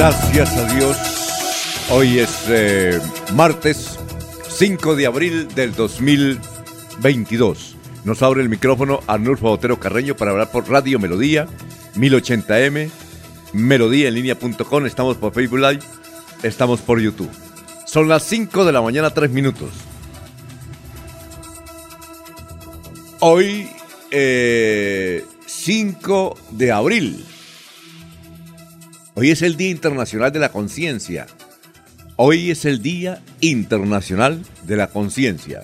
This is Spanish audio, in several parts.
Gracias a Dios. Hoy es eh, martes 5 de abril del 2022. Nos abre el micrófono Arnulfo Otero Carreño para hablar por Radio Melodía, 1080m, melodíaenlínea.com. Estamos por Facebook Live, estamos por YouTube. Son las 5 de la mañana, 3 minutos. Hoy, 5 eh, de abril Hoy es el Día Internacional de la Conciencia. Hoy es el Día Internacional de la Conciencia.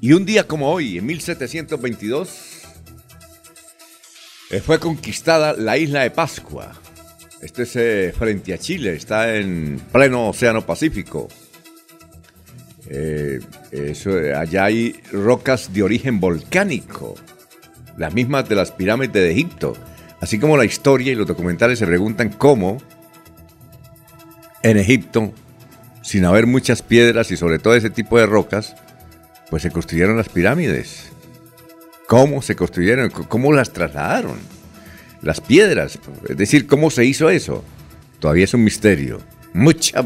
Y un día como hoy, en 1722, eh, fue conquistada la isla de Pascua. Este es eh, frente a Chile, está en pleno Océano Pacífico. Eh, allá hay rocas de origen volcánico, las mismas de las pirámides de Egipto. Así como la historia y los documentales se preguntan cómo en Egipto, sin haber muchas piedras y sobre todo ese tipo de rocas, pues se construyeron las pirámides. ¿Cómo se construyeron? ¿Cómo las trasladaron? Las piedras. Es decir, ¿cómo se hizo eso? Todavía es un misterio. Mucha,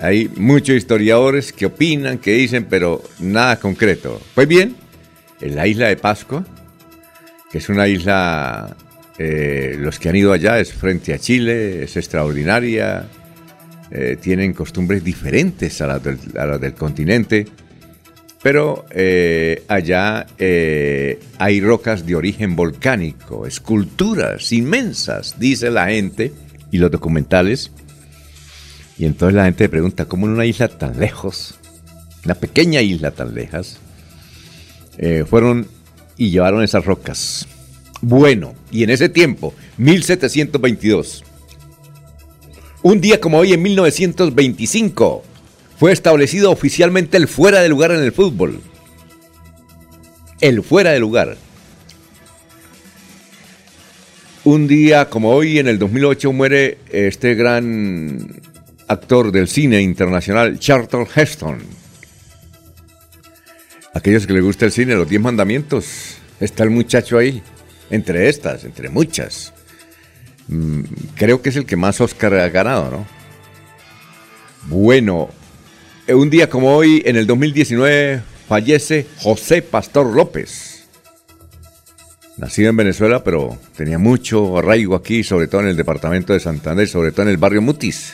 hay muchos historiadores que opinan, que dicen, pero nada concreto. Pues bien, en la isla de Pascua, que es una isla, eh, los que han ido allá es frente a Chile, es extraordinaria, eh, tienen costumbres diferentes a las del, continente, pero eh, allá hay rocas de origen volcánico, esculturas inmensas, dice la gente y los documentales. Y entonces la gente pregunta, ¿cómo en una isla tan lejos, una pequeña isla tan lejas, fueron y llevaron esas rocas. Bueno, y en ese tiempo, 1722, un día como hoy en 1925, fue establecido oficialmente el fuera de lugar en el fútbol. El fuera de lugar. Un día como hoy, en el 2008, muere este gran actor del cine internacional, Charlton Heston aquellos que les gusta el cine, los diez mandamientos, está el muchacho ahí, entre estas, entre muchas. Mm, creo que es el que más Oscar ha ganado, ¿no? Bueno, un día como hoy, en el 2019, fallece José Pastor López. Nacido en Venezuela, pero tenía mucho arraigo aquí, sobre todo en el departamento de Santander, sobre todo en el barrio Mutis.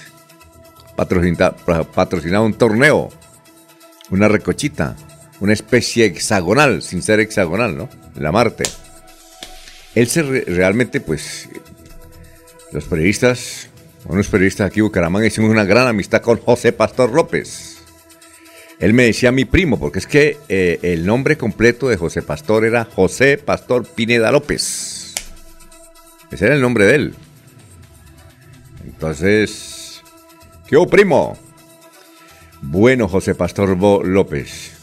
patrocinaba un torneo, una recochita una especie hexagonal, sin ser hexagonal, ¿no? La Marte. Él se realmente, pues, los periodistas, unos periodistas aquí en Bucaramanga, hicimos una gran amistad con José Pastor López. Él me decía mi primo, porque es que eh, el nombre completo de José Pastor era José Pastor Pineda López. Ese era el nombre de él. Entonces, ¿qué hubo, primo? Bueno, José Pastor López.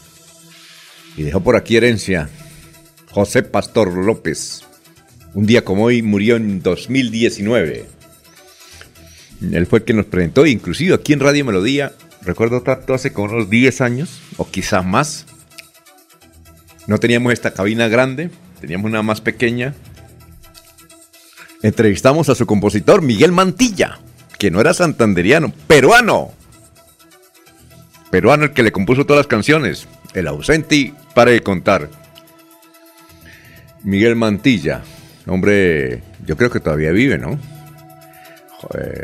Y dejó por aquí herencia José Pastor López. Un día como hoy murió en 2019. Él fue el que nos presentó, inclusive aquí en Radio Melodía, recuerdo tanto hace como unos 10 años, o quizás más. No teníamos esta cabina grande, teníamos una más pequeña. entrevistamos a su compositor Miguel Mantilla, que no era santanderiano, peruano. Peruano el que le compuso todas las canciones. El ausente para de contar. Miguel Mantilla, hombre, yo creo que todavía vive, ¿no?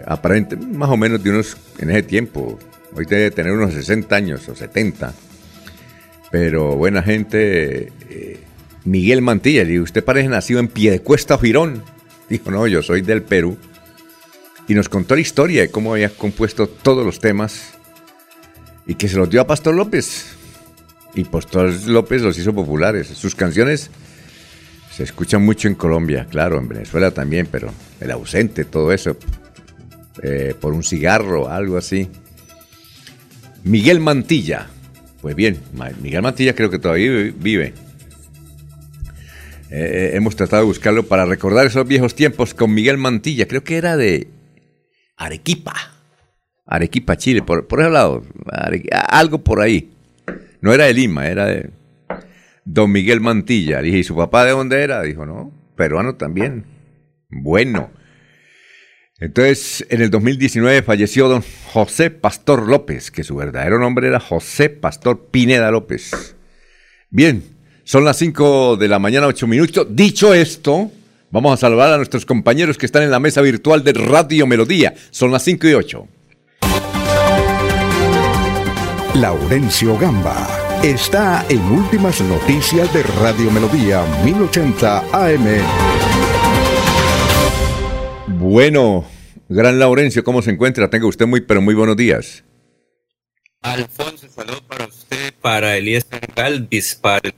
aparente, más o menos de unos, en ese tiempo, hoy debe tener unos 60 años o 70, pero buena gente, eh, Miguel Mantilla, y usted parece nacido en Piedecuesta, Girón. Dijo, no, yo soy del Perú. Y nos contó la historia de cómo había compuesto todos los temas y que se los dio a Pastor López. Y Pastor López los hizo populares. Sus canciones se escuchan mucho en Colombia, claro, en Venezuela también, pero el ausente, todo eso, eh, por un cigarro, algo así. Miguel Mantilla. Pues bien, Miguel Mantilla creo que todavía vive. Eh, hemos tratado de buscarlo para recordar esos viejos tiempos con Miguel Mantilla. Creo que era de Arequipa. Arequipa, Chile, por, por ese lado. algo por ahí. No era de Lima, era de Don Miguel Mantilla. dije, ¿y su papá de dónde era? Dijo, no, peruano también. Bueno. Entonces, en el 2019 falleció don José Pastor López, que su verdadero nombre era José Pastor Pineda López. Bien, son las 5 de la mañana, 8 minutos. Dicho esto, vamos a saludar a nuestros compañeros que están en la mesa virtual de Radio Melodía. Son las 5 y 8. Laurencio Gamba está en Últimas Noticias de Radio Melodía 1080 AM. Bueno, gran Laurencio, ¿cómo se encuentra? Tenga usted muy, pero muy buenos días. Alfonso, saludo para usted, para Eliezer Galvis, para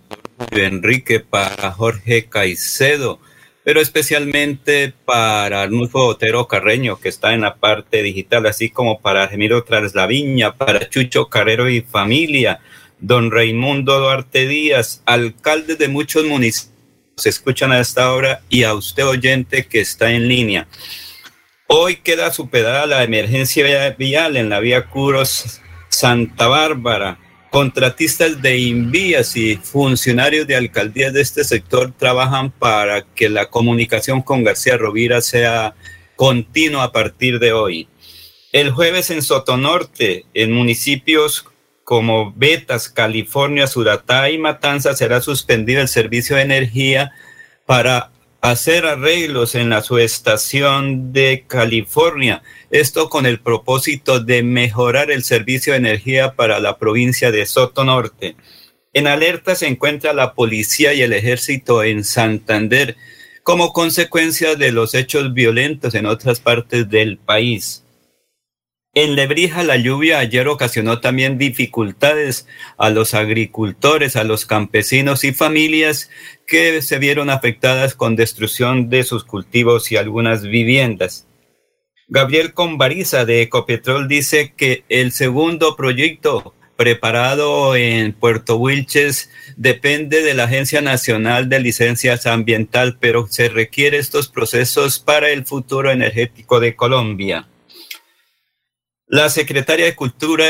Enrique, para Jorge Caicedo, pero especialmente para Arnulfo Otero Carreño, que está en la parte digital, así como para Gemiro Traslaviña, para Chucho Carrero y familia, don Raimundo Duarte Díaz, alcalde de muchos municipios, se escuchan a esta hora, y a usted oyente que está en línea. Hoy queda superada la emergencia vial en la vía Curos Santa Bárbara Contratistas de invías y funcionarios de alcaldías de este sector trabajan para que la comunicación con García Rovira sea continua a partir de hoy. El jueves en Sotonorte, en municipios como Betas, California, Suratá y Matanza, será suspendido el servicio de energía para hacer arreglos en la subestación de California. Esto con el propósito de mejorar el servicio de energía para la provincia de Soto Norte. En alerta se encuentra la policía y el ejército en Santander como consecuencia de los hechos violentos en otras partes del país. En Lebrija la lluvia ayer ocasionó también dificultades a los agricultores, a los campesinos y familias que se vieron afectadas con destrucción de sus cultivos y algunas viviendas. Gabriel Convariza de Ecopetrol dice que el segundo proyecto preparado en Puerto Wilches depende de la Agencia Nacional de Licencias Ambiental, pero se requieren estos procesos para el futuro energético de Colombia. La secretaria de Cultura.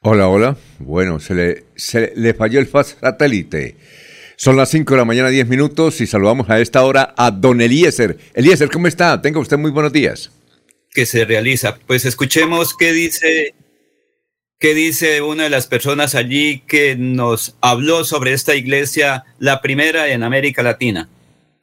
Hola, hola. Bueno, se le, se le falló el satélite. Son las 5 de la mañana, 10 minutos, y saludamos a esta hora a don Eliezer. Eliezer, ¿cómo está? Tenga usted muy buenos días. Que se realiza. Pues escuchemos qué dice, qué dice una de las personas allí que nos habló sobre esta iglesia, la primera en América Latina.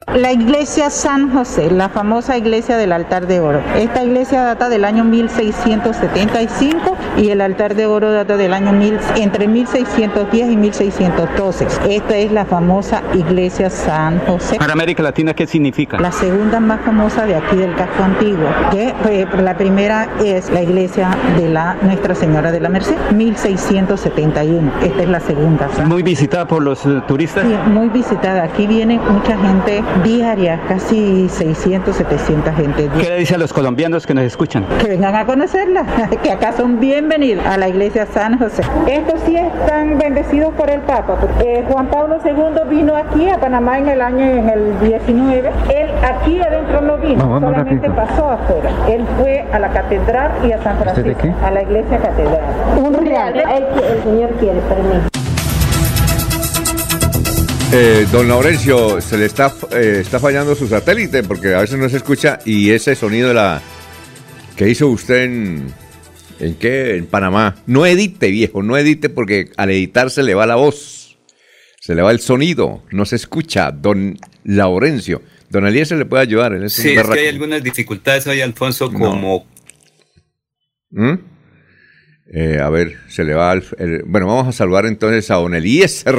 La iglesia San José, la famosa iglesia del altar de oro. Esta iglesia data del año 1675 y el altar de oro data del año mil, entre 1610 y 1612. Esta es la famosa iglesia San José. Para América Latina, ¿qué significa? La segunda más famosa de aquí del casco antiguo. Que, eh, la primera es la iglesia de la Nuestra Señora de la Merced, 1671. Esta es la segunda. Muy visitada por los eh, turistas. Sí, muy visitada. Aquí viene mucha gente diaria, casi 600, 700 gente. ¿Qué le dice a los colombianos que nos escuchan? Que vengan a conocerla, que acá son bienvenidos a la iglesia San José. Estos sí están bendecidos por el Papa. Eh, Juan Pablo II vino aquí a Panamá en el año en el 19. Él aquí adentro no vino, solamente pasó afuera. Él fue a la catedral y a San Francisco, a la iglesia catedral. Un real, el, el Señor quiere, permiso. Eh, don Laurencio, se le está, eh, está fallando su satélite porque a veces no se escucha y ese sonido de la que hizo usted en, ¿en qué? En Panamá. No edite, viejo, no edite porque al editar se le va la voz, se le va el sonido, no se escucha, don Laurencio. Don Eliezer le puede ayudar. en sí, es que hay algunas dificultades hoy, Alfonso, como... ¿Mm? Eh, a ver, se le va el, Bueno, vamos a saludar entonces a don Eliezer.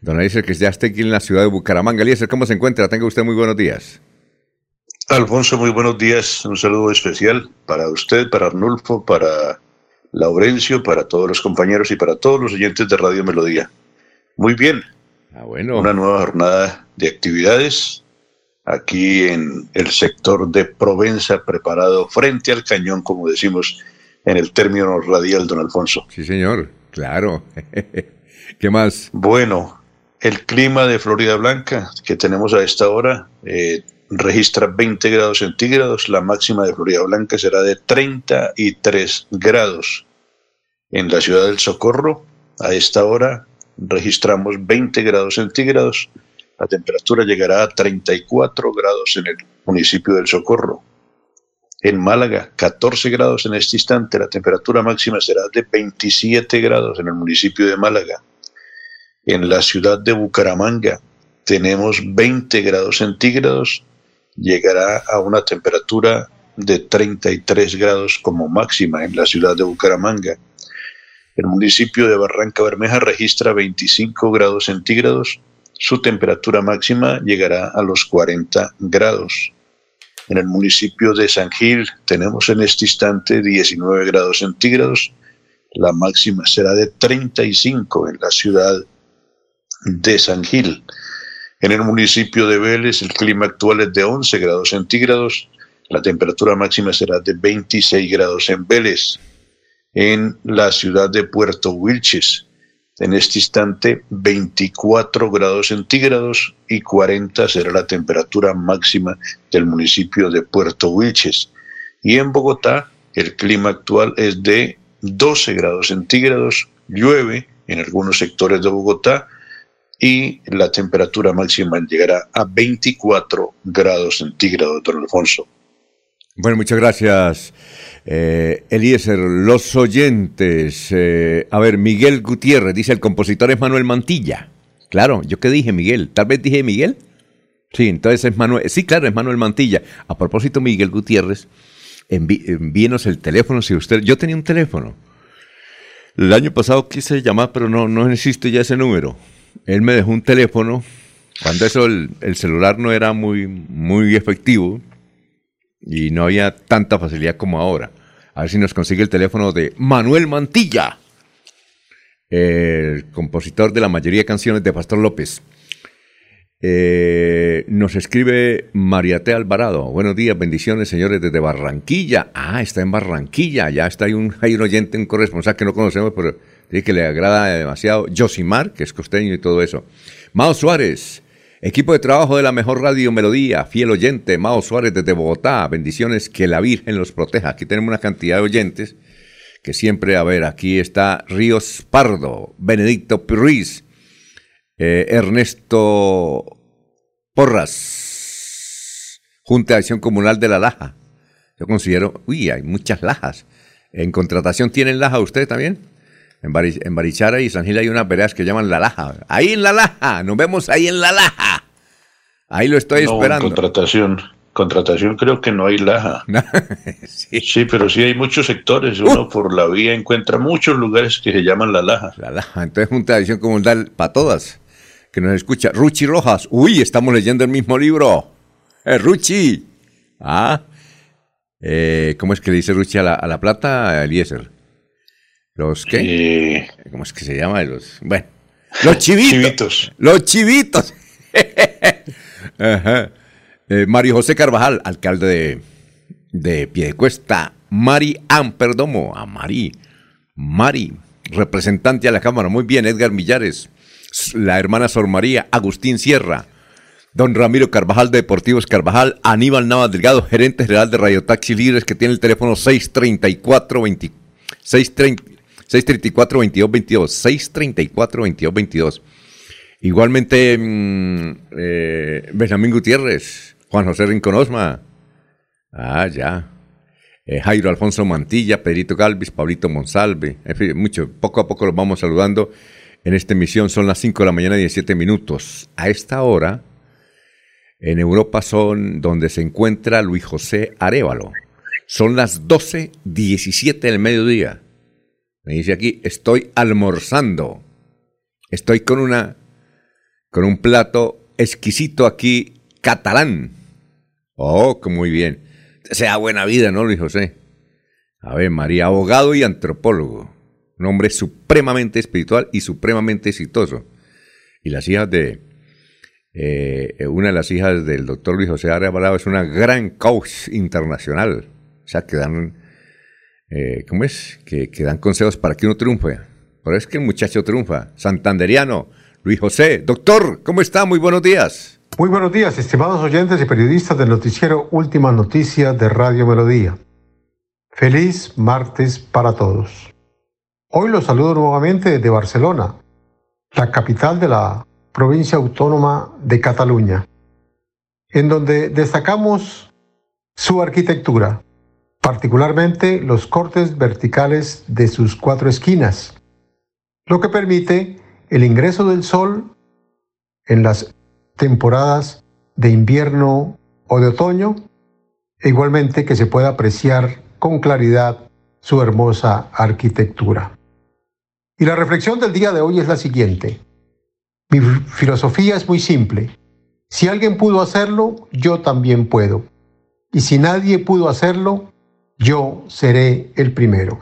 Don Eliezer, que ya está aquí en la ciudad de Bucaramanga. Eliezer, ¿cómo se encuentra? Tenga usted muy buenos días. Alfonso, muy buenos días. Un saludo especial para usted, para Arnulfo, para Laurencio, para todos los compañeros y para todos los oyentes de Radio Melodía. Muy bien. Ah, bueno. Una nueva jornada de actividades aquí en el sector de Provenza, preparado frente al cañón, como decimos en el término radial, don Alfonso. Sí, señor, claro. ¿Qué más? Bueno, el clima de Florida Blanca que tenemos a esta hora eh, registra 20 grados centígrados. La máxima de Florida Blanca será de 33 grados. En la ciudad del Socorro, a esta hora, registramos 20 grados centígrados. La temperatura llegará a 34 grados en el municipio del Socorro. En Málaga, 14 grados en este instante. La temperatura máxima será de 27 grados en el municipio de Málaga. En la ciudad de Bucaramanga tenemos 20 grados centígrados, llegará a una temperatura de 33 grados como máxima en la ciudad de Bucaramanga. El municipio de Barranca Bermeja registra 25 grados centígrados, su temperatura máxima llegará a los 40 grados. En el municipio de San Gil tenemos en este instante 19 grados centígrados, la máxima será de 35 en la ciudad de San Gil. En el municipio de Vélez el clima actual es de 11 grados centígrados, la temperatura máxima será de 26 grados en Vélez. En la ciudad de Puerto Wilches, en este instante 24 grados centígrados y 40 será la temperatura máxima del municipio de Puerto Wilches. Y en Bogotá el clima actual es de 12 grados centígrados, llueve en algunos sectores de Bogotá y la temperatura máxima llegará a 24 grados centígrados, don Alfonso. Bueno, muchas gracias, eh, Eliezer. Los oyentes, eh, a ver, Miguel Gutiérrez, dice el compositor es Manuel Mantilla. Claro, ¿yo qué dije, Miguel? ¿Tal vez dije Miguel? Sí, entonces es Manuel, sí, claro, es Manuel Mantilla. A propósito, Miguel Gutiérrez, envíenos el teléfono si usted, yo tenía un teléfono. El año pasado quise llamar, pero no, no existe ya ese número él me dejó un teléfono, cuando eso el, celular no era muy, muy efectivo y no había tanta facilidad como ahora. A ver si nos consigue el teléfono de Manuel Mantilla, el compositor de la mayoría de canciones de Pastor López. Eh, nos escribe Mariate Alvarado. Buenos días, bendiciones, señores, desde Barranquilla. Ah, está en Barranquilla. Ya está hay un, hay un oyente, un corresponsal que no conocemos, pero que le agrada demasiado. Josimar, que es costeño y todo eso. Mao Suárez, equipo de trabajo de la mejor radio Melodía, fiel oyente, Mao Suárez desde Bogotá. Bendiciones, que la Virgen los proteja. Aquí tenemos una cantidad de oyentes que siempre, a ver, aquí está Ríos Pardo, Benedicto Ruiz, eh, Ernesto Porras, Junta de Acción Comunal de la Laja. Yo considero, uy, hay muchas lajas. ¿En contratación tienen laja usted también? En, Barichara y San Gil hay unas veredas que llaman La Laja. Ahí en La Laja, nos vemos ahí en La Laja. Ahí lo estoy esperando. contratación. Contratación creo que no hay laja. sí. pero sí hay muchos sectores. Uno uh. por la vía encuentra muchos lugares que se llaman la laja. La laja. Entonces una tradición comunal para todas. Que nos escucha. Ruchi Rojas. Uy, estamos leyendo el mismo libro. Eh, Ruchi. Ah. Eh, ¿Cómo es que le dice Ruchi a la, a la plata, Eliezer? ¿Los qué? ¿Cómo es que se llama? Los, bueno, los chivitos. Los chivitos. Eh, Mario José Carvajal, alcalde de, de Piedecuesta. Mari Amperdomo, a Mari. Mari, representante a la Cámara. Muy bien, Edgar Millares. La hermana Sor María, Agustín Sierra. Don Ramiro Carvajal de Deportivos Carvajal, Aníbal Navas Delgado, gerente general de Radio Taxi Libres, que tiene el teléfono 634 20, 630 634-2222. 634-2222. Igualmente, mm, eh, Benjamín Gutiérrez, Juan José Rincón Osma. Ah, ya. Eh, Jairo Alfonso Mantilla, Pedrito Galvis, Pablito Monsalve. En mucho. Poco a poco los vamos saludando en esta emisión. Son las 5 de la mañana, 17 minutos. A esta hora, en Europa son donde se encuentra Luis José Arevalo. Son las 12, 17 del mediodía. Me dice aquí, estoy almorzando. Estoy con una con un plato exquisito aquí catalán. Oh, muy bien. Sea buena vida, ¿no, Luis José? A ver, María, abogado y antropólogo. Un hombre supremamente espiritual y supremamente exitoso. Y las hijas de. Eh, una de las hijas del doctor Luis José Arevalo es una gran coach internacional. O sea, que dan. Eh, ¿Cómo es? Que, que dan consejos para que uno triunfe. Pero es que el muchacho triunfa. Santanderiano. Luis José, doctor, ¿cómo está? Muy buenos días. Muy buenos días, estimados oyentes y periodistas del noticiero Última Noticia de Radio Melodía. Feliz martes para todos. Hoy los saludo nuevamente desde Barcelona, la capital de la provincia autónoma de Cataluña, en donde destacamos su arquitectura, particularmente los cortes verticales de sus cuatro esquinas, lo que permite el ingreso del sol en las temporadas de invierno o de otoño, e igualmente que se pueda apreciar con claridad su hermosa arquitectura. Y la reflexión del día de hoy es la siguiente. Mi filosofía es muy simple. Si alguien pudo hacerlo, yo también puedo. Y si nadie pudo hacerlo, yo seré el primero.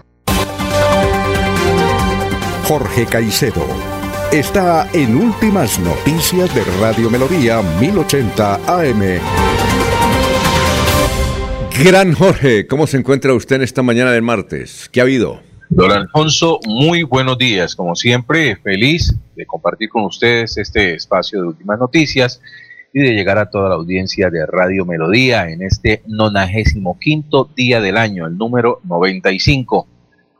Jorge Caicedo está en Últimas Noticias de Radio Melodía 1080 AM. Gran Jorge, ¿cómo se encuentra usted en esta mañana del martes? ¿Qué ha habido? Don Alfonso, muy buenos días. Como siempre, feliz de compartir con ustedes este espacio de Últimas Noticias y de llegar a toda la audiencia de Radio Melodía en este 95 día del año, el número 95.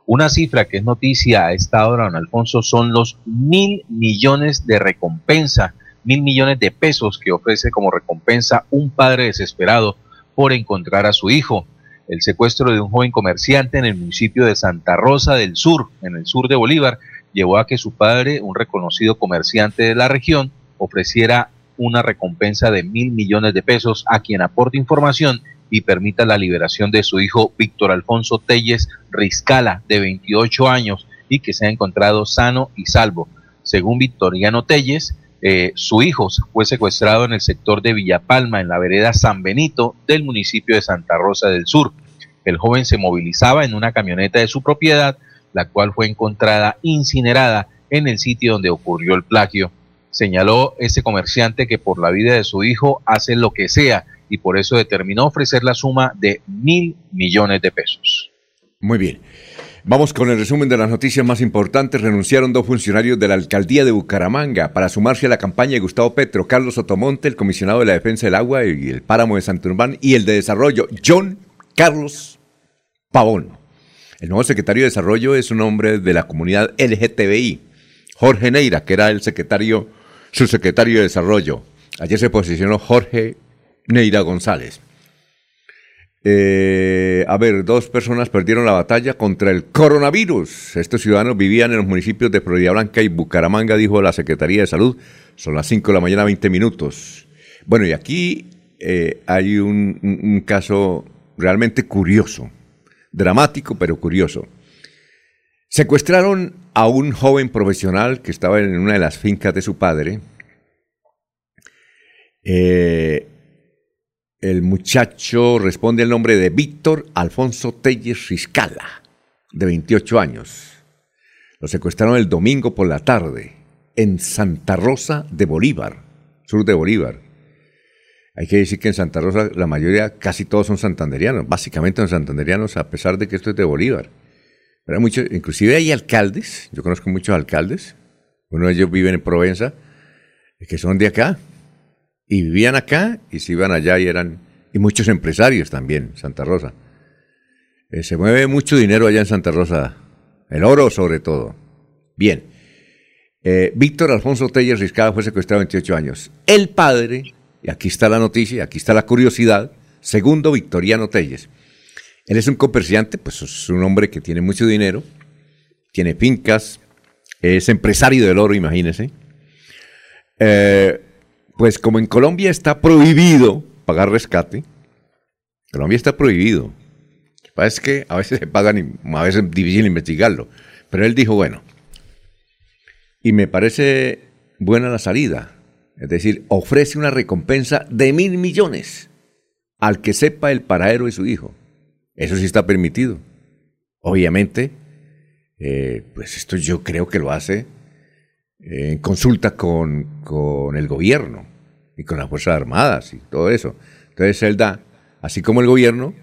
Una cifra que es noticia a esta hora, don Alfonso, son los mil millones de recompensa, mil millones de pesos que ofrece como recompensa un padre desesperado por encontrar a su hijo. El secuestro de un joven comerciante en el municipio de Santa Rosa del Sur, en el sur de Bolívar, llevó a que su padre, un reconocido comerciante de la región, ofreciera una recompensa de mil millones de pesos a quien aporte información y permita la liberación de su hijo Víctor Alfonso Telles Riscala, de 28 años, y que se ha encontrado sano y salvo. Según Victoriano Telles, eh, su hijo fue secuestrado en el sector de Villapalma, en la vereda San Benito del municipio de Santa Rosa del Sur. El joven se movilizaba en una camioneta de su propiedad, la cual fue encontrada incinerada en el sitio donde ocurrió el plagio señaló ese comerciante que por la vida de su hijo hace lo que sea y por eso determinó ofrecer la suma de mil millones de pesos. Muy bien. Vamos con el resumen de las noticias más importantes. Renunciaron dos funcionarios de la alcaldía de Bucaramanga para sumarse a la campaña de Gustavo Petro, Carlos Otomonte, el comisionado de la defensa del agua y el páramo de Santurbán, y el de desarrollo, John Carlos Pavón. El nuevo secretario de desarrollo es un hombre de la comunidad LGTBI, Jorge Neira, que era el secretario su secretario de Desarrollo. Ayer se posicionó Jorge Neira González. Eh, a ver, dos personas perdieron la batalla contra el coronavirus. Estos ciudadanos vivían en los municipios de Florida Blanca y Bucaramanga, dijo la Secretaría de Salud. Son las 5 de la mañana, 20 minutos. Bueno, y aquí eh, hay un caso realmente curioso, dramático, pero curioso. Secuestraron a un joven profesional que estaba en una de las fincas de su padre. Eh, el muchacho responde el nombre de Víctor Alfonso Telles Riscala, de 28 años. Lo secuestraron el domingo por la tarde en Santa Rosa de Bolívar, sur de Bolívar. Hay que decir que en Santa Rosa la mayoría, casi todos son santanderianos, básicamente son santanderianos a pesar de que esto es de Bolívar. Pero mucho, inclusive hay alcaldes, yo conozco muchos alcaldes, uno de ellos vive en Provenza, que son de acá, y vivían acá y se iban allá y eran, y muchos empresarios también, Santa Rosa. Eh, se mueve mucho dinero allá en Santa Rosa, el oro sobre todo. Bien, Eh, Víctor Alfonso Telles Riscada fue secuestrado a 28 años. El padre, y aquí está la noticia, aquí está la curiosidad, segundo Victoriano Telles. Él es un comerciante, pues es un hombre que tiene mucho dinero, tiene fincas, es empresario del oro, imagínense. Eh, pues como en Colombia está prohibido pagar rescate, Colombia está prohibido. Lo que es que a veces se pagan y a veces es difícil investigarlo. Pero él dijo, bueno, y me parece buena la salida. Es decir, ofrece una recompensa de mil millones al que sepa el paradero de su hijo. Eso sí está permitido. Obviamente, eh, pues esto yo creo que lo hace eh, en consulta con, con, el gobierno y con las Fuerzas Armadas y todo eso. Entonces él da, así como el gobierno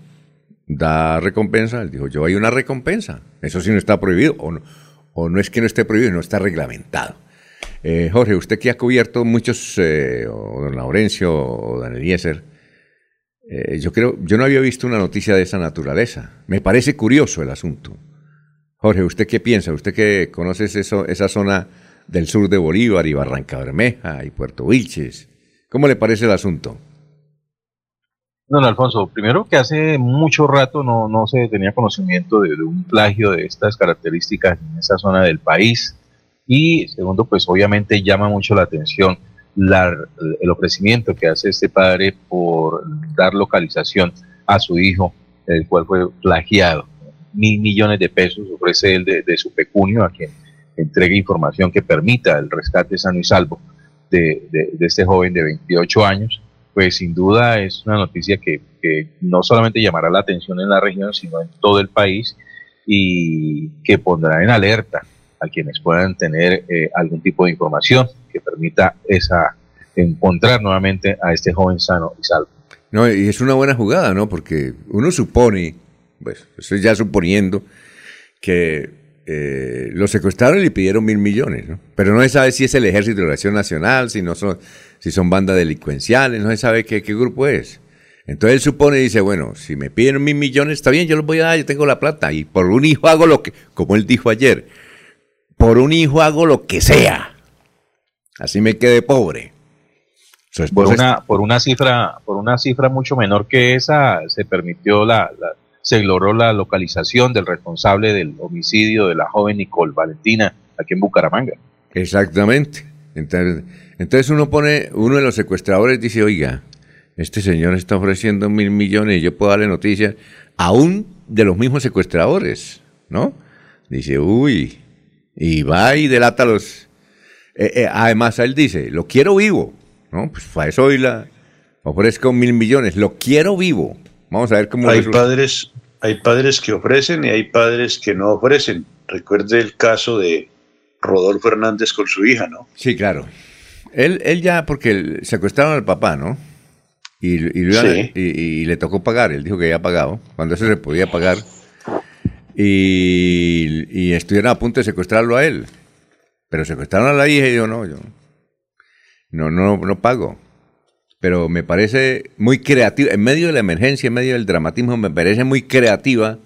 da recompensa, él dijo, yo hay una recompensa. Eso sí no está prohibido, o no, o no es que no esté prohibido, no está reglamentado. Eh, Jorge, usted que ha cubierto muchos, o don Laurencio o don Eliezer, eh, yo creo, yo no había visto una noticia de esa naturaleza. Me parece curioso el asunto. Jorge, ¿usted qué piensa? Usted que conoce eso, esa zona del sur de Bolívar y Barranca Bermeja y Puerto Vilches, ¿cómo le parece el asunto? Don Alfonso, primero que hace mucho rato no, no se tenía conocimiento de, de, un plagio de estas características en esa zona del país. Y segundo, pues obviamente llama mucho la atención el ofrecimiento que hace este padre por dar localización a su hijo, el cual fue plagiado. Mil millones de pesos ofrece él de, su pecunio a quien entregue información que permita el rescate sano y salvo de, de, este joven de 28 años. Pues sin duda es una noticia que, que no solamente llamará la atención en la región, sino en todo el país y que pondrá en alerta a quienes puedan tener eh, algún tipo de información que permita esa encontrar nuevamente a este joven sano y salvo. No, y es una buena jugada, ¿no? Porque uno supone, pues, estoy ya suponiendo que eh, lo secuestraron y le pidieron mil millones, ¿no? Pero no se sabe si es el Ejército de Relación Nacional, si no son, si son bandas delincuenciales, no se sabe qué, qué grupo es. Entonces él supone y dice, bueno, si me piden mil millones, está bien, yo los voy a dar, yo tengo la plata. Y por un hijo hago lo que, como él dijo ayer, por un hijo hago lo que sea. Así me quedé pobre. Por una, por una cifra, por una cifra mucho menor que esa, se permitió la, se logró la localización del responsable del homicidio de la joven Nicole Valentina aquí en Bucaramanga. Exactamente. Entonces, entonces uno pone, uno de los secuestradores dice, oiga, este señor está ofreciendo mil millones y yo puedo darle noticias, aún de los mismos secuestradores, ¿no? Dice, uy, y va y delata los... Eh, eh, además, él dice, lo quiero vivo, ¿no? Pues para eso hoy la ofrezco mil millones, lo quiero vivo. Vamos a ver cómo... Hay padres, hay padres que ofrecen y hay padres que no ofrecen. Recuerde el caso de Rodolfo Hernández con su hija, ¿no? Sí, claro. Él, él ya, porque secuestraron al papá, ¿no? Y, y, y, y, le tocó pagar, él dijo que había pagado, cuando eso se podía pagar y, y, estuvieron a punto de secuestrarlo a él. Pero secuestraron a la hija y yo no, yo no, no, no pago. Pero me parece muy creativa, en medio de la emergencia, en medio del dramatismo, me parece muy creativa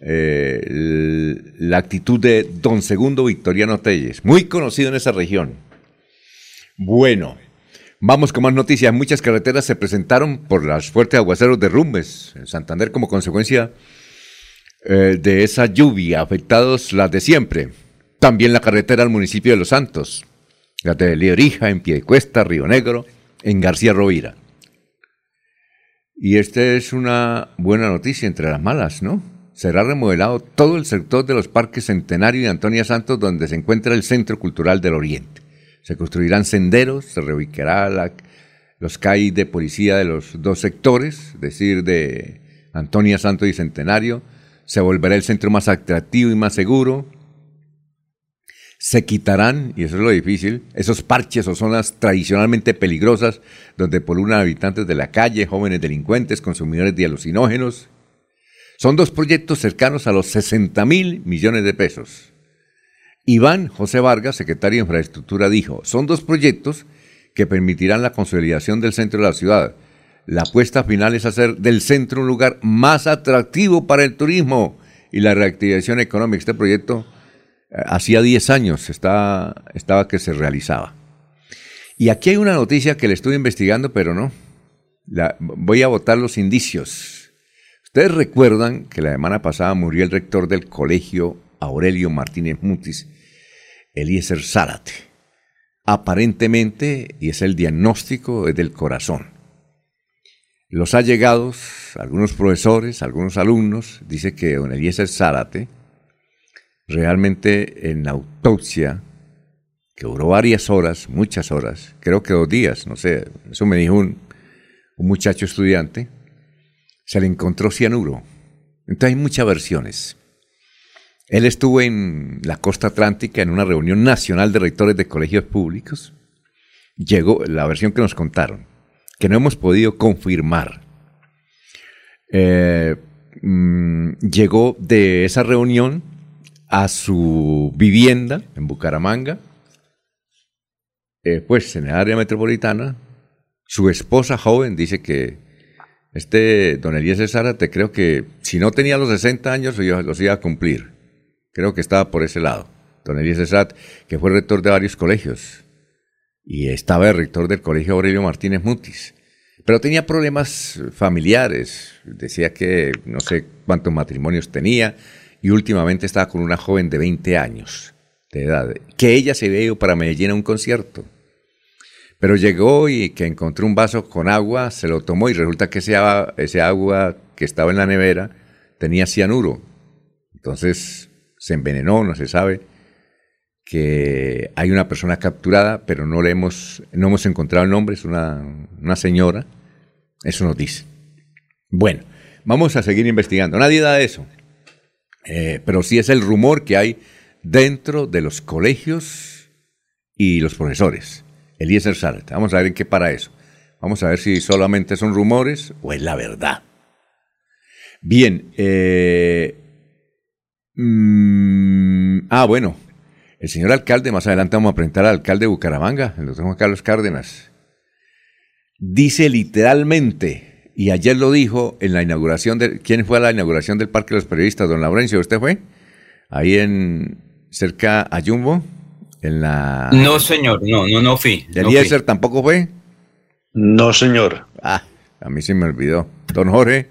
eh, la actitud de don Segundo Victoriano Telles, muy conocido en esa región. Bueno, vamos con más noticias. Muchas carreteras se presentaron por las fuertes aguaceros de Rumbes en Santander como consecuencia eh, de esa lluvia, afectados las de siempre. También la carretera al municipio de Los Santos, la de Liorija, en Piedecuesta, Río Negro, en García Rovira. Y esta es una buena noticia entre las malas, ¿no? Será remodelado todo el sector de los parques Centenario y Antonia Santos, donde se encuentra el Centro Cultural del Oriente. Se construirán senderos, se reubicará la, los CAI de policía de los dos sectores, es decir, de Antonia Santos y Centenario, se volverá el centro más atractivo y más seguro. Se quitarán, y eso es lo difícil, esos parches o zonas tradicionalmente peligrosas donde polulan habitantes de la calle, jóvenes delincuentes, consumidores de alucinógenos. Son dos proyectos cercanos a los 60 mil millones de pesos. Iván José Vargas, secretario de Infraestructura, dijo, son dos proyectos que permitirán la consolidación del centro de la ciudad, la apuesta final es hacer del centro un lugar más atractivo para el turismo y la reactivación económica. Este proyecto hacía 10 años estaba, que se realizaba. Y aquí hay una noticia que le estuve investigando, pero no. Voy a botar los indicios. Ustedes recuerdan que la semana pasada murió el rector del colegio Aurelio Martínez Mutis, Eliezer Zárate. Aparentemente, y es el diagnóstico, es del corazón. Los allegados, algunos profesores, algunos alumnos, dice que don Eliezer Zárate, realmente en la autopsia, que duró varias horas, muchas horas, creo que dos días, no sé, eso me dijo un, un muchacho estudiante, se le encontró cianuro. Entonces hay muchas versiones. Él estuvo en la costa atlántica en una reunión nacional de rectores de colegios públicos. Llegó la versión que nos contaron, que no hemos podido confirmar. Eh, mm, llegó de esa reunión a su vivienda en Bucaramanga, eh, pues en el área metropolitana. Su esposa joven dice que este don Eliezer Zárate creo que si no tenía los 60 años los iba a cumplir. Creo que estaba por ese lado. Don Eliezer Zárate, que fue rector de varios colegios. Y estaba el rector del colegio Aurelio Martínez Mutis. Pero tenía problemas familiares. Decía que no sé cuántos matrimonios tenía. Y últimamente estaba con una joven de 20 años de edad. Que ella se había ido para Medellín a un concierto. Pero llegó y que encontró un vaso con agua, se lo tomó y resulta que ese, ese agua que estaba en la nevera tenía cianuro. Entonces se envenenó, no se sabe que hay una persona capturada, pero no le hemos, no hemos encontrado el nombre, es una, señora, eso nos dice. Bueno, vamos a seguir investigando. Nadie da eso, eh, pero sí es el rumor que hay dentro de los colegios y los profesores. Eliezer Zárate. Vamos a ver en qué para eso. Vamos a ver si solamente son rumores o es la verdad. Bien. Eh, mm, ah, bueno. El señor alcalde, más adelante vamos a presentar al alcalde de Bucaramanga, el doctor Juan Carlos Cárdenas. Dice literalmente, y ayer lo dijo en la inauguración de. ¿Quién fue a la inauguración del Parque de los Periodistas? Don Laurencio, ¿usted fue? Ahí en cerca a Jumbo. No, señor, no, no, no fui. ¿Eliezer tampoco fue? No, señor. Ah, a mí se me olvidó. ¿Don Jorge?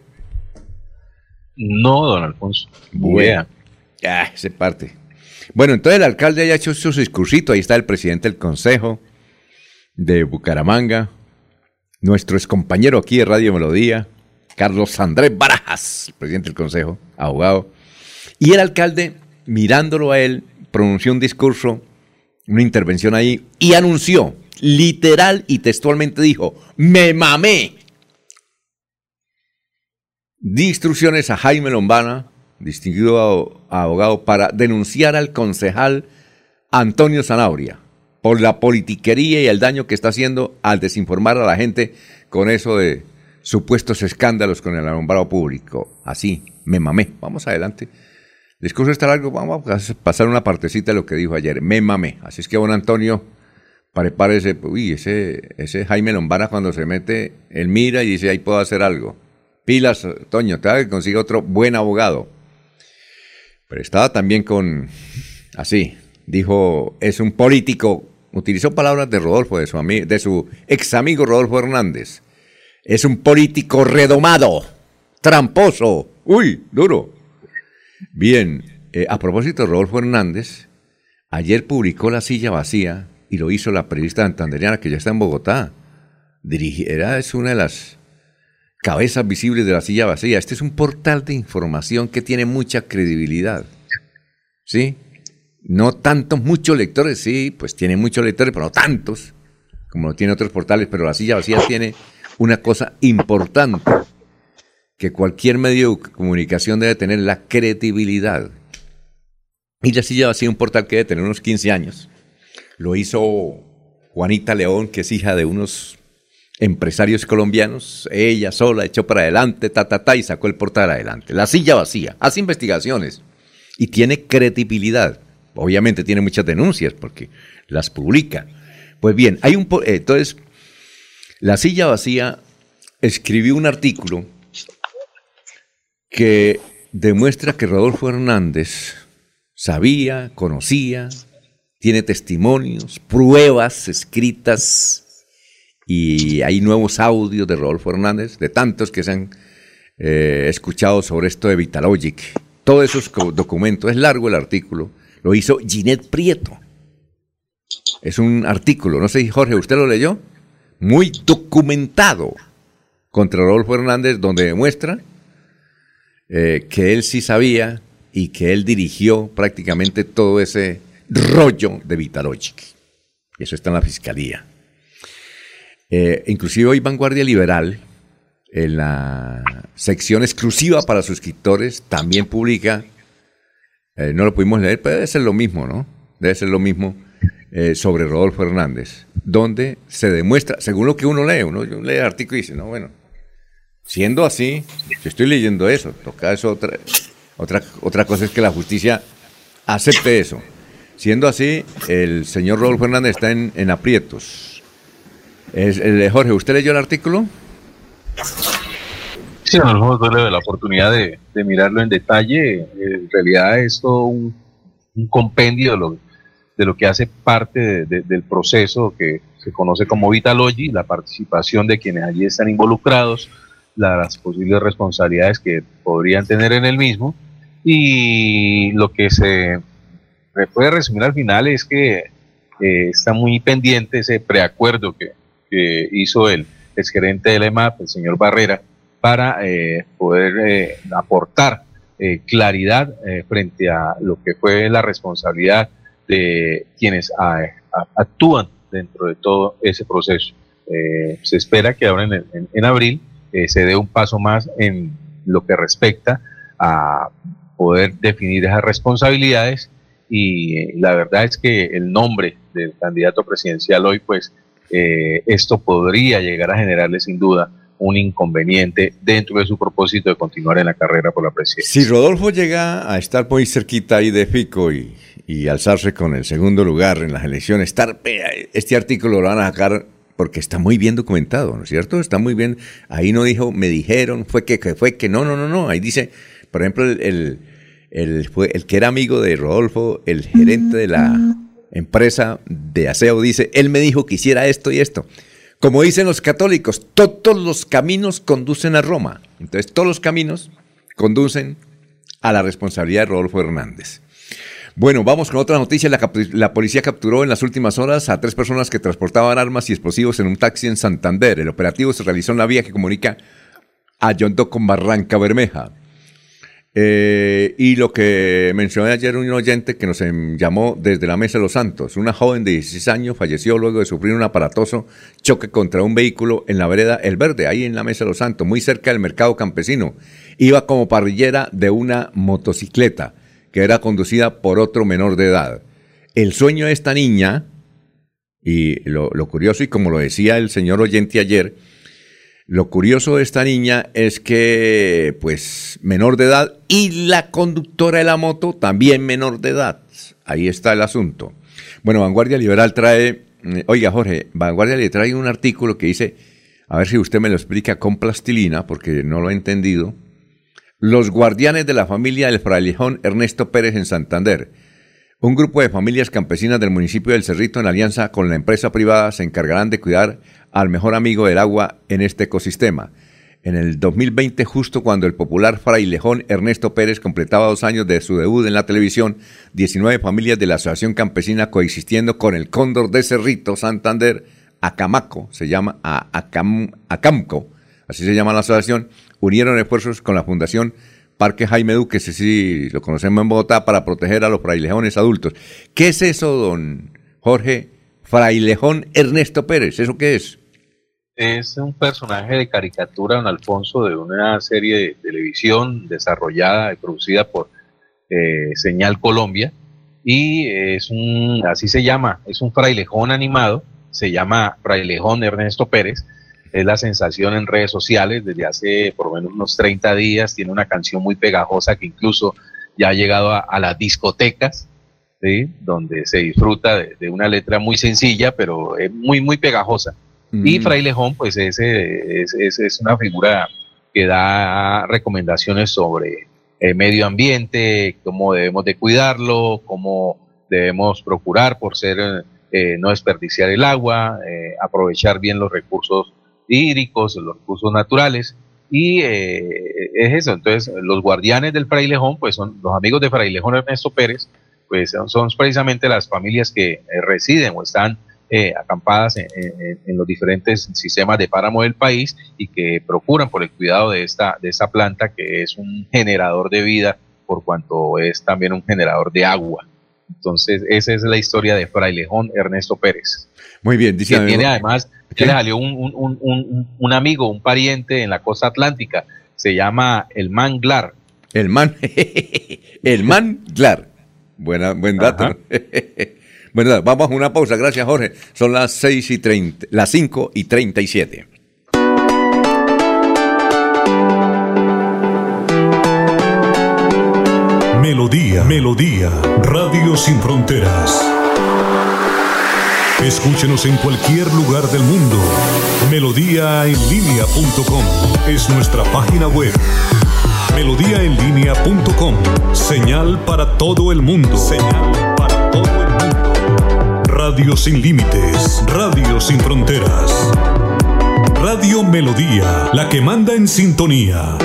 No, don Alfonso. Bueno. Ah, se parte. Bueno, entonces el alcalde haya hecho su discursito. Ahí está el presidente del consejo de Bucaramanga, nuestro excompañero aquí de Radio Melodía, Carlos Andrés Barajas, presidente del consejo, abogado. Y el alcalde, mirándolo a él, pronunció un discurso una intervención ahí y anunció, literal y textualmente dijo, me mamé. Di instrucciones a Jaime Lombana, distinguido abogado, para denunciar al concejal Antonio Zanabria por la politiquería y el daño que está haciendo al desinformar a la gente con eso de supuestos escándalos con el alumbrado público. Así, me mamé. Vamos adelante discurso está largo, vamos a pasar una partecita de lo que dijo ayer. Me mamé. Así es que, don Antonio, prepárese. Uy, ese, ese Jaime Lombana cuando se mete, él mira y dice, ahí puedo hacer algo. Pilas, Toño, te que consiga otro buen abogado. Pero estaba también con, así, dijo, es un político, utilizó palabras de Rodolfo, de su, de su ex amigo Rodolfo Hernández. Es un político redomado, tramposo, uy, duro. Bien, eh, a propósito, Rodolfo Hernández ayer publicó La silla vacía y lo hizo la periodista Antanderiana que ya está en Bogotá. Era, es una de las cabezas visibles de La silla vacía. Este es un portal de información que tiene mucha credibilidad. ¿Sí? No tantos, muchos lectores, sí, pues tiene muchos lectores, pero no tantos como lo tiene otros portales, pero La silla vacía tiene una cosa importante que cualquier medio de comunicación debe tener la credibilidad. Y la silla vacía, un portal que debe tener unos 15 años. Lo hizo Juanita León, que es hija de unos empresarios colombianos. Ella sola echó para adelante, ta, ta, ta, y sacó el portal adelante. La silla vacía, hace investigaciones y tiene credibilidad. Obviamente tiene muchas denuncias porque las publica. Pues bien, hay un... Entonces, la silla vacía escribió un artículo que demuestra que Rodolfo Hernández sabía, conocía, tiene testimonios, pruebas escritas y hay nuevos audios de Rodolfo Hernández, de tantos que se han eh, escuchado sobre esto de Vitalogic. Todos esos documentos, es largo el artículo, lo hizo Ginette Prieto. Es un artículo, no sé, Jorge, ¿usted lo leyó? Muy documentado contra Rodolfo Hernández, donde demuestra eh, que él sí sabía y que él dirigió prácticamente todo ese rollo de Vitalogic. Eso está en la fiscalía. Eh, inclusive hoy Vanguardia Liberal, en la sección exclusiva para suscriptores, también publica, eh, no lo pudimos leer, pero debe ser lo mismo, ¿no? Debe ser lo mismo sobre Rodolfo Hernández, donde se demuestra, según lo que uno lee, uno lee el artículo y dice, no, bueno, Siendo así, yo estoy leyendo eso, toca eso otra, otra, otra cosa es que la justicia acepte eso. Siendo así, el señor Rodolfo Fernández está en, aprietos. Es, el, Jorge, ¿usted leyó el artículo? Sí, no tuve la oportunidad de, mirarlo en detalle. En realidad es todo un, compendio de lo, de lo, que hace parte del proceso que se conoce como Vitalogy, la participación de quienes allí están involucrados, las posibles responsabilidades que podrían tener en el mismo y lo que se puede resumir al final es que está muy pendiente ese preacuerdo que, hizo el exgerente del EMAP, el señor Barrera, para eh, poder eh, aportar eh, claridad frente a lo que fue la responsabilidad de quienes actúan dentro de todo ese proceso. se espera que ahora en abril eh, se dé un paso más en lo que respecta a poder definir esas responsabilidades y eh, la verdad es que el nombre del candidato presidencial hoy, pues eh, esto podría llegar a generarle sin duda un inconveniente dentro de su propósito de continuar en la carrera por la presidencia. Si Rodolfo llega a estar muy cerquita ahí de Fico y, alzarse con el segundo lugar en las elecciones, estar, este artículo lo van a sacar porque está muy bien documentado, ¿no es cierto? Está muy bien. Ahí no dijo, me dijeron, fue que, fue que, no, no, no, no. Ahí dice, por ejemplo, el, el, el que era amigo de Rodolfo, el gerente de la empresa de aseo, dice, él me dijo que hiciera esto y esto. Como dicen los católicos, todos los caminos conducen a Roma. Entonces, todos los caminos conducen a la responsabilidad de Rodolfo Hernández. Bueno, vamos con otra noticia. La, policía capturó en las últimas horas a tres personas que transportaban armas y explosivos en un taxi en Santander. El operativo se realizó en la vía que comunica a Yondo con Barranca Bermeja. Eh, y lo que mencioné ayer un oyente que nos em, llamó desde la Mesa de los Santos. Una joven de 16 años falleció luego de sufrir un aparatoso choque contra un vehículo en la vereda El Verde, ahí en la Mesa de los Santos, muy cerca del mercado campesino. Iba como parrillera de una motocicleta que era conducida por otro menor de edad. El sueño de esta niña, y lo, curioso, y como lo decía el señor oyente ayer, lo curioso de esta niña es que, pues, menor de edad y la conductora de la moto también menor de edad. Ahí está el asunto. Bueno, Vanguardia Liberal trae, mm, oiga Jorge, Vanguardia le trae un artículo que dice, a ver si usted me lo explica con plastilina, porque no lo he entendido. Los guardianes de la familia del frailejón Ernesto Pérez en Santander. Un grupo de familias campesinas del municipio del Cerrito en alianza con la empresa privada se encargarán de cuidar al mejor amigo del agua en este ecosistema. En el 2020, justo cuando el popular frailejón Ernesto Pérez completaba dos años de su debut en la televisión, 19 familias de la Asociación Campesina coexistiendo con el Cóndor de Cerrito, Santander, Acamaco, se llama Acamco, así se llama la asociación, unieron esfuerzos con la Fundación Parque Jaime Duque, ese sí lo conocemos en Bogotá, para proteger a los frailejones adultos. ¿Qué es eso, don Jorge? Frailejón Ernesto Pérez, ¿eso qué es? Es un personaje de caricatura, don Alfonso, de una serie de televisión desarrollada y producida por eh, Señal Colombia. Y es un, así se llama, es un frailejón animado, se llama Frailejón Ernesto Pérez es la sensación en redes sociales desde hace por lo menos unos 30 días. Tiene una canción muy pegajosa que incluso ya ha llegado a, las discotecas, donde se disfruta de, una letra muy sencilla, pero es muy, muy pegajosa. Y mm. Frailejón, pues es, es, es, una figura que da recomendaciones sobre eh, medio ambiente, cómo debemos de cuidarlo, cómo debemos procurar por ser eh, no desperdiciar el agua, aprovechar bien los recursos hídricos, los recursos naturales. Y es eso, entonces los guardianes del frailejón, pues son los amigos de frailejón Ernesto Pérez, pues son, precisamente las familias que residen o están eh, acampadas en, los diferentes sistemas de páramo del país y que procuran por el cuidado de esta, de esta planta que es un generador de vida por cuanto es también un generador de agua. Entonces, esa es la historia de Frailejón Ernesto Pérez. Muy bien, dice. Que tiene además, le salió un, un, un, amigo, un pariente en la costa atlántica, se llama el Manglar. El Man, el Manglar. Buena, buen dato. Vamos a una pausa. Gracias, Jorge. Son las 6 y 30, las 5 y 37. Melodía, Melodía, Radio Sin Fronteras. Escúchenos en cualquier lugar del mundo. Melodíaenlínea.com es nuestra página web. Melodíaenlínea.com. Señal para todo el mundo. Señal Radio sin límites, radio sin fronteras. Radio Melodía, la que manda en sintonía.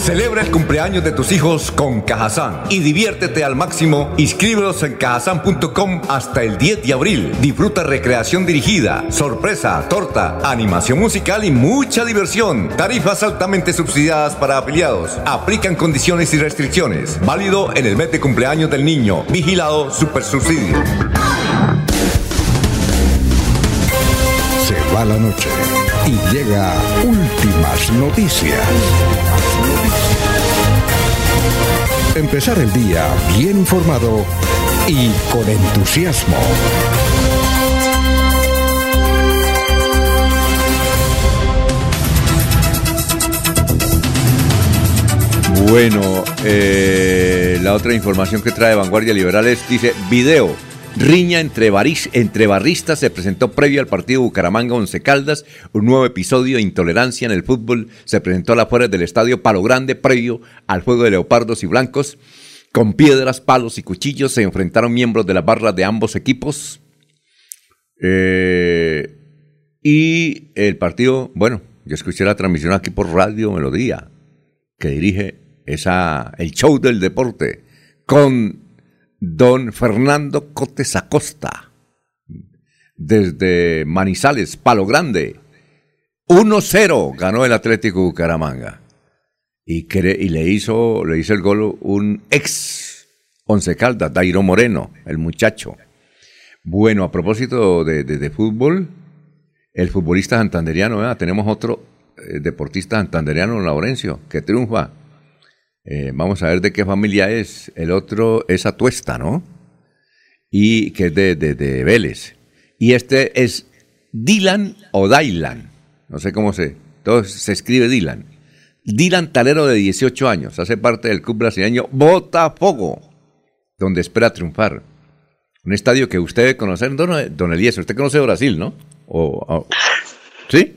Celebra el cumpleaños de tus hijos con Cajazán y diviértete al máximo. Inscríbelos en cajazán.com hasta el 10 de abril. Disfruta recreación dirigida, sorpresa, torta, animación musical y mucha diversión. Tarifas altamente subsidiadas para afiliados. Aplican condiciones y restricciones. Válido en el mes de cumpleaños del niño. Vigilado Super Subsidio. Se va la noche y llega últimas noticias. Empezar el día bien informado y con entusiasmo. Bueno, eh, la otra información que trae Vanguardia Liberales dice video Riña entre, entre barristas se presentó previo al partido Bucaramanga Once Caldas. Un nuevo episodio de intolerancia en el fútbol se presentó a las afueras del estadio Palo Grande previo al juego de leopardos y blancos. Con piedras, palos y cuchillos se enfrentaron miembros de las barras de ambos equipos. Eh, y el partido, bueno, yo escuché la transmisión aquí por Radio Melodía, que dirige esa, el show del deporte, con don Fernando Cotes Acosta, desde Manizales, Palo Grande. 1-0 ganó el Atlético Bucaramanga. Y, le, hizo, le hizo el gol un ex Once Caldas, Dairo Moreno, el muchacho. Bueno, a propósito de, fútbol, el futbolista santanderiano, tenemos otro eh, deportista santanderiano, Laurencio, que triunfa eh, vamos a ver de qué familia es. El otro es Atuesta, ¿no? Y que es de, de, Vélez. Y este es Dylan o Dylan. No sé cómo se. Todo se escribe Dylan. Dylan Talero de 18 años. Hace parte del club brasileño Botafogo, donde espera triunfar. Un estadio que usted debe conocer, don, don Eliezer. Usted conoce Brasil, ¿no? ¿Sí?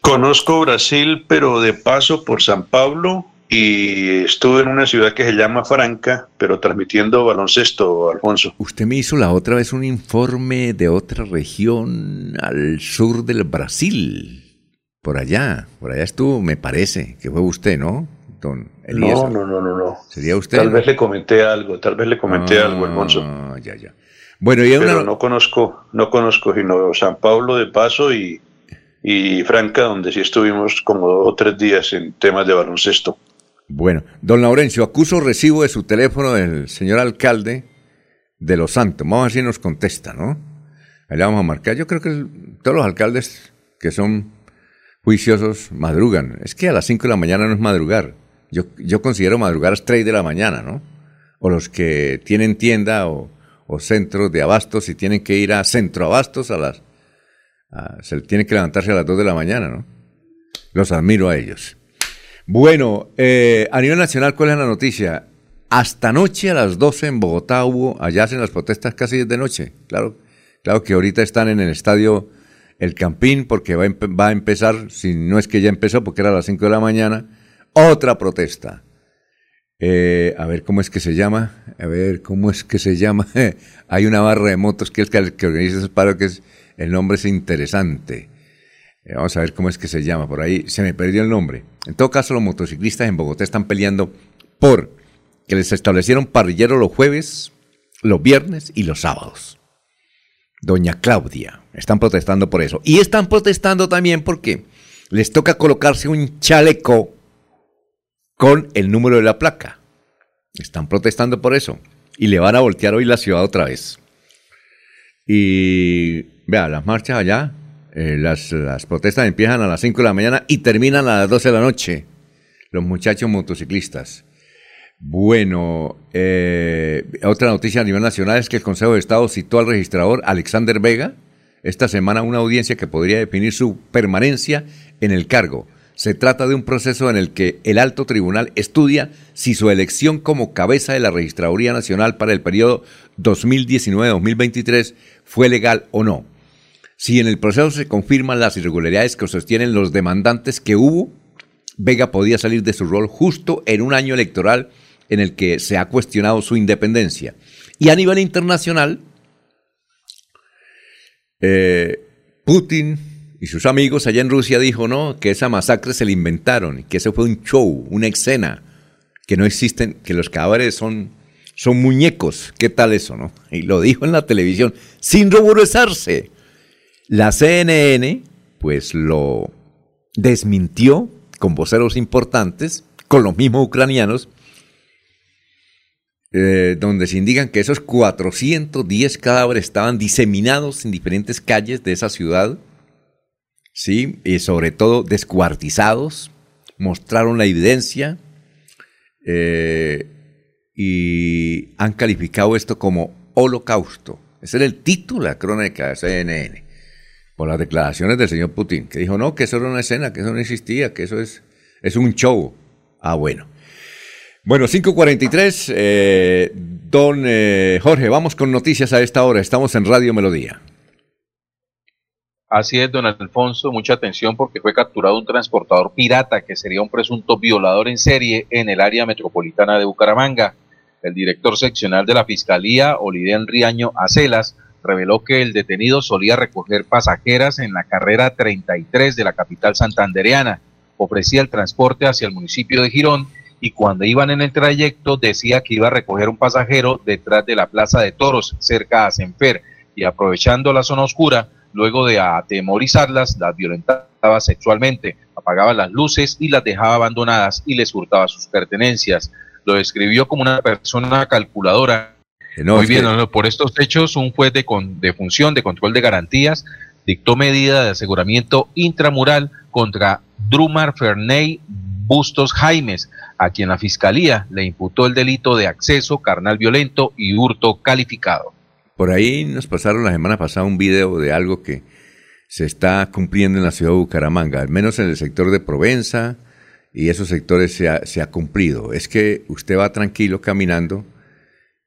Conozco Brasil, pero de paso por San Pablo y estuve en una ciudad que se llama Franca, pero transmitiendo baloncesto, Alfonso. Usted me hizo la otra vez un informe de otra región al sur del Brasil. Por allá, por allá estuvo, me parece, que fue usted, ¿no? Don No, no, no, no, no. ¿Sería usted? Tal vez le comenté algo, tal vez le comenté algo, Alfonso. Ah, ya, ya. Bueno, y Pero no conozco, no conozco sino San Pablo de paso y, y Franca, donde sí estuvimos como dos o tres días en temas de baloncesto. Bueno, don Laurencio, acuso recibo de su teléfono del señor alcalde de Los Santos. Vamos a ver si nos contesta, ¿no? Ahí le vamos a marcar. Yo creo que todos los alcaldes que son juiciosos madrugan. Es que a las 5 de la mañana no es madrugar. Yo, yo considero madrugar a las 3 de la mañana, ¿no? O los que tienen tienda o, o centros de abastos y tienen que ir a centro abastos a las... se tienen que levantarse a las 2 de la mañana, ¿no? Los admiro a ellos. Bueno, eh, a nivel nacional, ¿cuál es la noticia? Hasta noche a las 12 en Bogotá hubo, allá hacen las protestas casi desde noche. Claro, claro que ahorita están en el estadio el campín porque va a, va a empezar, si no es que ya empezó porque era a las 5 de la mañana, otra protesta. Eh, a ver cómo es que se llama, a ver cómo es que se llama. Hay una barra de motos que es que, que organiza ese paro que es, el nombre es interesante. Eh, vamos a ver cómo es que se llama, por ahí se me perdió el nombre. En todo caso, los motociclistas en Bogotá están peleando por que les establecieron parrillero los jueves, los viernes y los sábados. Doña Claudia, están protestando por eso. Y están protestando también porque les toca colocarse un chaleco con el número de la placa. Están protestando por eso. Y le van a voltear hoy la ciudad otra vez. Y vea, las marchas allá, eh, las, las, protestas empiezan a las 5 de la mañana y terminan a las 12 de la noche. Los muchachos motociclistas. Bueno, eh, otra noticia a nivel nacional es que el Consejo de Estado citó al registrador Alexander Vega esta semana una audiencia que podría definir su permanencia en el cargo. Se trata de un proceso en el que el alto tribunal estudia si su elección como cabeza de la Registraduría Nacional para el periodo 2019-2023 fue legal o no. Si en el proceso se confirman las irregularidades que sostienen los demandantes que hubo, Vega podía salir de su rol justo en un año electoral en el que se ha cuestionado su independencia. Y a nivel internacional, eh, Putin y sus amigos allá en Rusia dijo, no, que esa masacre se la inventaron, que eso fue un show, una escena, que no existen, que los cadáveres son, son muñecos. ¿Qué tal eso, no? Y lo dijo en la televisión, sin ruborizarse. La CNN, pues lo desmintió con voceros importantes, con los mismos ucranianos, eh, donde se indican que esos 410 cadáveres estaban diseminados en diferentes calles de esa ciudad ¿sí? Y sobre todo descuartizados, mostraron la evidencia eh, y han calificado esto como holocausto. Ese era el título de la crónica de CNN, por las declaraciones del señor Putin, que dijo, no, que eso era una escena, que eso no existía, que eso es, es un show. Ah, bueno. Bueno, 5.43, eh, don eh, Jorge, vamos con noticias a esta hora. Estamos en Radio Melodía. Así es, don Alfonso, mucha atención porque fue capturado un transportador pirata que sería un presunto violador en serie en el área metropolitana de Bucaramanga. El director seccional de la Fiscalía, Oliden Riaño Acelas, reveló que el detenido solía recoger pasajeras en la carrera 33 de la capital santandereana. Ofrecía el transporte hacia el municipio de Girón y cuando iban en el trayecto decía que iba a recoger un pasajero detrás de la Plaza de Toros, cerca a Senfer, y aprovechando la zona oscura, Luego de atemorizarlas, las violentaba sexualmente, apagaba las luces y las dejaba abandonadas y les hurtaba sus pertenencias. Lo describió como una persona calculadora. Muy bien, por estos hechos, un juez de, de función de control de garantías dictó medida de aseguramiento intramural contra Drumar Ferney Bustos Jaimes, a quien la fiscalía le imputó el delito de acceso carnal violento y hurto calificado. Por ahí nos pasaron la semana pasada un video de algo que se está cumpliendo en la ciudad de Bucaramanga, al menos en el sector de Provenza y esos sectores se ha, cumplido. Es que usted va tranquilo caminando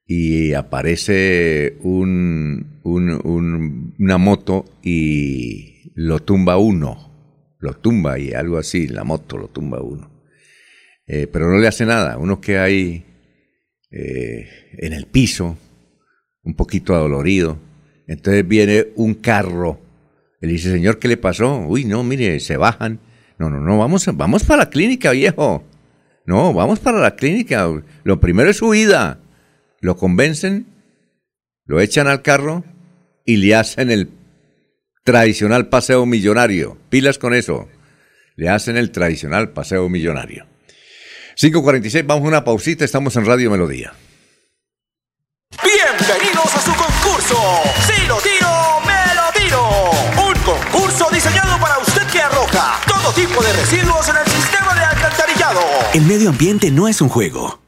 y aparece un, una moto y lo tumba uno, lo tumba y algo así, la moto lo tumba uno. Eh, pero no le hace nada, uno que hay eh, en el piso, un poquito adolorido. Entonces viene un carro. Él dice, señor, ¿qué le pasó? Uy, no, mire, se bajan. No, no, no, vamos, vamos para la clínica, viejo. No, vamos para la clínica. Lo primero es su vida. Lo convencen, lo echan al carro y le hacen el tradicional paseo millonario. Pilas con eso. Le hacen el tradicional paseo millonario. 5.46, vamos a una pausita, estamos en Radio Melodía. Bienvenidos a su concurso. Si lo tiro, me lo tiro. Un concurso diseñado para usted que arroja todo tipo de residuos en el sistema de alcantarillado. El medio ambiente no es un juego.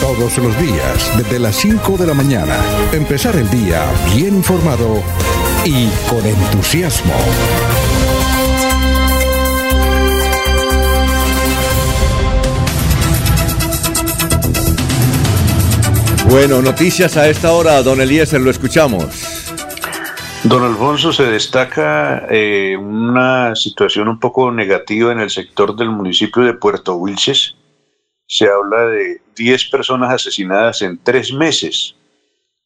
Todos los días, desde las 5 de la mañana, empezar el día bien informado y con entusiasmo. Bueno, noticias a esta hora, don Eliezer, lo escuchamos. Don Alfonso, se destaca eh, una situación un poco negativa en el sector del municipio de Puerto Wilches. Se habla de 10 personas asesinadas en tres meses.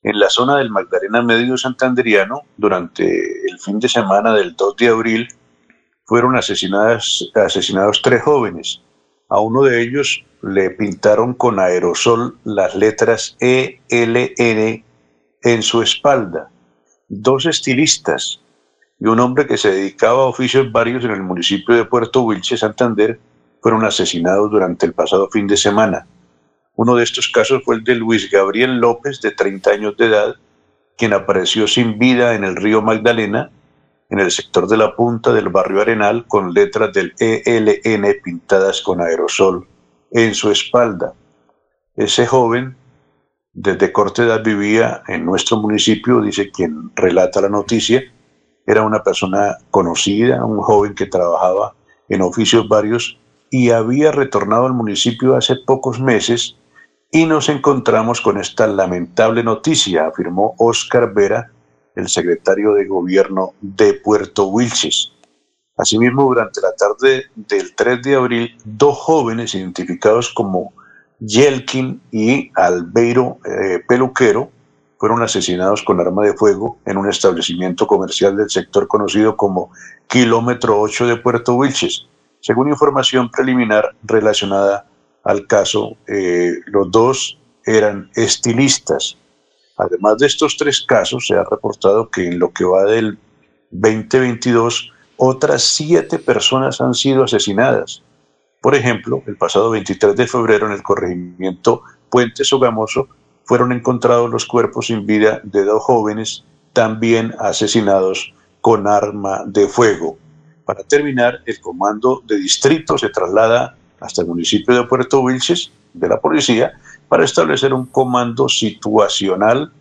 En la zona del Magdalena Medio Santanderiano, durante el fin de semana del 2 de abril, fueron asesinadas, asesinados tres jóvenes. A uno de ellos le pintaron con aerosol las letras ELN en su espalda. Dos estilistas y un hombre que se dedicaba a oficios varios en el municipio de Puerto Wilche, Santander, fueron asesinados durante el pasado fin de semana. Uno de estos casos fue el de Luis Gabriel López, de 30 años de edad, quien apareció sin vida en el río Magdalena en el sector de la punta del barrio Arenal con letras del ELN pintadas con aerosol en su espalda. Ese joven, desde corta edad, vivía en nuestro municipio, dice quien relata la noticia, era una persona conocida, un joven que trabajaba en oficios varios y había retornado al municipio hace pocos meses y nos encontramos con esta lamentable noticia, afirmó Oscar Vera, el secretario de gobierno de Puerto Wilches. Asimismo, durante la tarde del 3 de abril, dos jóvenes identificados como Yelkin y Albeiro eh, Peluquero fueron asesinados con arma de fuego en un establecimiento comercial del sector conocido como Kilómetro 8 de Puerto Wilches. Según información preliminar relacionada al caso, eh, los dos eran estilistas Además de estos tres casos, se ha reportado que en lo que va del 2022, otras siete personas han sido asesinadas. Por ejemplo, el pasado 23 de febrero en el corregimiento Puente Sogamoso fueron encontrados los cuerpos sin vida de dos jóvenes también asesinados con arma de fuego. Para terminar, el comando de distrito se traslada hasta el municipio de Puerto Wilches de la policía para establecer un comando situacional,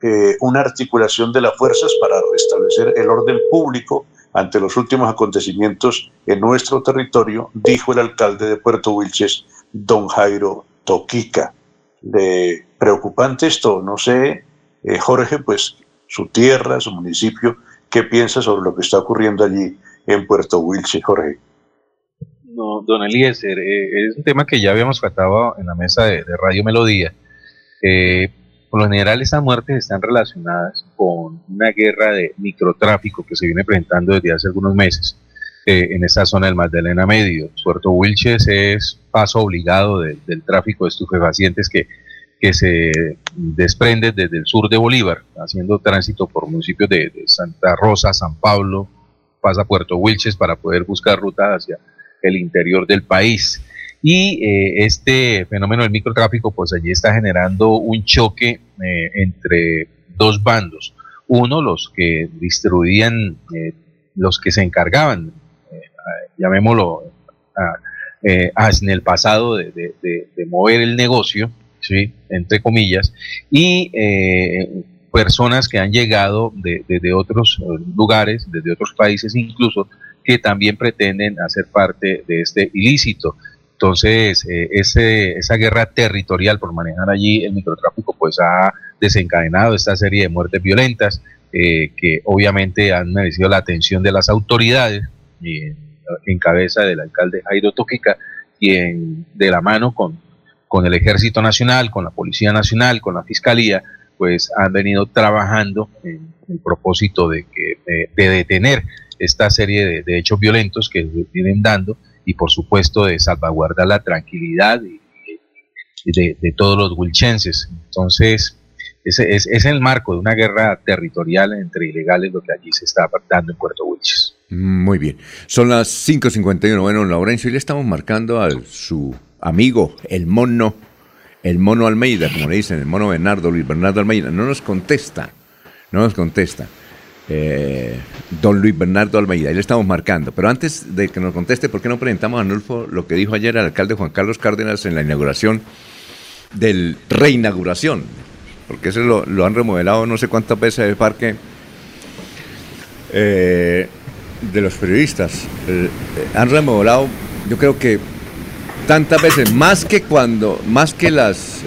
eh, una articulación de las fuerzas para restablecer el orden público ante los últimos acontecimientos en nuestro territorio, dijo el alcalde de Puerto Wilches, don Jairo Toquica. De preocupante esto, no sé, eh, Jorge, pues su tierra, su municipio, ¿qué piensa sobre lo que está ocurriendo allí en Puerto Wilches, Jorge? don Eliezer, eh, es un tema que ya habíamos tratado en la mesa de, Radio Melodía. Eh, por lo general, estas muertes están relacionadas con una guerra de microtráfico que se viene presentando desde hace algunos meses eh, en esta zona del Magdalena Medio. Puerto Wilches es paso obligado del tráfico de estupefacientes que, que se desprende desde el sur de Bolívar, haciendo tránsito por municipios de, de Santa Rosa, San Pablo, pasa Puerto Wilches para poder buscar rutas hacia el interior del país. Y eh, este fenómeno del microtráfico, pues allí está generando un choque eh, entre dos bandos. Uno, los que distribuían, eh, los que se encargaban, llamémoslo, en el pasado de, mover el negocio, entre comillas, y personas que han llegado de, otros lugares, desde otros países incluso, que también pretenden hacer parte de este ilícito. Entonces, eh, ese, esa guerra territorial por manejar allí el microtráfico, pues ha desencadenado esta serie de muertes violentas eh, que obviamente han merecido la atención de las autoridades, en cabeza del alcalde Jairo Toquica, y de la mano con, con el Ejército Nacional, con la Policía Nacional, con la Fiscalía, pues han venido trabajando en el propósito de, que, de detener esta serie de, hechos violentos que vienen dando y por supuesto de salvaguardar la tranquilidad de, todos los wilchenses. Entonces, ese es, el marco de una guerra territorial entre ilegales lo que allí se está dando en Puerto Wilches. Muy bien. Son las 5.51. Bueno, Laurencio, y le estamos marcando a su amigo, el mono, el mono Almeida, como le dicen, el mono Bernardo, Luis Bernardo Almeida. No nos contesta, no nos contesta. eh, don Luis Bernardo Almeida. Ahí le estamos marcando. Pero antes de que nos conteste, ¿por qué no presentamos a Anulfo lo que dijo ayer el alcalde Juan Carlos Cárdenas en la inauguración del reinauguración? Porque eso lo, han remodelado no sé cuántas veces el parque eh, de los periodistas. Eh, han remodelado, yo creo que tantas veces, más que cuando, más que las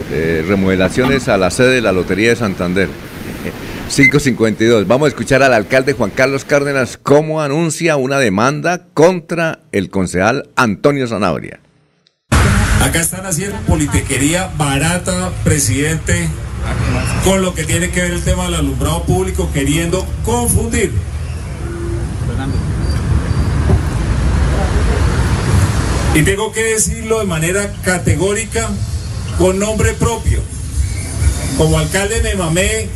remodelaciones a la sede de la Lotería de Santander. 552. Vamos a escuchar al alcalde Juan Carlos Cárdenas cómo anuncia una demanda contra el concejal Antonio Zanabria. Acá están haciendo politiquería barata, presidente, con lo que tiene que ver el tema del alumbrado público, queriendo confundir. Y tengo que decirlo de manera categórica, con nombre propio. Como alcalde me mamé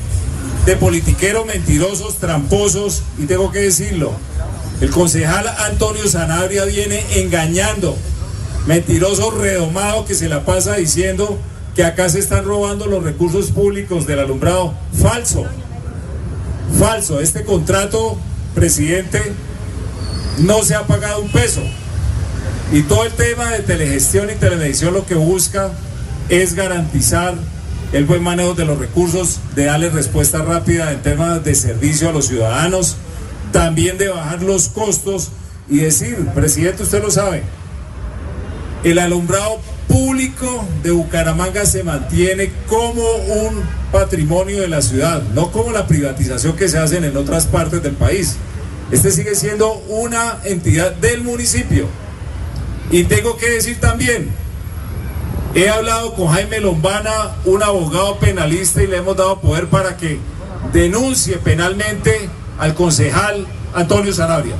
de politiqueros mentirosos, tramposos, y tengo que decirlo, el concejal Antonio Sanabria viene engañando, mentiroso redomado que se la pasa diciendo que acá se están robando los recursos públicos del alumbrado. Falso, falso, este contrato, presidente, no se ha pagado un peso. Y todo el tema de telegestión y telemedición lo que busca es garantizar el buen manejo de los recursos, de darle respuesta rápida en temas de servicio a los ciudadanos, también de bajar los costos y decir, presidente, usted lo sabe, el alumbrado público de Bucaramanga se mantiene como un patrimonio de la ciudad, no como la privatización que se hace en otras partes del país. Este sigue siendo una entidad del municipio. Y tengo que decir también, He hablado con Jaime Lombana, un abogado penalista, y le hemos dado poder para que denuncie penalmente al concejal Antonio Sanabria.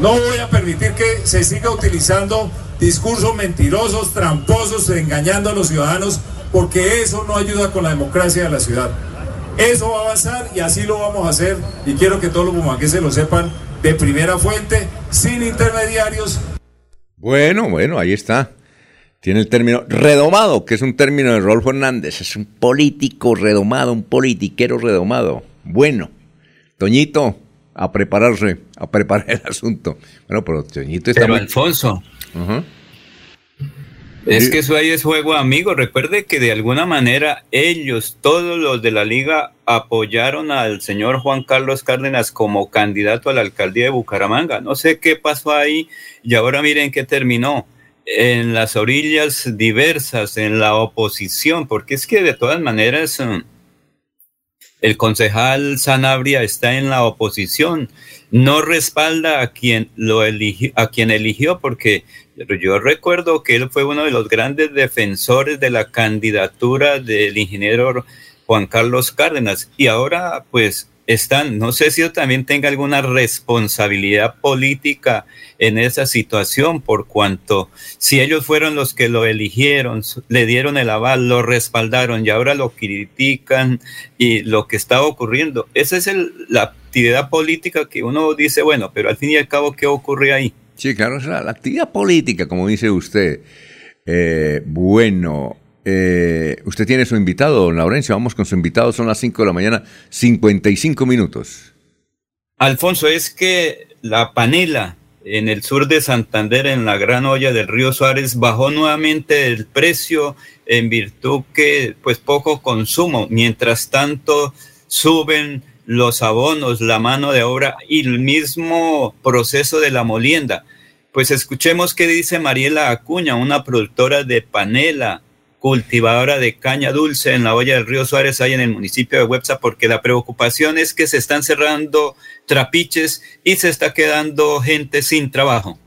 No voy a permitir que se siga utilizando discursos mentirosos, tramposos, engañando a los ciudadanos, porque eso no ayuda con la democracia de la ciudad. Eso va a avanzar y así lo vamos a hacer. Y quiero que todos los bumangueses lo sepan de primera fuente, sin intermediarios. Bueno, bueno, ahí está. Tiene el término redomado, que es un término de Rolfo Hernández. Es un político redomado, un politiquero redomado. Bueno, Toñito, a prepararse, a preparar el asunto. Bueno, pero Toñito está. Pero Alfonso. Es que eso ahí es juego amigo. Recuerde que de alguna manera ellos, todos los de la liga, apoyaron al señor Juan Carlos Cárdenas como candidato a la alcaldía de Bucaramanga. No sé qué pasó ahí y ahora miren qué terminó en las orillas diversas, en la oposición, porque es que de todas maneras um, el concejal Sanabria está en la oposición, no respalda a quien lo eligió, a quien eligió, porque yo recuerdo que él fue uno de los grandes defensores de la candidatura del ingeniero Juan Carlos Cárdenas. Y ahora pues están, no sé si yo también tenga alguna responsabilidad política en esa situación, por cuanto si ellos fueron los que lo eligieron, le dieron el aval, lo respaldaron y ahora lo critican y lo que está ocurriendo, esa es la actividad política que uno dice, bueno, pero al fin y al cabo, ¿qué ocurre ahí? Sí, claro, es la, actividad política, como dice usted. Eh, bueno, eh, usted tiene su invitado, don Laurencio. Vamos con su invitado. Son las 5 de la mañana, 55 minutos. Alfonso, es que la panela en el sur de Santander, en la gran olla del río Suárez, bajó nuevamente el precio en virtud que, pues, poco consumo. Mientras tanto, suben los abonos, la mano de obra y el mismo proceso de la molienda. Pues escuchemos qué dice Mariela Acuña, una productora de panela cultivadora de caña dulce en la olla del río Suárez, ahí en el municipio de Websa, porque la preocupación es que se están cerrando trapiches y se está quedando gente sin trabajo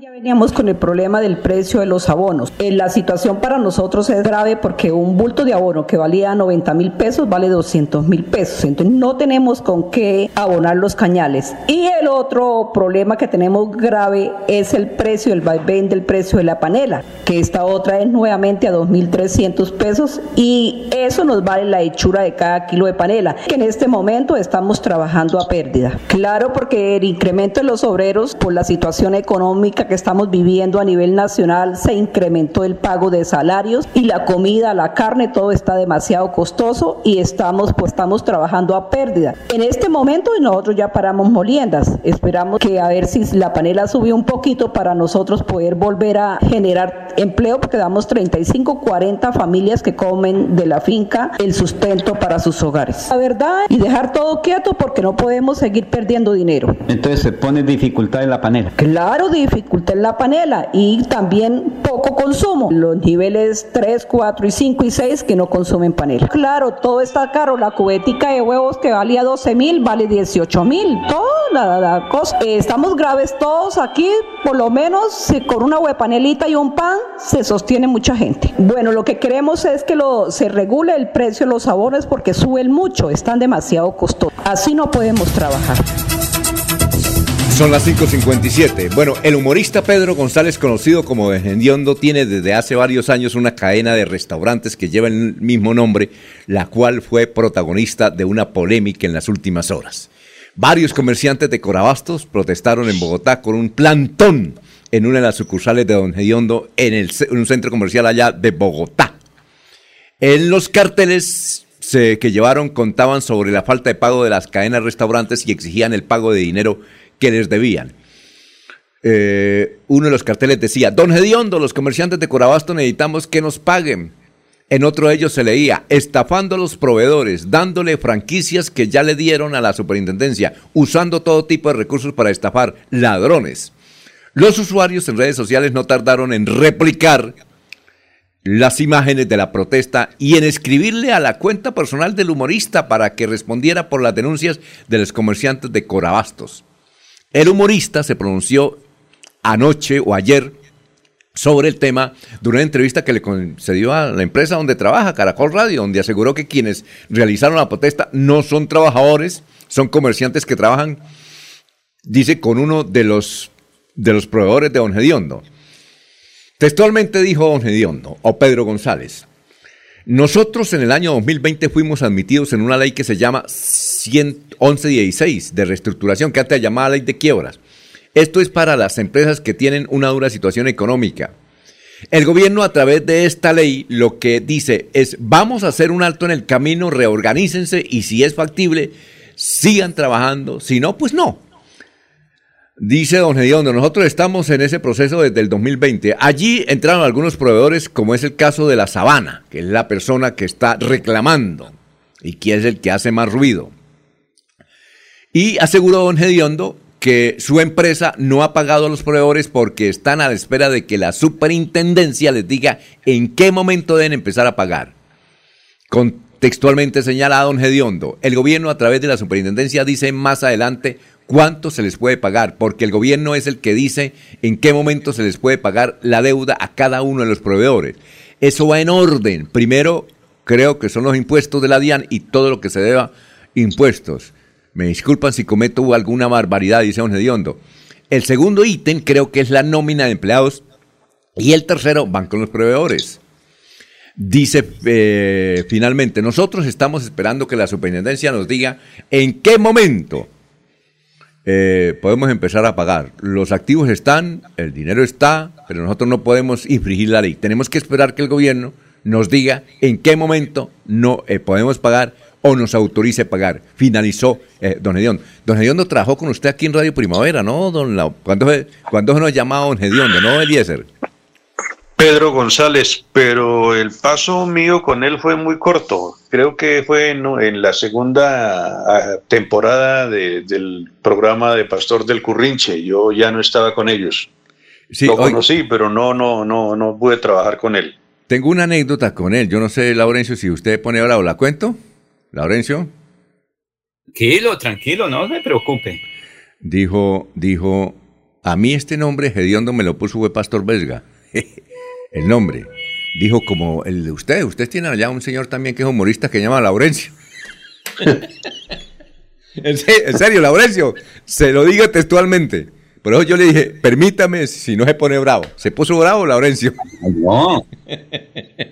ya veníamos con el problema del precio de los abonos. Eh, la situación para nosotros es grave porque un bulto de abono que valía 90 mil pesos vale 200 mil pesos. Entonces no tenemos con qué abonar los cañales. Y el otro problema que tenemos grave es el precio, el vaivén del precio de la panela, que esta otra es nuevamente a 2.300 pesos y eso nos vale la hechura de cada kilo de panela, que en este momento estamos trabajando a pérdida. Claro, porque el incremento de los obreros por la situación económica económica que estamos viviendo a nivel nacional se incrementó el pago de salarios y la comida, la carne, todo está demasiado costoso y estamos, pues, estamos trabajando a pérdida. En este momento nosotros ya paramos moliendas. Esperamos que a ver si la panela sube un poquito para nosotros poder volver a generar empleo porque damos 35, 40 familias que comen de la finca el sustento para sus hogares. La verdad, y dejar todo quieto porque no podemos seguir perdiendo dinero. Entonces se pone dificultad en la panela. Claro, dificultad en la panela y también poco consumo. Los niveles 3, 4 y 5 y 6 que no consumen panela. Claro, todo está caro. La cubetica de huevos que valía 12 mil vale 18 mil. Toda la, cosa. estamos graves todos aquí, por lo menos con una huepanelita y un pan se sostiene mucha gente. Bueno, lo que queremos es que lo, se regule el precio de los sabores porque suben mucho, están demasiado costosos. Así no podemos trabajar. Son las 5.57. Bueno, el humorista Pedro González, conocido como Gendiondo, tiene desde hace varios años una cadena de restaurantes que lleva el mismo nombre, la cual fue protagonista de una polémica en las últimas horas. Varios comerciantes de Corabastos protestaron en Bogotá con un plantón en una de las sucursales de Don Gediondo en, el, un centro comercial allá de Bogotá. En los carteles que llevaron contaban sobre la falta de pago de las cadenas de restaurantes y exigían el pago de dinero que les debían. Eh, uno de los carteles decía, Don Gediondo, los comerciantes de Corabasto necesitamos que nos paguen. En otro de ellos se leía, estafando a los proveedores, dándole franquicias que ya le dieron a la superintendencia, usando todo tipo de recursos para estafar ladrones. Los usuarios en redes sociales no tardaron en replicar las imágenes de la protesta y en escribirle a la cuenta personal del humorista para que respondiera por las denuncias de los comerciantes de Corabastos. El humorista se pronunció anoche o ayer sobre el tema de una entrevista que le concedió a la empresa donde trabaja, Caracol Radio, donde aseguró que quienes realizaron la protesta no son trabajadores, son comerciantes que trabajan, dice, con uno de los, de los proveedores de Don Gediondo. Textualmente dijo Don Gediondo, o Pedro González, nosotros en el año 2020 fuimos admitidos en una ley que se llama 1116 de reestructuración, que antes llamaba ley de quiebras. Esto es para las empresas que tienen una dura situación económica. El gobierno a través de esta ley lo que dice es vamos a hacer un alto en el camino, reorganícense y si es factible, sigan trabajando, si no, pues no. Dice don Gediondo, nosotros estamos en ese proceso desde el 2020. Allí entraron algunos proveedores, como es el caso de la Sabana, que es la persona que está reclamando y que es el que hace más ruido. Y aseguró don Gediondo que su empresa no ha pagado a los proveedores porque están a la espera de que la superintendencia les diga en qué momento deben empezar a pagar. Contextualmente señala don Gediondo, el gobierno a través de la superintendencia dice más adelante cuánto se les puede pagar, porque el gobierno es el que dice en qué momento se les puede pagar la deuda a cada uno de los proveedores. Eso va en orden. Primero, creo que son los impuestos de la DIAN y todo lo que se deba impuestos. Me disculpan si cometo alguna barbaridad, dice don Hediondo. El segundo ítem creo que es la nómina de empleados y el tercero van con los proveedores. Dice eh, finalmente, nosotros estamos esperando que la superintendencia nos diga en qué momento eh, podemos empezar a pagar. Los activos están, el dinero está, pero nosotros no podemos infringir la ley. Tenemos que esperar que el gobierno nos diga en qué momento no eh, podemos pagar o nos autorice pagar. Finalizó eh, don Hediondo. Don Hediondo trabajó con usted aquí en Radio Primavera, ¿no, don Lau? ¿Cuándo, ¿Cuándo nos llamaba don Hediondo, no, Eliezer? Pedro González, pero el paso mío con él fue muy corto. Creo que fue en, la segunda ah, temporada del programa de Pastor del Currinche. Yo ya no estaba con ellos. Sí, Lo conocí, pero no, no, no, no pude trabajar con él. Tengo una anécdota con él. Yo no sé, Laurencio, si usted pone ahora o la cuento. Laurencio. Tranquilo, tranquilo, no se preocupe. Dijo, dijo, a mí este nombre Gediondo me lo puso fue Pastor Vesga. el nombre. Dijo como el de usted. Usted tiene allá un señor también que es humorista que se llama Laurencio. en serio, Laurencio, se lo digo textualmente. Por eso yo le dije, permítame si no se pone bravo. ¿Se puso bravo, Laurencio? No.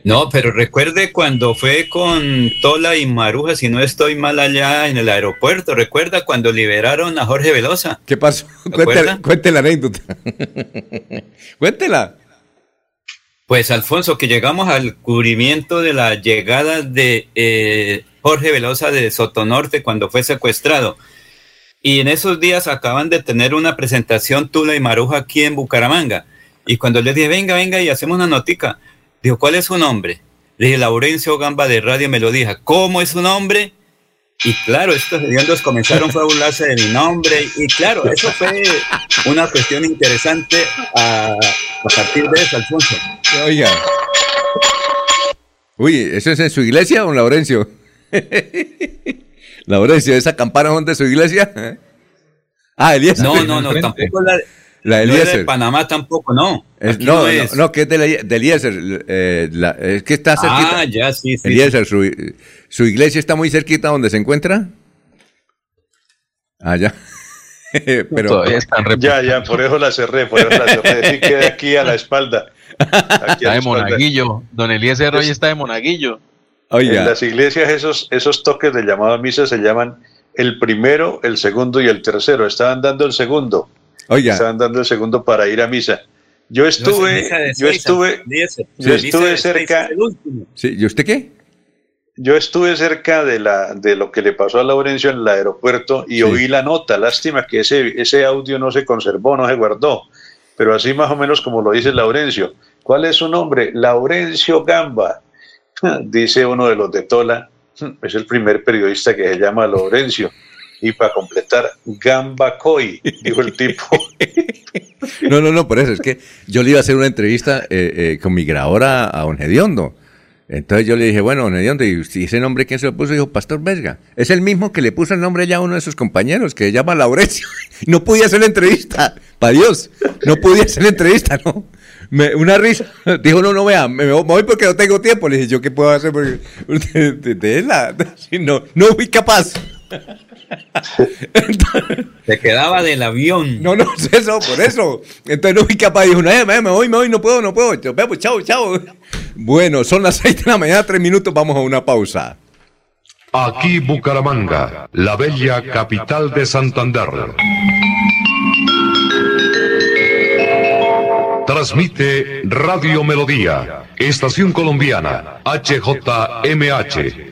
No, pero recuerde cuando fue con Tola y Maruja, si no estoy mal allá en el aeropuerto. Recuerda cuando liberaron a Jorge Velosa. ¿Qué pasó? Cuéntela, cuéntela la anécdota. Cuéntela. Pues Alfonso, que llegamos al cubrimiento de la llegada de eh, Jorge Velosa de Sotonorte cuando fue secuestrado. Y en esos días acaban de tener una presentación Tula y Maruja aquí en Bucaramanga. Y cuando les dije, venga, venga y hacemos una notica, dijo, ¿cuál es su nombre? Le dije, Laurencio Gamba de Radio Melodía. ¿Cómo es su nombre? Y claro, estos hediondos comenzaron a burlarse de mi nombre. Y claro, eso fue una cuestión interesante a, a partir de eso, Alfonso. Oiga. Uy, ¿eso es en su iglesia, don Laurencio? Laurencio, ¿esa campana son de su iglesia? Ah, Eliezer. No, no, no, tampoco la, La de no es de Panamá tampoco, no. Es- no, no, es. no, que es de, la- de Eliezer. eh, la- es que está cerquita. Ah, ya, sí, sí. Eliezer, su, su iglesia está muy cerquita donde se encuentra. Ah, ya. Pero, Todavía están Ya, ya, por eso la cerré, por eso la cerré. Sí queda aquí a la espalda. Aquí Está la de espalda. Monaguillo. Don Eliezer hoy está de Monaguillo. En oiga, las iglesias esos, esos toques de llamado a misa se llaman el primero, el segundo y el tercero. Estaban dando el segundo. Oiga, Estaban dando el segundo para ir a misa. Yo estuve, yo estuve, yo estuve cerca, sí, ¿y usted qué? yo estuve cerca de la de lo que le pasó a Laurencio en el aeropuerto y Sí. oí la nota. Lástima que ese, ese audio no se conservó, no se guardó. Pero así más o menos como lo dice Laurencio. ¿Cuál es su nombre? Laurencio Gamba. Dice uno de los de Tola. Es el primer periodista que se llama Laurencio. Y para completar, Gamba Coy, dijo el tipo. No, no, no, por eso es que yo le iba a hacer una entrevista eh, eh, con mi grabadora a Don. Entonces yo le dije, bueno, Don Hediondo, ¿y ese nombre quién se lo puso? Dijo, Pastor Vesga. Es el mismo que le puso el nombre ya a uno de sus compañeros, que se llama Laurencio. No podía hacer la entrevista, para Dios, no podía hacer la entrevista, ¿no? Una risa. Dijo, no, no, vea, me, voy porque no tengo tiempo. Le dije, ¿yo qué puedo hacer? Porque usted, de, de la, no, no fui capaz. Se quedaba del avión. No, no, es eso, por eso. Entonces no fui capaz. Dijo, no, eh, me voy, me voy, no puedo, no puedo. Yo, Vemos, chao, chao. Bueno, son las 6 de la mañana, tres minutos, vamos a una pausa. Aquí Bucaramanga, la bella capital de Santander. Transmite Radio Melodía, Estación Colombiana, HJMH,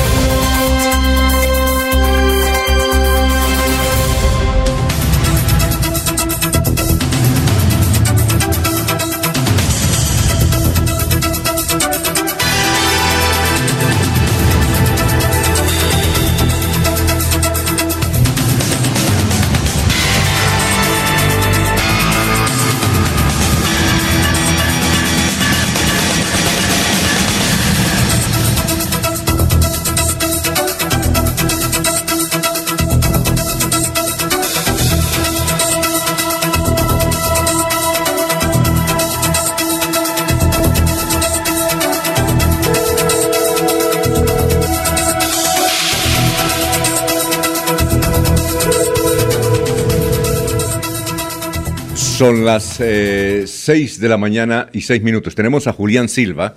Son las 6 de la mañana y 6 minutos. Tenemos a Julián Silva,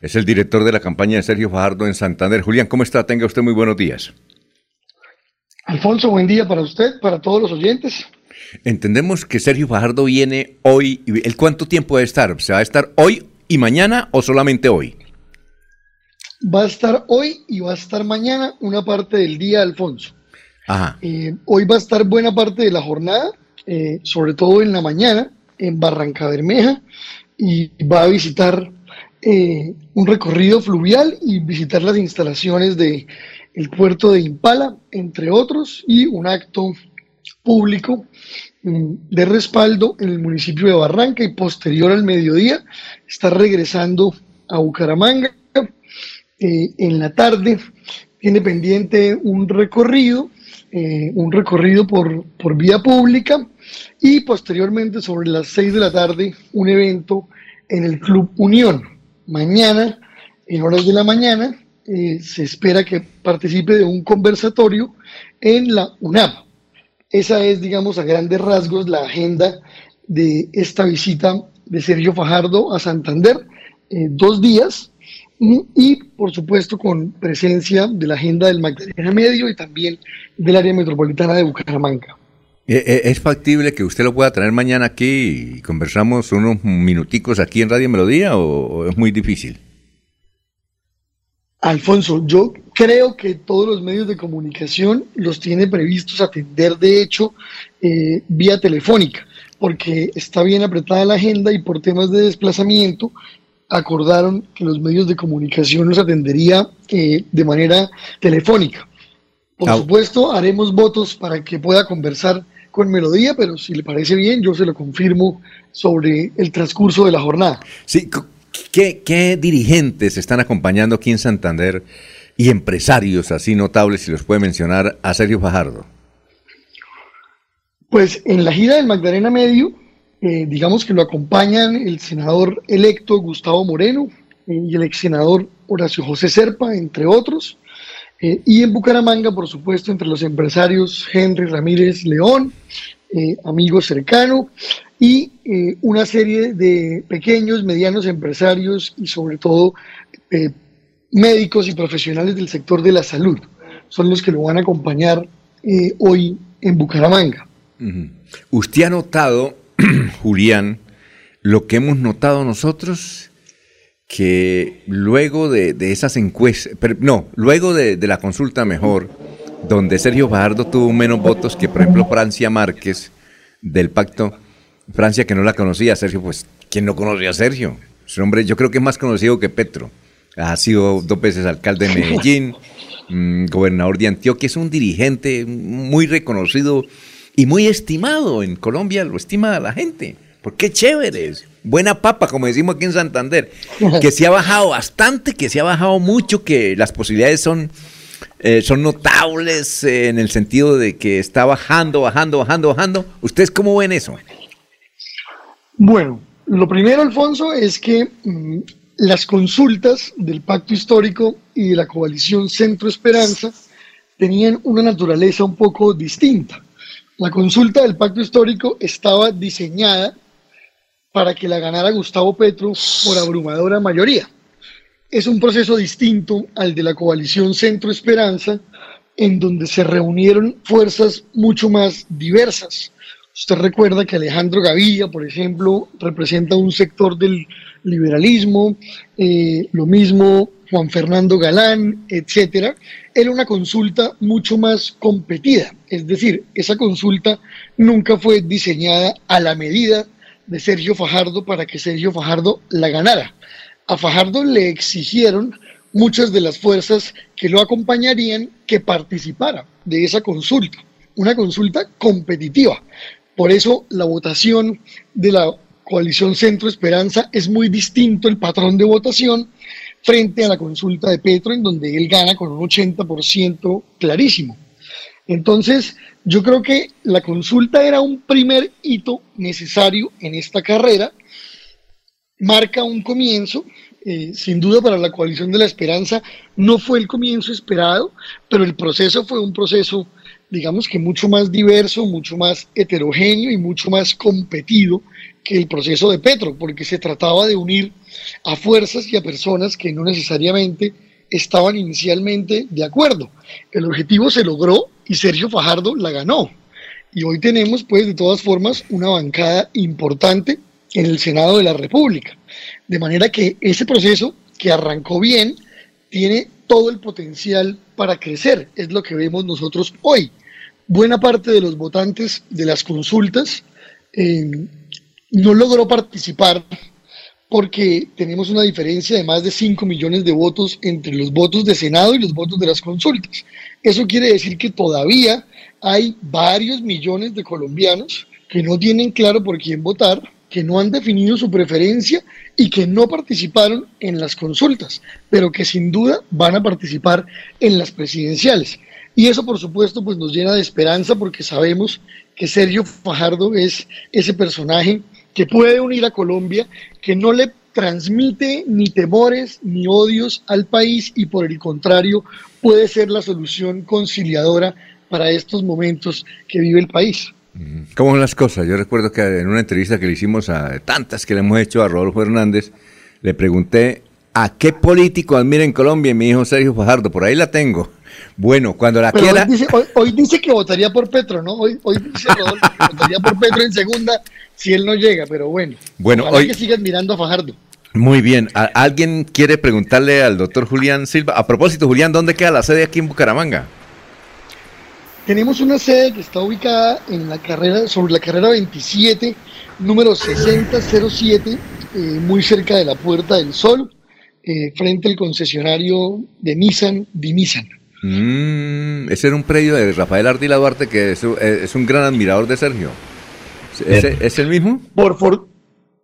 Es el director de la campaña de Sergio Fajardo en Santander. Julián, ¿cómo está? Tenga usted muy buenos días. Alfonso, buen día para usted, para todos los oyentes. Entendemos que Sergio Fajardo viene hoy. ¿El cuánto tiempo va a estar? ¿Se va a estar hoy y mañana o solamente hoy? Va a estar hoy y va a estar mañana una parte del día, Alfonso. Ajá. Eh, hoy va a estar buena parte de la jornada, eh, sobre todo en la mañana, en Barranca Bermeja, y va a visitar eh, un recorrido fluvial y visitar las instalaciones de el puerto de Impala, entre otros, y un acto público mm, de respaldo en el municipio de Barranca y posterior al mediodía está regresando a Bucaramanga. Eh, en la tarde tiene pendiente un recorrido, un recorrido por, por vía pública y posteriormente sobre las 6 de la tarde un evento en el Club Unión. Mañana, en horas de la mañana, eh, se espera que participe de un conversatorio en la UNAP. Esa es, digamos, a grandes rasgos la agenda de esta visita de Sergio Fajardo a Santander, eh, dos días, y, por supuesto con presencia de la agenda del Magdalena Medio y también del área metropolitana de Bucaramanga. Eh, ¿Es factible que usted lo pueda traer mañana aquí y conversamos unos minuticos aquí en Radio Melodía o es muy difícil? Alfonso, yo creo que todos los medios de comunicación los tiene previstos atender, de hecho, eh, vía telefónica, porque está bien apretada la agenda y por temas de desplazamiento acordaron que los medios de comunicación los atendería eh, de manera telefónica. Por supuesto, haremos votos para que pueda conversar con Melodía, pero si le parece bien, yo se lo confirmo sobre el transcurso de la jornada. Sí, ¿Qué, dirigentes están acompañando aquí en Santander y empresarios así notables, si los puede mencionar, a Sergio Fajardo? Pues en la gira del Magdalena Medio, eh, digamos que lo acompañan el senador electo Gustavo Moreno eh, y el ex senador Horacio José Serpa, entre otros. Eh, y en Bucaramanga, por supuesto, entre los empresarios Henry Ramírez León, amigo cercano, y eh, una serie de pequeños, medianos empresarios y sobre todo eh, médicos y profesionales del sector de la salud. Son los que lo van a acompañar eh, hoy en Bucaramanga. ¿Usted ha notado, Julián, lo que hemos notado nosotros? Que luego de, esas encuestas, no, luego de, de la consulta mejor, donde Sergio Fajardo tuvo menos votos que, por ejemplo, Francia Márquez del pacto, Francia que no la conocía, Sergio, pues, ¿quién no conocía a Sergio? Su nombre yo creo que es más conocido que Petro. Ha sido dos veces alcalde de Medellín, mm, gobernador de Antioquia, es un dirigente muy reconocido y muy estimado en Colombia, lo estima la gente. Porque chévere, buena papa, como decimos aquí en Santander, que se ha bajado bastante, que se ha bajado mucho, que las posibilidades son, eh, son notables eh, en el sentido de que está bajando, bajando, bajando, bajando. ¿Ustedes cómo ven eso? Bueno, lo primero, Alfonso, es que mm, las consultas del pacto histórico y de la coalición Centro Esperanza tenían una naturaleza un poco distinta. La consulta del pacto histórico estaba diseñada para que la ganara Gustavo Petro por abrumadora mayoría. Es un proceso distinto al de la coalición Centro Esperanza, en donde se reunieron fuerzas mucho más diversas Usted recuerda que Alejandro Gaviria, por ejemplo, representa un sector del liberalismo, eh, lo mismo Juan Fernando Galán, etcétera. Era una consulta mucho más competida, es decir, esa consulta nunca fue diseñada a la medida de Sergio Fajardo para que Sergio Fajardo la ganara. A Fajardo le exigieron muchas de las fuerzas que lo acompañarían que participara de esa consulta, una consulta competitiva. Por eso la votación de la coalición Centro Esperanza es muy distinto el patrón de votación frente a la consulta de Petro, en donde él gana con un 80% clarísimo. Entonces, yo creo que la consulta era un primer hito necesario en esta carrera, marca un comienzo, eh, sin duda para la coalición de la esperanza. No fue el comienzo esperado, pero el proceso fue un proceso digamos que mucho más diverso, mucho más heterogéneo y mucho más competido que el proceso de Petro, porque se trataba de unir a fuerzas y a personas que no necesariamente estaban inicialmente de acuerdo. El objetivo se logró y Sergio Fajardo la ganó. Y hoy tenemos, pues, de todas formas, una bancada importante en el Senado de la República. De manera que ese proceso, que arrancó bien, tiene todo el potencial para crecer. Es lo que vemos nosotros hoy. Buena parte de los votantes de las consultas eh, no logró participar porque tenemos una diferencia de más de 5 millones de votos entre los votos de Senado y los votos de las consultas. Eso quiere decir que todavía hay varios millones de colombianos que no tienen claro por quién votar que no han definido su preferencia y que no participaron en las consultas, pero que sin duda van a participar en las presidenciales. Y eso, por supuesto, pues nos llena de esperanza porque sabemos que Sergio Fajardo es ese personaje que puede unir a Colombia, que no le transmite ni temores ni odios al país y por el contrario puede ser la solución conciliadora para estos momentos que vive el país. ¿Cómo son las cosas? Yo recuerdo que en una entrevista que le hicimos a tantas que le hemos hecho a Rodolfo Hernández, le pregunté a qué político admira en Colombia y me dijo Sergio Fajardo, por ahí la tengo. Bueno, cuando la quiera... Hoy dice, que votaría por Petro, ¿no? Hoy, dice Rodolfo que votaría por Petro en segunda si él no llega, pero bueno. Bueno, hoy... que siga admirando a Fajardo. Muy bien. ¿Alguien quiere preguntarle al doctor Julián Silva? A propósito, Julián, ¿dónde queda la sede aquí en Bucaramanga? Tenemos una sede que está ubicada en la carrera, sobre la carrera 27, número 6007, eh, muy cerca de la Puerta del Sol, eh, frente al concesionario de Nissan, de Nissan. Mm, ese era un predio de Rafael Ardila Duarte, que es, un gran admirador de Sergio. ¿Es, el mismo? Por,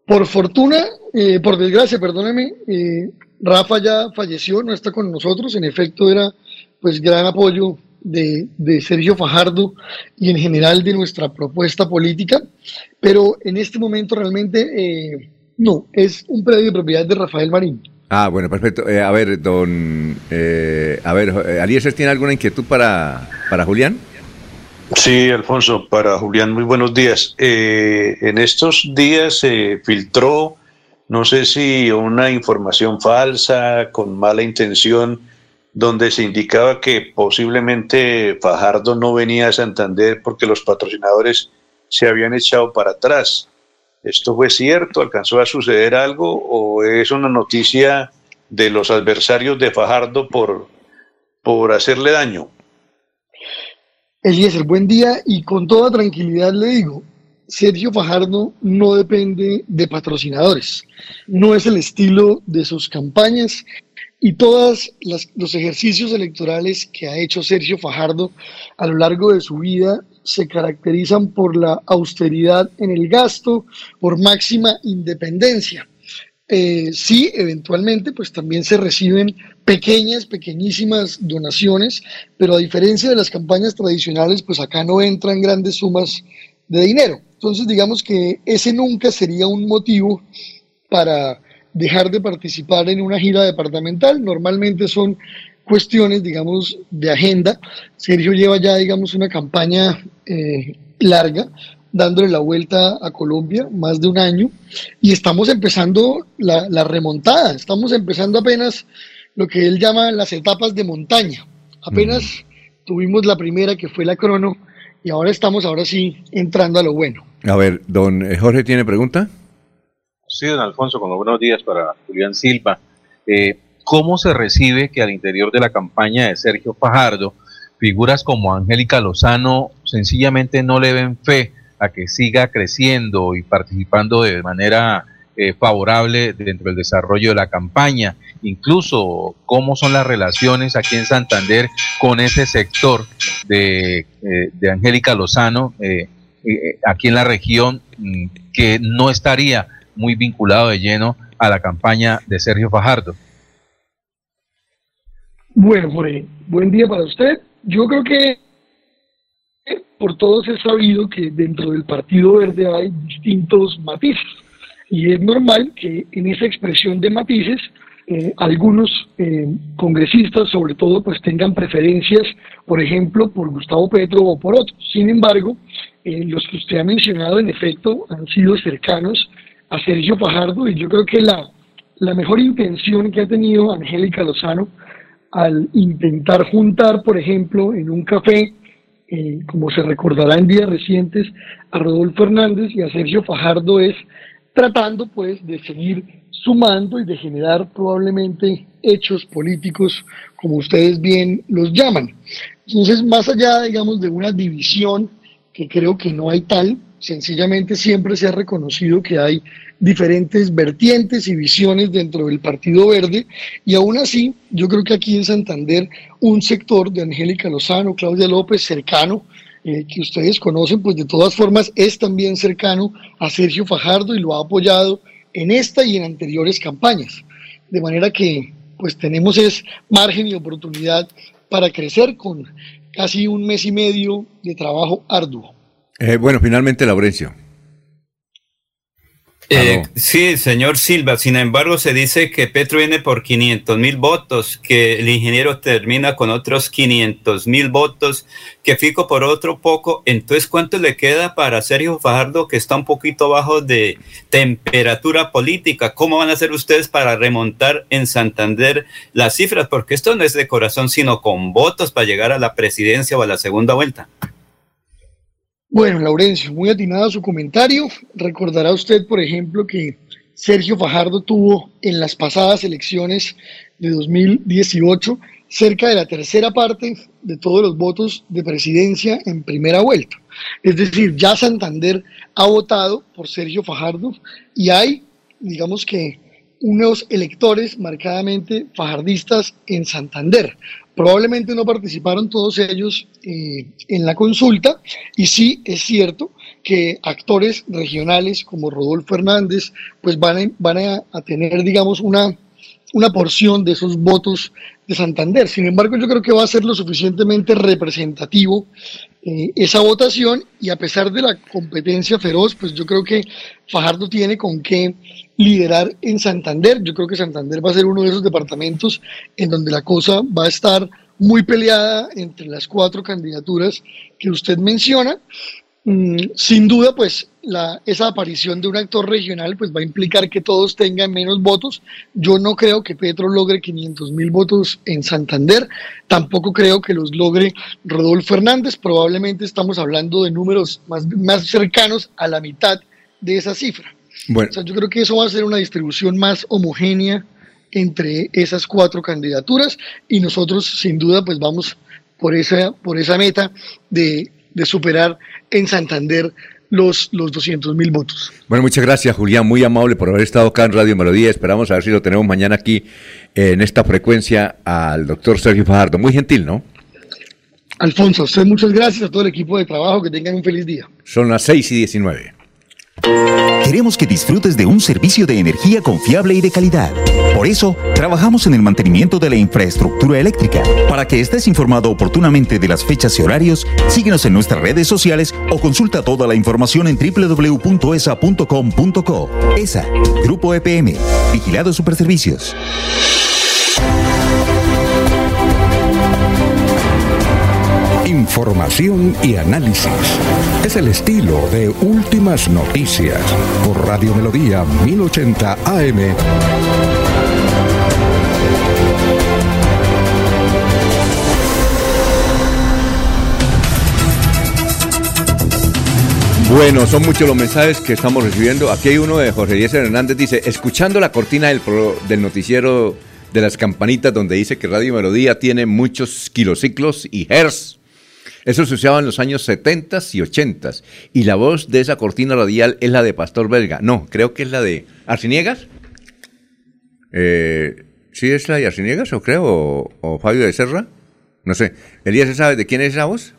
por fortuna, por desgracia, perdóneme, Rafa ya falleció, no está con nosotros, en efecto era pues gran apoyo de, Sergio Fajardo y en general de nuestra propuesta política, pero en este momento realmente eh, no, es un predio de propiedad de Rafael Marín. Ah, bueno, perfecto. Eh, a ver, don, eh, a ver, Aliezer, ¿tiene alguna inquietud para, para Julián? Sí, Alfonso, para Julián, muy buenos días. en estos días se filtró, no sé si una información falsa, con mala intención, donde se indicaba que posiblemente Fajardo no venía a Santander porque los patrocinadores se habían echado para atrás. ¿Esto fue cierto? ¿Alcanzó a suceder algo? ¿O es una noticia de los adversarios de Fajardo por, por hacerle daño? Eliezer, buen día y con toda tranquilidad le digo, Sergio Fajardo no depende de patrocinadores, no es el estilo de sus campañas y todos los ejercicios electorales que ha hecho Sergio Fajardo a lo largo de su vida se caracterizan por la austeridad en el gasto, por máxima independencia. Eh, sí, eventualmente, pues también se reciben pequeñas, pequeñísimas donaciones, pero a diferencia de las campañas tradicionales, pues acá no entran grandes sumas de dinero. Entonces, digamos que ese nunca sería un motivo para dejar de participar en una gira departamental. Normalmente son cuestiones, digamos, de agenda. Sergio lleva ya, digamos, una campaña eh, larga dándole la vuelta a Colombia, más de un año, y estamos empezando la, la remontada, estamos empezando apenas lo que él llama las etapas de montaña. Apenas tuvimos la primera que fue la crono y ahora estamos, ahora sí, entrando a lo bueno. A ver, don eh, Jorge tiene pregunta. Sí, don Alfonso, con buenos días para Julián Silva. Eh, ¿Cómo se recibe que al interior de la campaña de Sergio Fajardo, figuras como Angélica Lozano sencillamente no le ven fe a que siga creciendo y participando de manera eh, favorable dentro del desarrollo de la campaña? Incluso cómo son las relaciones aquí en Santander con ese sector de, eh, de Angélica Lozano aquí en la región mm, que no estaría muy vinculado de lleno a la campaña de Sergio Fajardo. Bueno, buen día para usted. Yo creo que por todos es sabido que dentro del Partido Verde hay distintos matices y es normal que en esa expresión de matices eh, algunos eh, congresistas, sobre todo, pues tengan preferencias, por ejemplo, por Gustavo Petro o por otros. Sin embargo, eh, los que usted ha mencionado, en efecto, han sido cercanos a Sergio Fajardo y yo creo que la, la mejor intención que ha tenido Angélica Lozano al intentar juntar, por ejemplo, en un café, como se recordará en días recientes, a Rodolfo Hernández y a Sergio Fajardo es tratando pues de seguir sumando y de generar probablemente hechos políticos como ustedes bien los llaman. Entonces, más allá, digamos, de una división que creo que no hay tal, sencillamente siempre se ha reconocido que hay diferentes vertientes y visiones dentro del Partido Verde y aún así yo creo que aquí en Santander un sector de Angélica Lozano, Claudia López cercano eh, que ustedes conocen, pues de todas formas es también cercano a Sergio Fajardo y lo ha apoyado en esta y en anteriores campañas. De manera que pues tenemos es margen y oportunidad para crecer con casi un mes y medio de trabajo arduo. Eh, bueno, finalmente, Laurencio. Eh, sí, señor Silva. Sin embargo, se dice que Petro viene por 500 mil votos, que el ingeniero termina con otros 500 mil votos, que Fico por otro poco. Entonces, ¿cuánto le queda para Sergio Fajardo, que está un poquito bajo de temperatura política? ¿Cómo van a hacer ustedes para remontar en Santander las cifras? Porque esto no es de corazón, sino con votos para llegar a la presidencia o a la segunda vuelta. Bueno, Laurencio, muy atinado su comentario. Recordará usted, por ejemplo, que Sergio Fajardo tuvo en las pasadas elecciones de 2018 cerca de la tercera parte de todos los votos de presidencia en primera vuelta. Es decir, ya Santander ha votado por Sergio Fajardo y hay, digamos que, unos electores marcadamente fajardistas en Santander. Probablemente no participaron todos ellos eh, en la consulta y sí es cierto que actores regionales como Rodolfo Hernández pues van a, van a, tener digamos una, una porción de esos votos de Santander. Sin embargo, yo creo que va a ser lo suficientemente representativo eh, esa votación y a pesar de la competencia feroz, pues yo creo que Fajardo tiene con qué liderar en Santander. Yo creo que Santander va a ser uno de esos departamentos en donde la cosa va a estar muy peleada entre las cuatro candidaturas que usted menciona. Mm, sin duda, pues la, esa aparición de un actor regional pues va a implicar que todos tengan menos votos. Yo no creo que Petro logre 500 mil votos en Santander, tampoco creo que los logre Rodolfo Hernández, probablemente estamos hablando de números más, más cercanos a la mitad de esa cifra. Bueno. yo creo que eso va a ser una distribución más homogénea entre esas cuatro candidaturas y nosotros sin duda pues vamos por esa, por esa meta de, superar en Santander los, los 200 mil votos. Bueno, muchas gracias Julián, muy amable por haber estado acá en Radio Melodía. Esperamos a ver si lo tenemos mañana aquí en esta frecuencia al doctor Sergio Fajardo. Muy gentil, ¿no? Alfonso, usted muchas gracias a todo el equipo de trabajo, que tengan un feliz día. Son las 6 y 19. Queremos que disfrutes de un servicio de energía confiable y de calidad. Por eso, trabajamos en el mantenimiento de la infraestructura eléctrica. Para que estés informado oportunamente de las fechas y horarios, síguenos en nuestras redes sociales o consulta toda la información en www.esa.com.co. ESA, Grupo EPM, Vigilado Superservicios. Información y análisis. Es el estilo de Últimas Noticias por Radio Melodía 1080 AM. Bueno, son muchos los mensajes que estamos recibiendo. Aquí hay uno de Jorge Díaz Hernández, dice, escuchando la cortina del, del noticiero de las campanitas donde dice que Radio Melodía tiene muchos kilociclos y hertz eso se usaba en los años 70 y 80 y la voz de esa cortina radial es la de Pastor Belga. No, creo que es la de Arciniegas. Eh, ¿Sí es la de Arciniegas o creo? O, Fabio de Serra? No sé. ¿Elías sabe de quién es esa voz?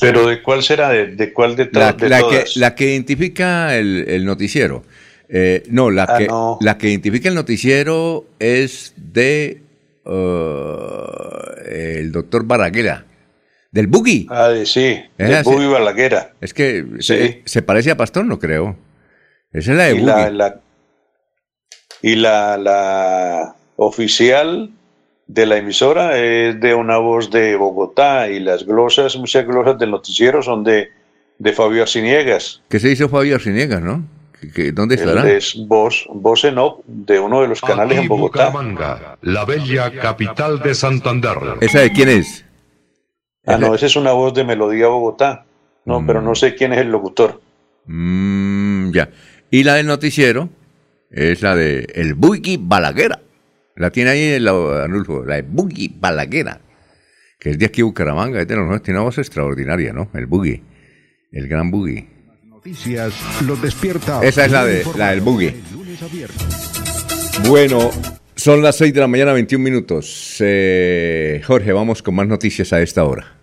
¿Pero de cuál será? ¿De, cuál de, la, de la Que, la que identifica el, noticiero. Eh, no, la, ah, que, la que identifica el noticiero es de uh, el doctor Baraguera. Del Boogie. Ah, sí, del Boogie Balaguera. Es que se, parece a Pastor, no creo. Esa es la de y. La, y la, la, oficial de la emisora es de una voz de Bogotá y las glosas, muchas glosas del noticiero son de, de Fabio Arciniegas. ¿Qué se hizo Fabio Arciniegas, no? ¿Qué- ¿Dónde estará? Él es voz, voz en off de uno de los canales en Bogotá. Bucaramanga, la bella capital de Santander. ¿Esa de quién es? Ah, no, esa es una voz de Melodía Bogotá. No, pero no sé quién es el locutor. Mm, ya. Y la del noticiero es la de El Buggy Balaguera. La tiene ahí el Arnulfo, la de Buggy Balaguera. Que es de aquí Bucaramanga, es de los tiene una voz extraordinaria, ¿no? El Buggy. El gran Buggy. Noticias los despierta. Esa es la de la del Buggy. Bueno, son las 6 de la mañana, 21 minutos. Eh, Jorge, vamos con más noticias a esta hora.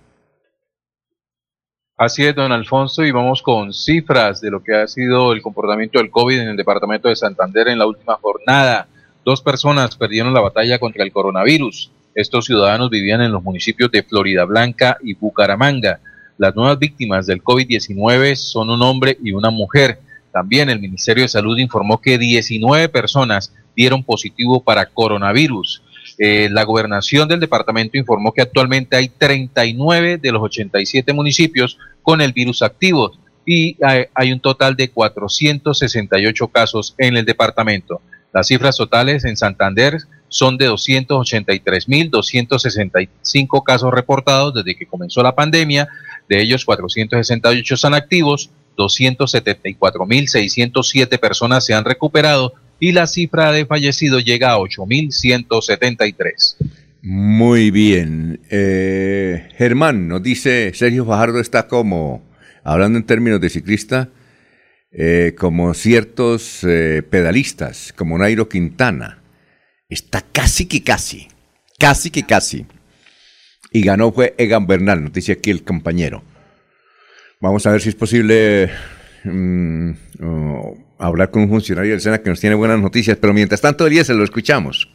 Así es, don Alfonso, y vamos con cifras de lo que ha sido el comportamiento del COVID en el departamento de Santander en la última jornada. Dos personas perdieron la batalla contra el coronavirus. Estos ciudadanos vivían en los municipios de Florida Blanca y Bucaramanga. Las nuevas víctimas del COVID-19 son un hombre y una mujer. También el Ministerio de Salud informó que 19 personas dieron positivo para coronavirus. Eh, la gobernación del departamento informó que actualmente hay 39 de los 87 municipios con el virus activo y hay, hay un total de 468 casos en el departamento. Las cifras totales en Santander son de 283.265 casos reportados desde que comenzó la pandemia, de ellos 468 están activos, 274.607 personas se han recuperado y la cifra de fallecidos llega a 8.173. Muy bien. Eh, Germán, nos dice Sergio Fajardo está como, hablando en términos de ciclista, eh, como ciertos eh, pedalistas, como Nairo Quintana. Está casi que casi, casi que casi. Y ganó fue Egan Bernal, nos dice aquí el compañero. Vamos a ver si es posible mm, hablar con un funcionario del SENA que nos tiene buenas noticias, pero mientras tanto, Eliezer, lo escuchamos.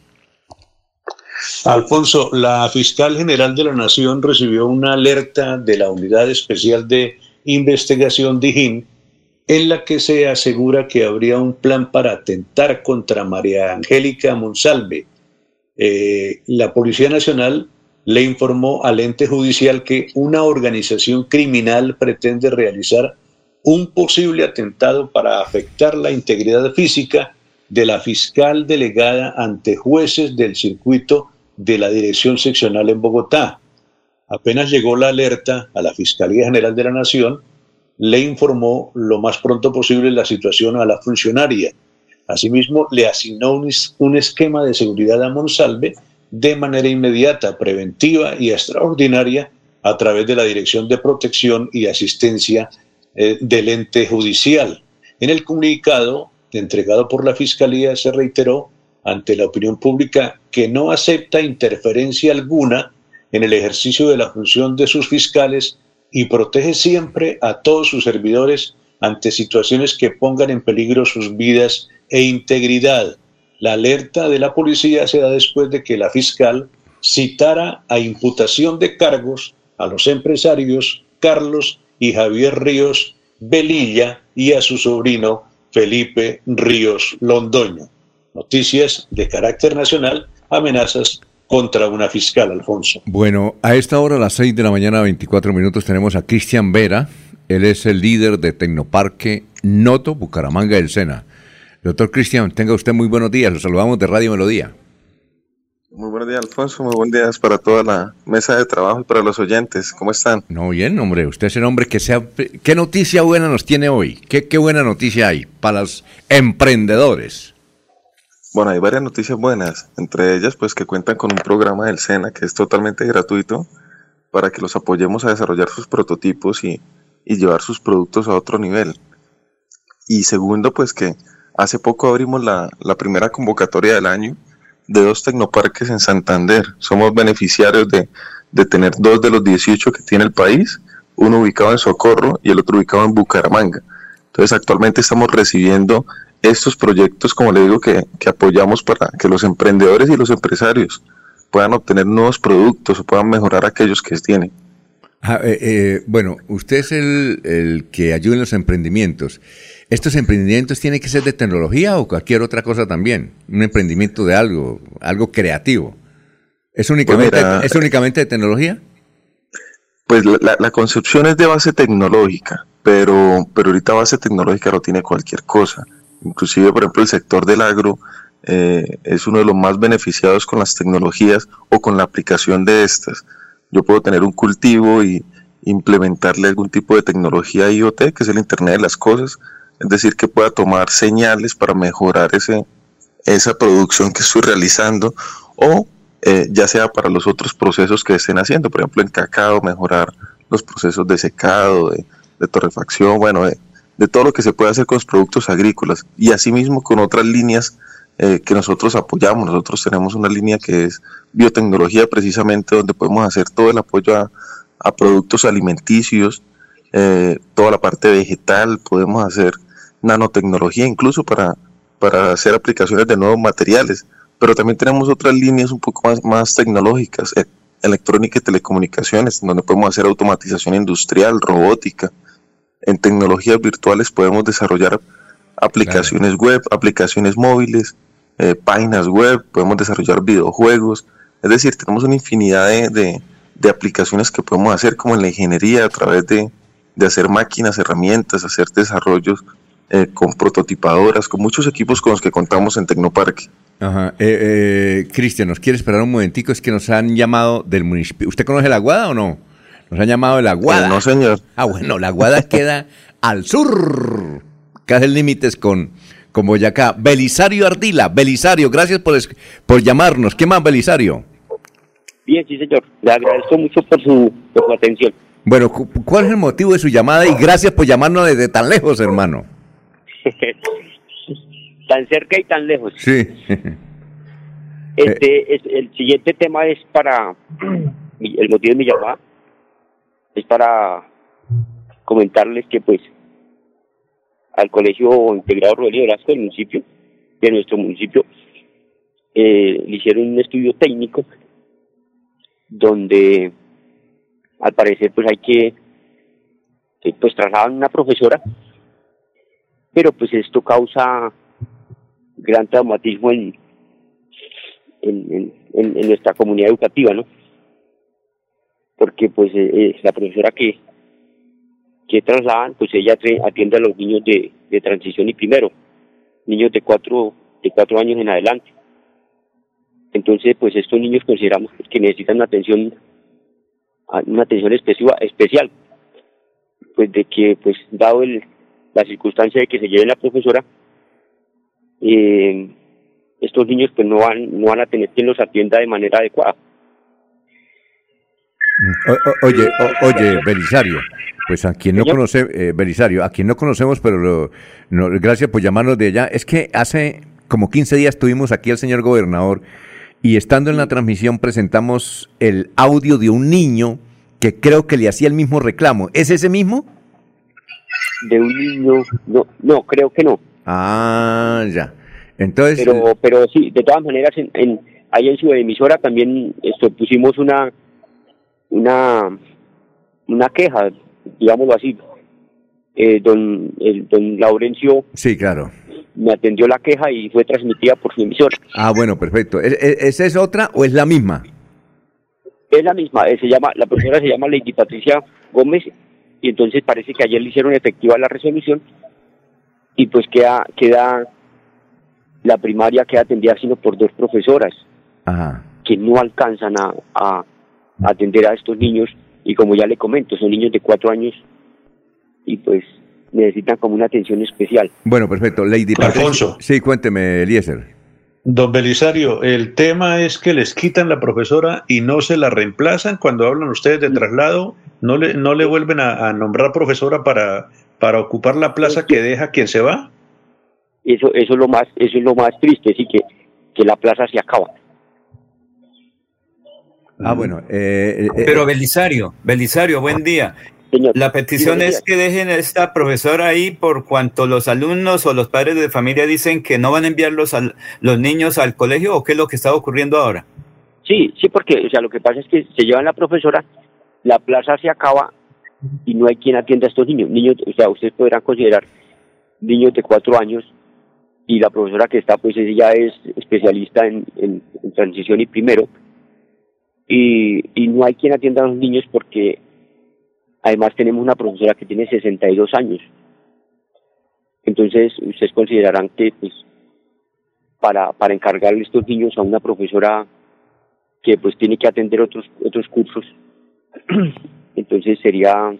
Alfonso, la fiscal general de la Nación recibió una alerta de la Unidad Especial de Investigación DIJÍN en la que se asegura que habría un plan para atentar contra María Angélica Monsalve. Eh, la Policía Nacional le informó al ente judicial que una organización criminal pretende realizar un posible atentado para afectar la integridad física de la fiscal delegada ante jueces del circuito de la Dirección Seccional en Bogotá. Apenas llegó la alerta a la Fiscalía General de la Nación, le informó lo más pronto posible la situación a la funcionaria. Asimismo, le asignó un, es- un esquema de seguridad a Monsalve de manera inmediata, preventiva y extraordinaria a través de la Dirección de Protección y Asistencia eh, del ente judicial. En el comunicado entregado por la Fiscalía se reiteró ante la opinión pública que no acepta interferencia alguna en el ejercicio de la función de sus fiscales y protege siempre a todos sus servidores ante situaciones que pongan en peligro sus vidas e integridad. La alerta de la policía se da después de que la fiscal citara a imputación de cargos a los empresarios Carlos y Javier Ríos Velilla y a su sobrino Felipe Ríos Londoño. Noticias de carácter nacional, amenazas contra una fiscal, Alfonso. Bueno, a esta hora, a las 6 de la mañana, 24 minutos, tenemos a Cristian Vera. Él es el líder de Tecnoparque Noto, Bucaramanga del Sena. Doctor Cristian, tenga usted muy buenos días. Los saludamos de Radio Melodía. Muy buenos días, Alfonso. Muy buenos días para toda la mesa de trabajo y para los oyentes. ¿Cómo están? No, bien, hombre. Usted es el hombre que sea... ¿Qué noticia buena nos tiene hoy? ¿Qué, qué buena noticia hay para los emprendedores? Bueno, hay varias noticias buenas. Entre ellas, pues que cuentan con un programa del SENA que es totalmente gratuito para que los apoyemos a desarrollar sus prototipos y, llevar sus productos a otro nivel. Y segundo, pues que hace poco abrimos la, la primera convocatoria del año de dos tecnoparques en Santander. Somos beneficiarios de, de tener dos de los 18 que tiene el país, uno ubicado en Socorro y el otro ubicado en Bucaramanga. Entonces actualmente estamos recibiendo estos proyectos, como le digo, que, que apoyamos para que los emprendedores y los empresarios puedan obtener nuevos productos o puedan mejorar aquellos que tienen. Ah, eh, eh, bueno, usted es el, el que ayuda en los emprendimientos. ¿Estos emprendimientos tienen que ser de tecnología o cualquier otra cosa también? Un emprendimiento de algo, algo creativo. ¿Es únicamente, Pues mira, ¿es únicamente de tecnología? Pues la, la concepción es de base tecnológica, pero, pero ahorita base tecnológica no tiene cualquier cosa. Inclusive, por ejemplo, el sector del agro eh, es uno de los más beneficiados con las tecnologías o con la aplicación de estas. Yo puedo tener un cultivo y implementarle algún tipo de tecnología IoT, que es el Internet de las Cosas, es decir, que pueda tomar señales para mejorar ese, esa producción que estoy realizando o eh, ya sea para los otros procesos que estén haciendo, por ejemplo en cacao, mejorar los procesos de secado, de, de torrefacción, bueno, de, de, todo lo que se puede hacer con los productos agrícolas y asimismo con otras líneas eh, que nosotros apoyamos. Nosotros tenemos una línea que es biotecnología precisamente donde podemos hacer todo el apoyo a, productos alimenticios, eh, toda la parte vegetal, podemos hacer nanotecnología incluso para, para hacer aplicaciones de nuevos materiales pero también tenemos otras líneas un poco más, más tecnológicas, eh, electrónica y telecomunicaciones, donde podemos hacer automatización industrial, robótica. En tecnologías virtuales podemos desarrollar aplicaciones web, aplicaciones móviles, eh, páginas web, podemos desarrollar videojuegos. Es decir, tenemos una infinidad de, de, de, aplicaciones que podemos hacer como en la ingeniería a través de, de hacer máquinas, herramientas, hacer desarrollos eh, con prototipadoras, con muchos equipos con los que contamos en Tecnoparque. Ajá. Eh, Cristian, ¿nos quiere esperar un momentico? Es que nos han llamado del municipio. ¿Usted conoce la Aguada o no? Nos han llamado de la Aguada. Eh, no, señor. Ah, bueno, la Aguada queda al sur, casi límites con, con Boyacá. Belisario Ardila, Belisario, gracias por, por llamarnos. ¿Qué más, Belisario? Bien, sí, señor. Le agradezco mucho por su, por su atención. Bueno, ¿cuál es el motivo de su llamada? Y gracias por llamarnos desde tan lejos, hermano. tan cerca y tan lejos. Sí. Este, es, el siguiente tema es para, el motivo de mi llamada, es para comentarles que pues al Colegio Integrado Rodríguez Velasco del municipio, de nuestro municipio, eh, le hicieron un estudio técnico donde al parecer pues hay que, que pues trasladan una profesora pero pues esto causa gran traumatismo en, en, en, en nuestra comunidad educativa, ¿no? Porque pues eh, la profesora que, que trasladan, pues ella atiende a los niños de, de transición y primero, niños de cuatro, de cuatro años en adelante. Entonces, pues estos niños consideramos que necesitan una atención, una atención especial, especial, pues de que, pues dado el, la circunstancia de que se lleve la profesora, eh, estos niños pues no van, no van a tener quien los atienda de manera adecuada. O, o, oye, o, oye, Belisario, pues a quien no conoce, eh, Belisario, a quien no conocemos, pero lo, no, gracias por llamarnos de allá, es que hace como 15 días tuvimos aquí al señor gobernador y estando en la transmisión presentamos el audio de un niño que creo que le hacía el mismo reclamo. ¿Es ese mismo? de un niño, no, no, creo que no. Ah, ya. Entonces. Pero, pero sí, de todas maneras, en, en, ahí en su emisora también esto, pusimos una, una, una queja, digámoslo así. Eh, don, el, don Laurencio. Sí, claro. Me atendió la queja y fue transmitida por su emisora. Ah, bueno, perfecto. ¿Esa es otra o es la misma? Es la misma. Se llama, la profesora se llama Lady Patricia Gómez y entonces parece que ayer le hicieron efectiva la resolución y pues queda queda la primaria queda atendida sino por dos profesoras Ajá. que no alcanzan a, a, atender a estos niños. Y como ya le comento son niños de cuatro años y pues necesitan como una atención especial. Bueno perfecto. Lady Alfonso. Sí cuénteme Eliezer. Don Belisario, el tema es que les quitan la profesora y no se la reemplazan cuando hablan ustedes de traslado, no le, no le vuelven a, a nombrar profesora para, para ocupar la plaza que deja quien se va. Eso, eso es lo más, eso es lo más triste, sí que, que la plaza se acaba. Ah, bueno. Eh, eh, Pero Belisario, Belisario, buen día. Señor, la petición es que dejen a esta profesora ahí por cuanto los alumnos o los padres de familia dicen que no van a enviar los, al, los niños al colegio o qué es lo que está ocurriendo ahora. Sí, sí, porque o sea, lo que pasa es que se llevan la profesora, la plaza se acaba y no hay quien atienda a estos niños. Niños, o sea, ustedes podrán considerar niños de cuatro años y la profesora que está, pues ella es especialista en, en, transición y primero. Y, y no hay quien atienda a los niños porque además tenemos una profesora que tiene 62 años. Entonces, ustedes considerarán que pues para, para encargarle estos niños a una profesora que pues tiene que atender otros otros cursos entonces sería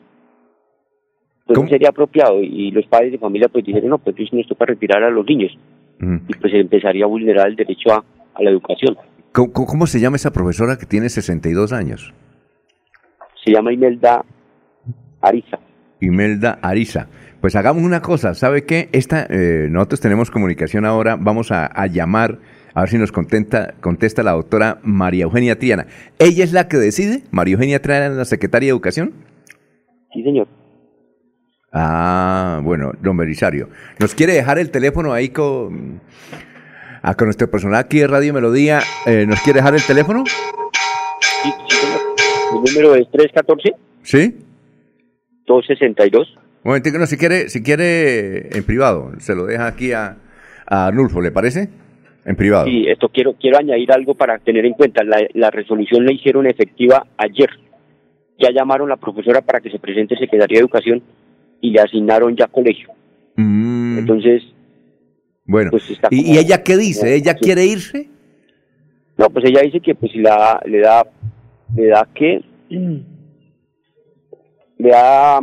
pues sería apropiado. Y los padres de familia pues dijeron no pues nos toca retirar a los niños y pues empezaría a vulnerar el derecho a, a la educación ¿Cómo, ¿Cómo, se llama esa profesora que tiene 62 años? Se llama Imelda Ariza. Imelda Ariza. Pues hagamos una cosa, ¿sabe qué? Esta, eh, nosotros tenemos comunicación ahora, vamos a, a llamar a ver si nos contenta, contesta la doctora María Eugenia Triana. ¿Ella es la que decide? ¿María Eugenia Triana, la secretaria de Educación? Sí, señor. Ah, bueno, don Belisario. ¿Nos quiere dejar el teléfono ahí con, ah, con nuestro personal aquí de Radio Melodía? Eh, ¿Nos quiere dejar el teléfono? Sí, sí. El número es 314. ¿Sí? 262. Un momentico, no, si quiere, si quiere en privado, se lo deja aquí a, a Nulfo, ¿le parece? En privado. Sí, esto quiero, quiero añadir algo para tener en cuenta. La, la resolución la hicieron efectiva ayer. Ya llamaron a la profesora para que se presente Secretaría de Educación y le asignaron ya colegio. Mm. Entonces. Bueno, pues ¿Y, ella qué dice? ¿Ella quiere irse? No, pues ella dice que pues si la, le da, le da que, le da,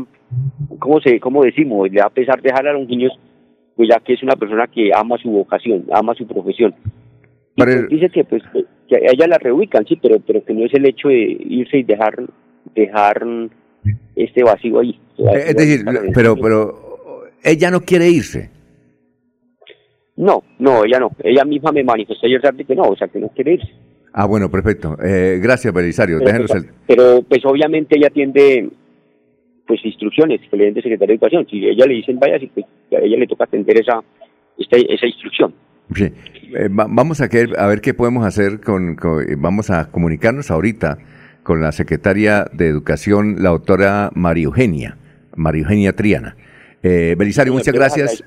¿cómo, se, cómo decimos? Le da pesar dejar a los niños, pues ya que es una persona que ama su vocación, ama su profesión. Y pues dice que pues que a ella la reubican, sí, pero pero que no es el hecho de irse y dejar dejar este vacío ahí. Es decir, pero, pero ella no quiere irse. No, no, ella no. Ella misma me manifestó ayer tarde que no, o sea, que no quiere irse. Ah, bueno, perfecto. Eh, gracias, Belisario. Pero, pues, pero, pues obviamente ella tiende pues instrucciones que le den de Secretaría de Educación. Si ella le dicen vaya, pues a ella le toca atender esa, esta, esa instrucción. Sí. Eh, vamos a, que, a ver qué podemos hacer con, vamos a comunicarnos ahorita con la secretaria de Educación, la doctora María Eugenia, María Eugenia Triana. Eh, Belisario, muchas gracias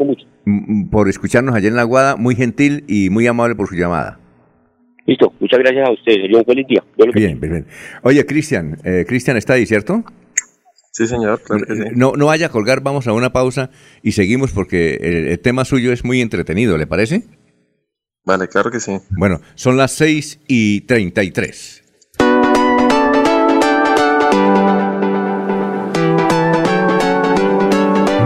por escucharnos allá en La Guada, muy gentil y muy amable por su llamada. Listo, muchas gracias a ustedes, sería un feliz día. Bien, bien, bien. Oye, Cristian, eh, Cristian está ahí, ¿cierto? Sí, señor. No, no vaya a colgar, vamos a una pausa y seguimos porque el, el, tema suyo es muy entretenido, ¿le parece? Vale, claro que sí. Bueno, son las 6 y 33.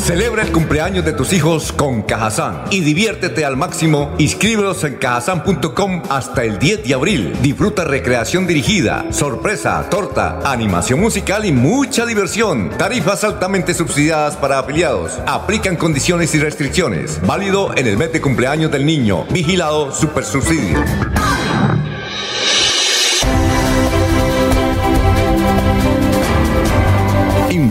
Celebra el cumpleaños de tus hijos con Cajazán y diviértete al máximo. Inscríbelos en cajazán.com hasta el 10 de abril. Disfruta recreación dirigida, sorpresa, torta, animación musical y mucha diversión. Tarifas altamente subsidiadas para afiliados. Aplican condiciones y restricciones. Válido en el mes de cumpleaños del niño. Vigilado Super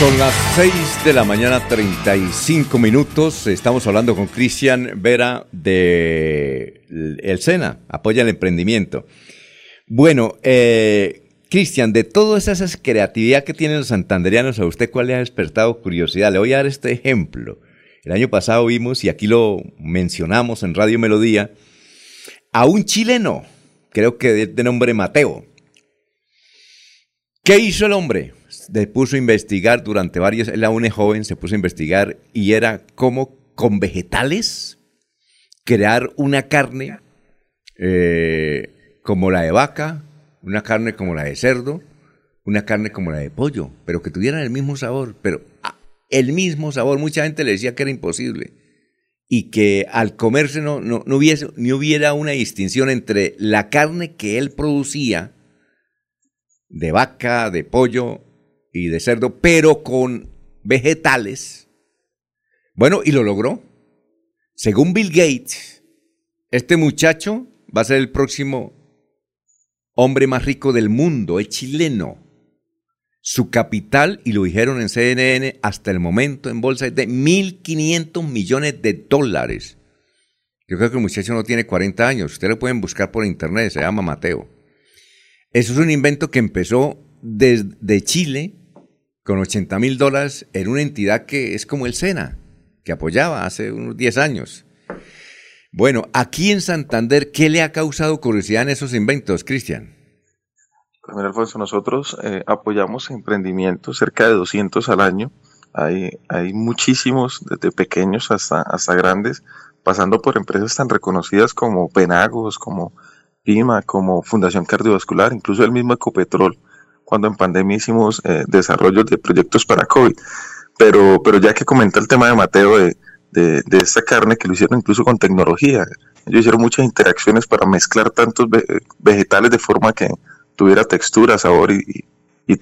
Son las 6 de la mañana, 35 minutos. Estamos hablando con Cristian Vera de El Sena, apoya el emprendimiento. Bueno, eh, Cristian, de toda esa, creatividad que tienen los santanderianos, ¿a usted cuál le ha despertado curiosidad? Le voy a dar este ejemplo. El año pasado vimos, y aquí lo mencionamos en Radio Melodía, a un chileno, creo que de nombre Mateo, ¿Qué hizo el hombre? Se puso a investigar durante varios, él aún es joven, se puso a investigar y era cómo con vegetales crear una carne eh, como la de vaca, una carne como la de cerdo, una carne como la de pollo, pero que tuvieran el mismo sabor, pero ah, el mismo sabor. Mucha gente le decía que era imposible y que al comerse no, no, hubiese, ni hubiera una distinción entre la carne que él producía de vaca, de pollo y de cerdo, pero con vegetales. Bueno, y lo logró. Según Bill Gates, este muchacho va a ser el próximo hombre más rico del mundo, es chileno. Su capital, y lo dijeron en CNN, hasta el momento en bolsa es de 1.500 millones de dólares. Yo creo que el muchacho no tiene 40 años. Ustedes lo pueden buscar por internet, se llama Mateo. Eso es un invento que empezó desde Chile con 80 mil dólares en una entidad que es como el SENA, que apoyaba hace unos 10 años. Bueno, aquí en Santander, ¿qué le ha causado curiosidad en esos inventos, Cristian? Pues mira, Alfonso, nosotros eh, apoyamos emprendimientos, cerca de 200 al año. Hay, hay muchísimos, desde pequeños hasta, hasta grandes, pasando por empresas tan reconocidas como Penagos, como PIMA, como Fundación Cardiovascular, incluso el mismo Ecopetrol, cuando en pandemia hicimos eh, desarrollos de proyectos para COVID. Pero, pero ya que comenta el tema de Mateo de, de, esta carne que lo hicieron incluso con tecnología. Ellos hicieron muchas interacciones para mezclar tantos vegetales de forma que tuviera textura, sabor y,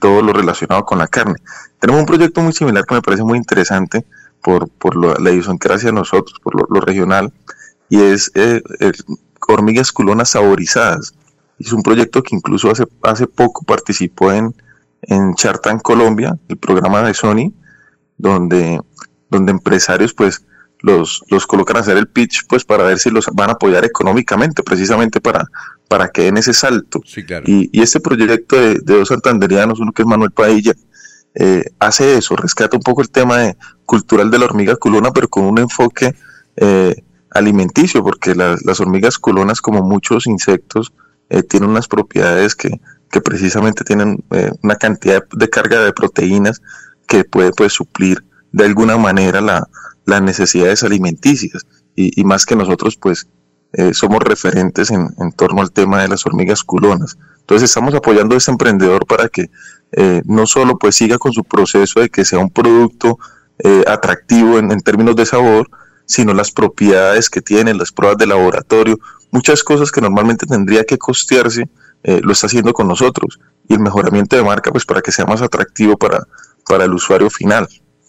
todo lo relacionado con la carne. Tenemos un proyecto muy similar que me parece muy interesante por, por lo, la idiosincrasia de nosotros, por lo, regional, y es eh, hormigas culonas saborizadas. Es un proyecto que incluso hace, hace poco participó en, en Chartan Colombia, el programa de Sony, donde, donde empresarios pues los, los colocan a hacer el pitch pues para ver si los van a apoyar económicamente, precisamente para, para que den ese salto. y, y, este proyecto de, de, dos santanderianos, uno que es Manuel Pailla, eh, hace eso, rescata un poco el tema de, cultural de la hormiga culona, pero con un enfoque eh, alimenticio, porque las hormigas culonas, como muchos insectos, eh, tienen unas propiedades que, que precisamente tienen una cantidad de carga de proteínas que puede pues, suplir de alguna manera la, las necesidades alimenticias y, más que nosotros pues eh, somos referentes en, torno al tema de las hormigas culonas. Entonces estamos apoyando a este emprendedor para que eh, no solo pues siga con su proceso de que sea un producto eh, atractivo en, términos de sabor, sino las propiedades que tiene, las pruebas de laboratorio, muchas cosas que normalmente tendría que costearse, lo está haciendo con nosotros. Y el mejoramiento de marca pues para que sea más atractivo para, para el usuario final.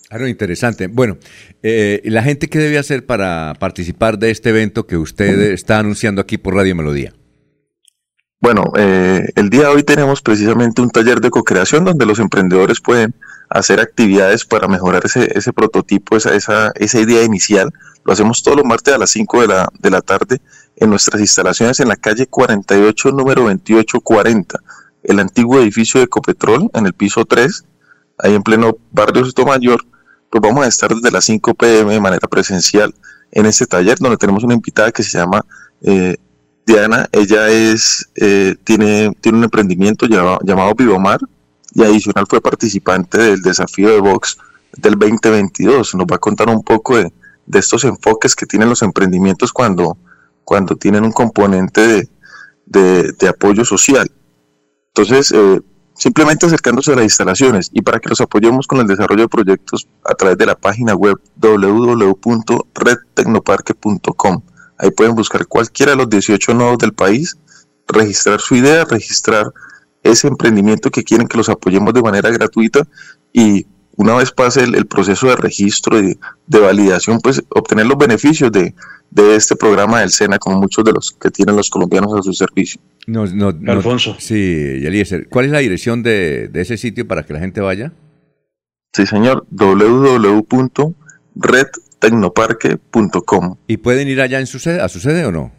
Claro, interesante. Bueno, eh, ¿la gente qué debe hacer para participar de este evento que usted está anunciando aquí por Radio Melodía? Bueno, eh, el día de hoy tenemos precisamente un taller de co-creación donde los emprendedores pueden hacer actividades para mejorar ese, ese prototipo, esa, esa, esa idea inicial. Lo hacemos todos los martes a las 5 de la, de la tarde en nuestras instalaciones en la calle 48, número 2840, el antiguo edificio de Ecopetrol, en el piso 3, ahí en pleno barrio Sotomayor pues vamos a estar desde las 5 pm de manera presencial en este taller donde tenemos una invitada que se llama eh, Diana. Ella es eh, tiene, tiene un emprendimiento llamado, llamado Vivomar y adicional fue participante del desafío de Vox del 2022. Nos va a contar un poco de, estos enfoques que tienen los emprendimientos cuando, cuando tienen un componente de, apoyo social. Entonces, eh, simplemente acercándose a las instalaciones y para que los apoyemos con el desarrollo de proyectos a través de la página web www.redtecnoparque.com. Ahí pueden buscar cualquiera de los 18 nodos del país, registrar su idea, registrar ese emprendimiento que quieren que los apoyemos de manera gratuita y una vez pase el, proceso de registro y de, validación, pues obtener los beneficios de, este programa del SENA, como muchos de los que tienen los colombianos a su servicio. No, no, Alfonso. sí, Eliezer. ¿Cuál es la dirección de, ese sitio para que la gente vaya? Sí, señor, www.redtecnoparque.com. ¿Y pueden ir allá en su sede, a su sede o no?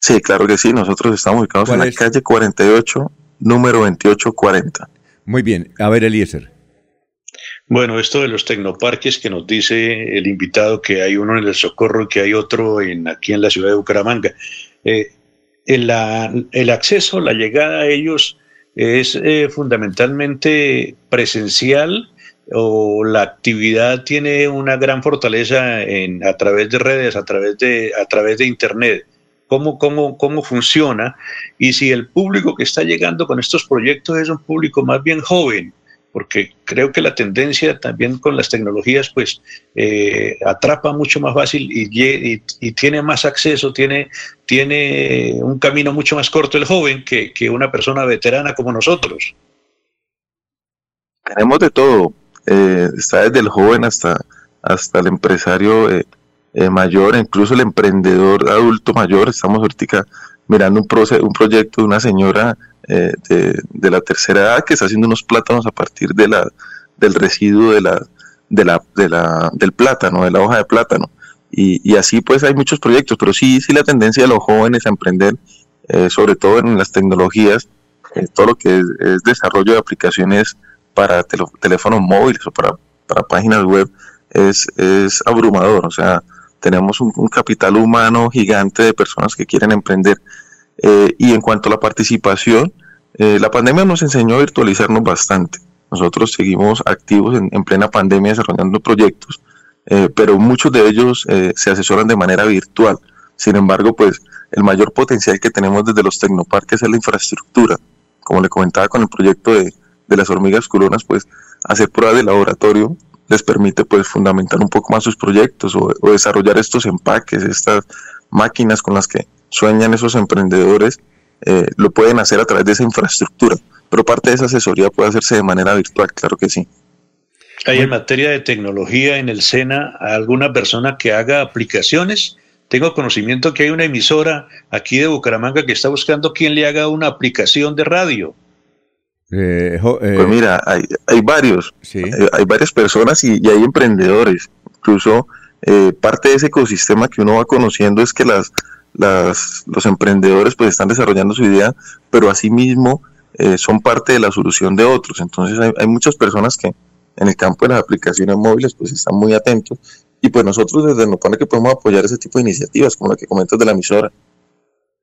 Sí, claro que sí. Nosotros estamos ubicados en la calle 48, número 2840. Muy bien. A ver, Eliezer. Bueno, esto de los tecnoparques que nos dice el invitado que hay uno en el Socorro y que hay otro en, aquí en la ciudad de Bucaramanga. Eh, el, acceso, la llegada a ellos es eh, fundamentalmente presencial o la actividad tiene una gran fortaleza en, a través de redes, a través de, a través de Internet. Cómo, cómo, cómo funciona y si el público que está llegando con estos proyectos es un público más bien joven, porque creo que la tendencia también con las tecnologías pues eh, atrapa mucho más fácil y, tiene más acceso, tiene, tiene un camino mucho más corto el joven que, que una persona veterana como nosotros. Tenemos de todo, eh, está desde el joven hasta, hasta el empresario eh, eh, mayor, incluso el emprendedor adulto mayor. Estamos ahorita mirando un, un proyecto de una señora de, la tercera edad que está haciendo unos plátanos a partir de la, del residuo de la, de la, de la, del plátano, de la hoja de plátano. Y, y, así pues hay muchos proyectos, pero sí, sí la tendencia de los jóvenes a emprender, sobre todo en las tecnologías, todo lo que es desarrollo de aplicaciones para teléfonos móviles o para, para páginas web es, es abrumador. O sea, tenemos un, capital humano gigante de personas que quieren emprender. Eh, y en cuanto a la participación, eh, la pandemia nos enseñó a virtualizarnos bastante. Nosotros seguimos activos en, en plena pandemia desarrollando proyectos, eh, pero muchos de ellos se asesoran de manera virtual. Sin embargo, pues el mayor potencial que tenemos desde los tecnoparques es la infraestructura. Como le comentaba con el proyecto de, de las hormigas culonas, pues hacer pruebas de laboratorio les permite pues fundamentar un poco más sus proyectos o, desarrollar estos empaques, estas máquinas con las que sueñan esos emprendedores, eh, lo pueden hacer a través de esa infraestructura. Pero parte de esa asesoría puede hacerse de manera virtual, claro que sí. ¿Hay en materia de tecnología en el SENA alguna persona que haga aplicaciones? Tengo conocimiento que hay una emisora aquí de Bucaramanga que está buscando quien le haga una aplicación de radio. Eh, eh, pues mira, hay, hay varios, hay, varias personas y, hay emprendedores. Incluso eh, parte de ese ecosistema que uno va conociendo es que las, las, los emprendedores pues están desarrollando su idea, pero asimismo son parte de la solución de otros. Entonces hay, hay, muchas personas que en el campo de las aplicaciones móviles pues están muy atentos y pues nosotros desde el pone que podemos apoyar ese tipo de iniciativas como la que comentas de la emisora.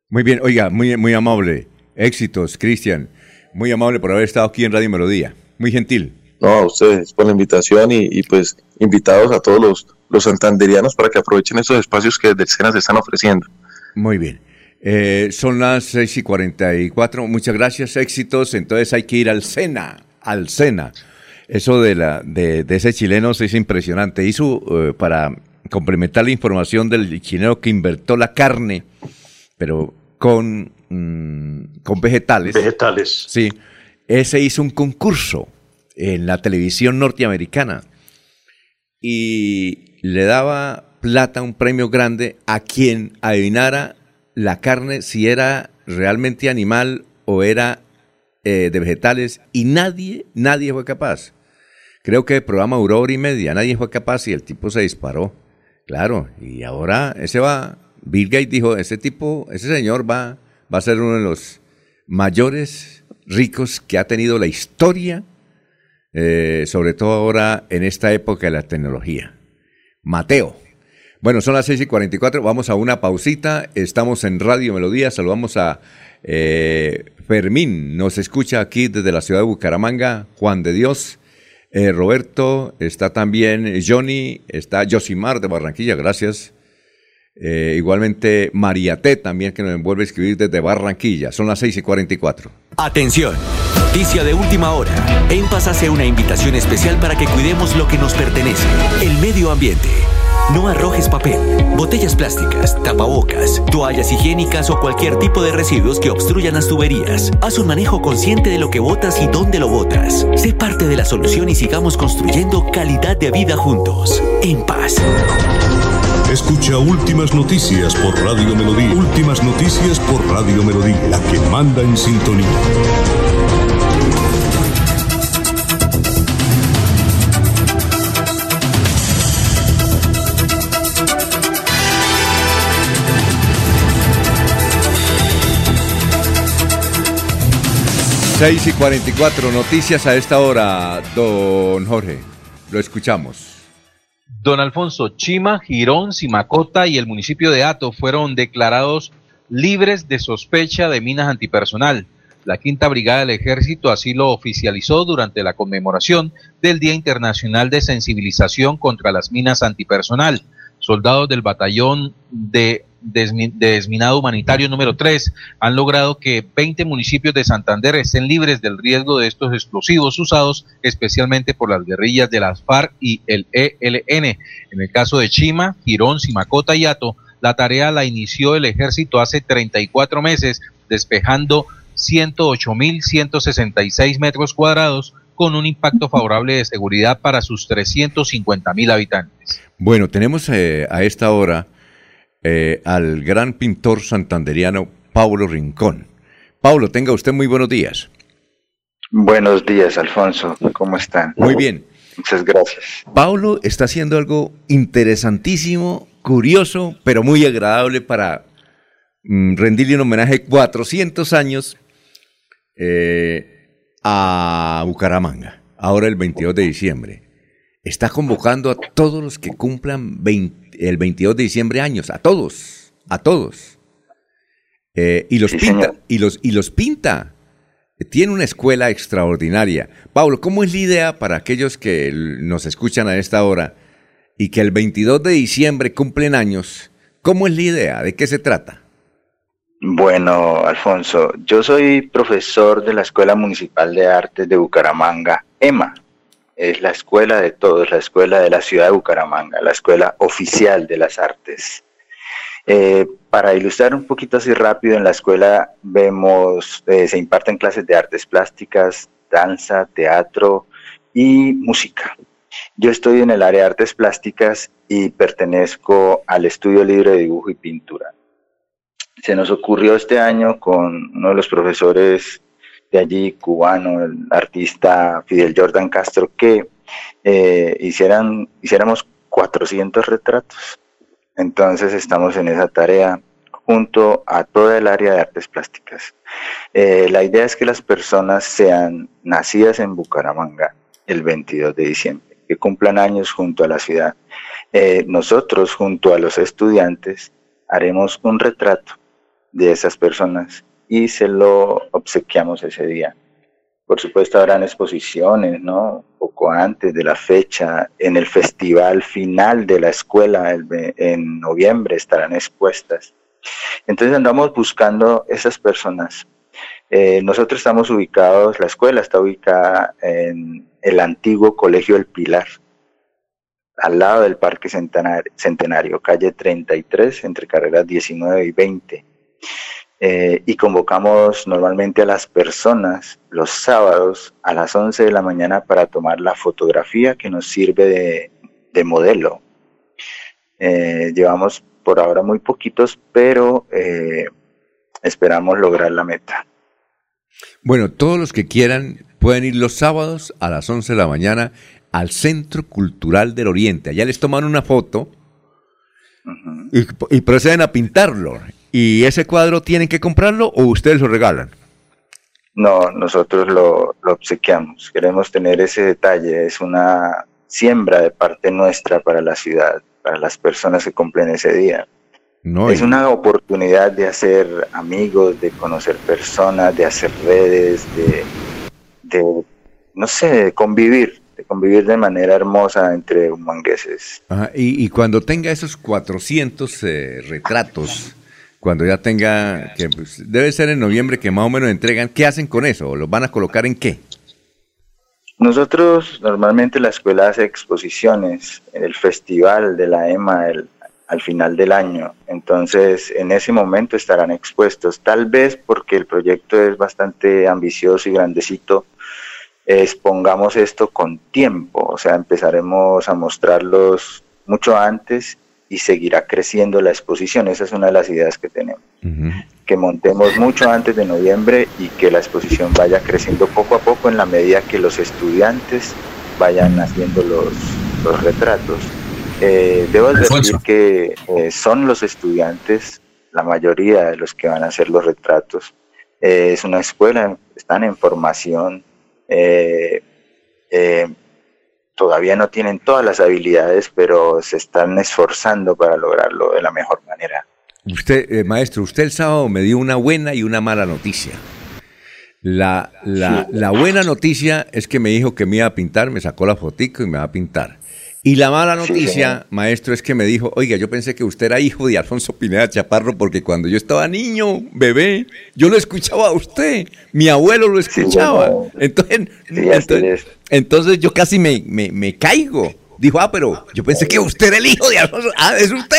Muy bien, oiga, muy, muy amable. Éxitos, Cristian. Muy amable por haber estado aquí en Radio Melodía. Muy gentil. No, a ustedes por la invitación y, pues invitados a todos los, los santanderianos para que aprovechen esos espacios que desde el SENA se están ofreciendo. Muy bien. Eh, son las 6 y 44. Muchas gracias, éxitos. Entonces hay que ir al SENA, al SENA. Eso de, la, de, ese chileno es impresionante. Hizo eh, para complementar la información del chileno que invertó la carne, pero con Mm, con vegetales. Vegetales. Sí. Ese hizo un concurso en la televisión norteamericana y le daba plata, un premio grande, a quien adivinara la carne si era realmente animal o era eh, de vegetales y nadie, nadie fue capaz. Creo que el programa duró hora y media, nadie fue capaz y el tipo se disparó. Claro, y ahora ese va, Bill Gates dijo, ese tipo, ese señor va va a ser uno de los mayores ricos que ha tenido la historia, eh, sobre todo ahora en esta época de la tecnología. Mateo. Bueno, son las 6 y 44, vamos a una pausita, estamos en Radio Melodía, saludamos a eh, Fermín, nos escucha aquí desde la ciudad de Bucaramanga, Juan de Dios, eh, Roberto, está también Johnny, está Josimar de Barranquilla, gracias. Eh, igualmente María T también que nos envuelve a escribir desde Barranquilla. Son las 6 y 44. Atención. Noticia de última hora. En Paz hace una invitación especial para que cuidemos lo que nos pertenece, el medio ambiente. No arrojes papel, botellas plásticas, tapabocas, toallas higiénicas o cualquier tipo de residuos que obstruyan las tuberías. Haz un manejo consciente de lo que botas y dónde lo botas. Sé parte de la solución y sigamos construyendo calidad de vida juntos. En paz. Escucha Últimas Noticias por Radio Melodía. Últimas Noticias por Radio Melodía, la que manda en sintonía. Seis y 44 noticias a esta hora, don Jorge. Lo escuchamos. Don Alfonso, Chima, Girón, Simacota y el municipio de Ato fueron declarados libres de sospecha de minas antipersonal. La Quinta Brigada del Ejército así lo oficializó durante la conmemoración del Día Internacional de Sensibilización contra las Minas Antipersonal. Soldados del Batallón de, Desminado Humanitario número 3 han logrado que 20 municipios de Santander estén libres del riesgo de estos explosivos usados especialmente por las guerrillas de las FARC y el ELN. En el caso de Chima, Girón, Simacota y Ato, la tarea la inició el ejército hace 34 meses, despejando 108.166 metros cuadrados con un impacto favorable de seguridad para sus 350.000 habitantes. Bueno, tenemos eh, a esta hora eh, al gran pintor santanderiano Paulo Rincón. Paulo, tenga usted muy buenos días. Buenos días, Alfonso. ¿Cómo están? Muy bien. Muchas gracias. Paulo está haciendo algo interesantísimo, curioso, pero muy agradable para mm, rendirle un homenaje 400 años eh, a Bucaramanga, ahora el 22 de diciembre. Está convocando a todos los que cumplan el 22 de diciembre años, a todos, a todos. Eh, y los pinta, y los, y los pinta. Tiene una escuela extraordinaria. Pablo, ¿cómo es la idea para aquellos que nos escuchan a esta hora y que el 22 de diciembre cumplen años? ¿Cómo es la idea? ¿De qué se trata? Bueno, Alfonso, yo soy profesor de la Escuela Municipal de Artes de Bucaramanga, EMA. Es la escuela de todos, la escuela de la ciudad de Bucaramanga, la escuela oficial de las artes. Eh, para ilustrar un poquito así rápido, en la escuela vemos, eh, se imparten clases de artes plásticas, danza, teatro y música. Yo estoy en el área de artes plásticas y pertenezco al estudio libre de dibujo y pintura se nos ocurrió este año con uno de los profesores de allí, cubano, el artista Fidel Jordan Castro, que eh, hicieran, hiciéramos 400 retratos. Entonces estamos en esa tarea junto a toda el área de artes plásticas. Eh, la idea es que las personas sean nacidas en Bucaramanga el 22 de diciembre, que cumplan años junto a la ciudad. Eh, nosotros, junto a los estudiantes, haremos un retrato de esas personas y se lo obsequiamos ese día. Por supuesto habrán exposiciones, ¿no? Poco antes de la fecha, en el festival final de la escuela en noviembre estarán expuestas. Entonces andamos buscando esas personas. Eh, nosotros estamos ubicados, la escuela está ubicada en el antiguo Colegio El Pilar, al lado del Parque Centenario, Centenario calle 33, entre carreras 19 y 20. Eh, y convocamos normalmente a las personas los sábados a las 11 de la mañana para tomar la fotografía que nos sirve de, modelo. Eh, llevamos por ahora muy poquitos, pero eh, esperamos lograr la meta. Bueno, todos los que quieran pueden ir los sábados a las 11 de la mañana al Centro Cultural del Oriente. Allá les toman una foto y, proceden a pintarlo. ¿Y ese cuadro tienen que comprarlo o ustedes lo regalan? No, nosotros lo, obsequiamos. Queremos tener ese detalle. Es una siembra de parte nuestra para la ciudad, para las personas que cumplen ese día. No, es una oportunidad de hacer amigos, de conocer personas, de hacer redes, de, de no sé, de convivir, de convivir de manera hermosa entre humangueses. y, y, cuando tenga esos 400 eh, retratos cuando ya tenga, que pues, debe ser en noviembre que más o menos entregan, ¿qué hacen con eso? ¿Los van a colocar en qué? Nosotros normalmente la escuela hace exposiciones, el festival de la EMA al final del año, entonces en ese momento estarán expuestos, tal vez porque el proyecto es bastante ambicioso y grandecito, expongamos esto con tiempo, o sea, empezaremos a mostrarlos mucho antes y seguirá creciendo la exposición. Esa es una de las ideas que tenemos. Que montemos mucho antes de noviembre y que la exposición vaya creciendo poco a poco en la medida que los estudiantes vayan haciendo los, los retratos. Eh, debo decir que eh, son los estudiantes, la mayoría de los que van a hacer los retratos. Eh, es una escuela, están en formación. Eh, todavía no tienen todas las habilidades, pero se están esforzando para lograrlo de la mejor manera. Usted, eh, maestro, usted el sábado me dio una buena y una mala noticia. La, la, la buena noticia es que me dijo que me iba a pintar, me sacó la fotico y me va a pintar. Y la mala noticia, maestro, es que me dijo, oiga, yo pensé que usted era hijo de Alfonso Pineda Chaparro porque cuando yo estaba niño, bebé, yo lo escuchaba a usted, mi abuelo lo escuchaba. entonces, entonces, entonces, yo casi me, me, me, caigo. Dijo, ah, pero yo pensé que usted era el hijo de Alfonso. Ah, ¿es usted?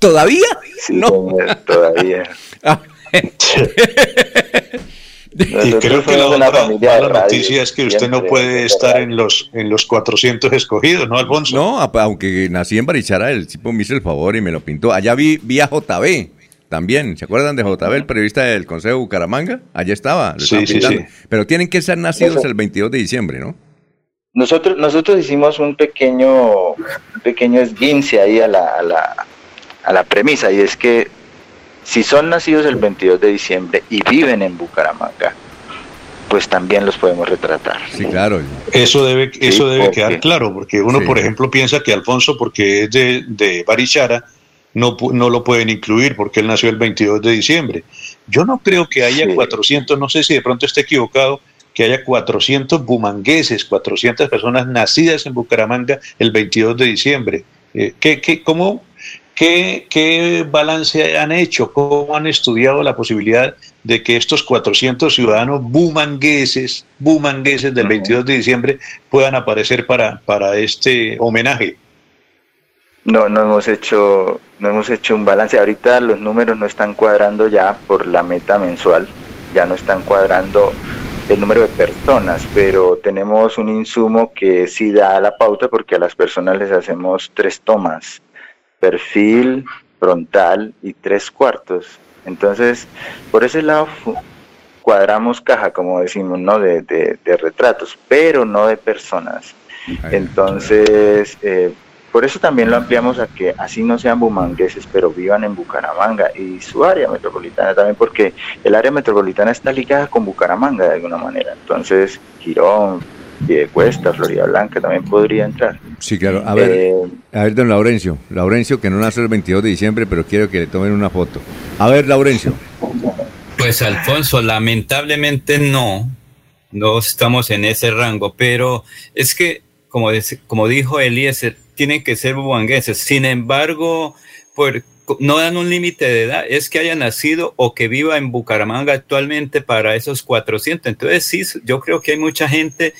¿Todavía? no. todavía. y creo que la otra mala noticia es que usted no puede estar en los en los 400 escogidos, ¿no, Alfonso? No, aunque nací en Barichara, el tipo me hizo el favor y me lo pintó. Allá vi, vi a JB también. ¿Se acuerdan de JB, el periodista del Consejo de Bucaramanga? Allá estaba. sí, sí, sí. Pero tienen que ser nacidos el 22 de diciembre, ¿no? Nosotros, nosotros hicimos un pequeño, un pequeño esguince ahí a la, a, la, a la premisa y es que si son nacidos el 22 de diciembre y viven en Bucaramanga, pues también los podemos retratar. Sí, claro. Eso debe, eso debe quedar claro, porque uno, por ejemplo, piensa que Alfonso, porque es de, de Barichara, no, no lo pueden incluir porque él nació el 22 de diciembre. Yo no creo que haya 400, no sé si de pronto esté equivocado, que haya 400 bumangueses, 400 personas nacidas en Bucaramanga el 22 de diciembre. Eh, ¿qué, qué, cómo, ¿Qué, balance han hecho? ¿Cómo han estudiado la posibilidad de que estos 400 ciudadanos bumangueses, bumangueses del 22 de diciembre puedan aparecer para, para este homenaje? No, no hemos hecho, no hemos hecho un balance. Ahorita los números no están cuadrando ya por la meta mensual, ya no están cuadrando el número de personas, pero tenemos un insumo que sí da la pauta porque a las personas les hacemos tres tomas perfil, frontal y tres cuartos. Entonces, por ese lado cuadramos caja, como decimos, ¿no? De, de, retratos, pero no de personas. Entonces, eh, por eso también lo ampliamos a que así no sean bumangueses, pero vivan en Bucaramanga y su área metropolitana también, porque el área metropolitana está ligada con Bucaramanga de alguna manera. Entonces, Girón, Cuesta, Florida Blanca también podría entrar. Sí, claro. A ver, eh, a ver, don Laurencio. Laurencio, que no nace el 22 de diciembre, pero quiero que le tomen una foto. A ver, Laurencio. Pues, Alfonso, lamentablemente no. No estamos en ese rango, pero es que, como, como dijo Eliezer, tienen que ser buangueses. Sin embargo, por, no dan un límite de edad, es que haya nacido o que viva en Bucaramanga actualmente para esos 400. Entonces, sí, yo creo que hay mucha gente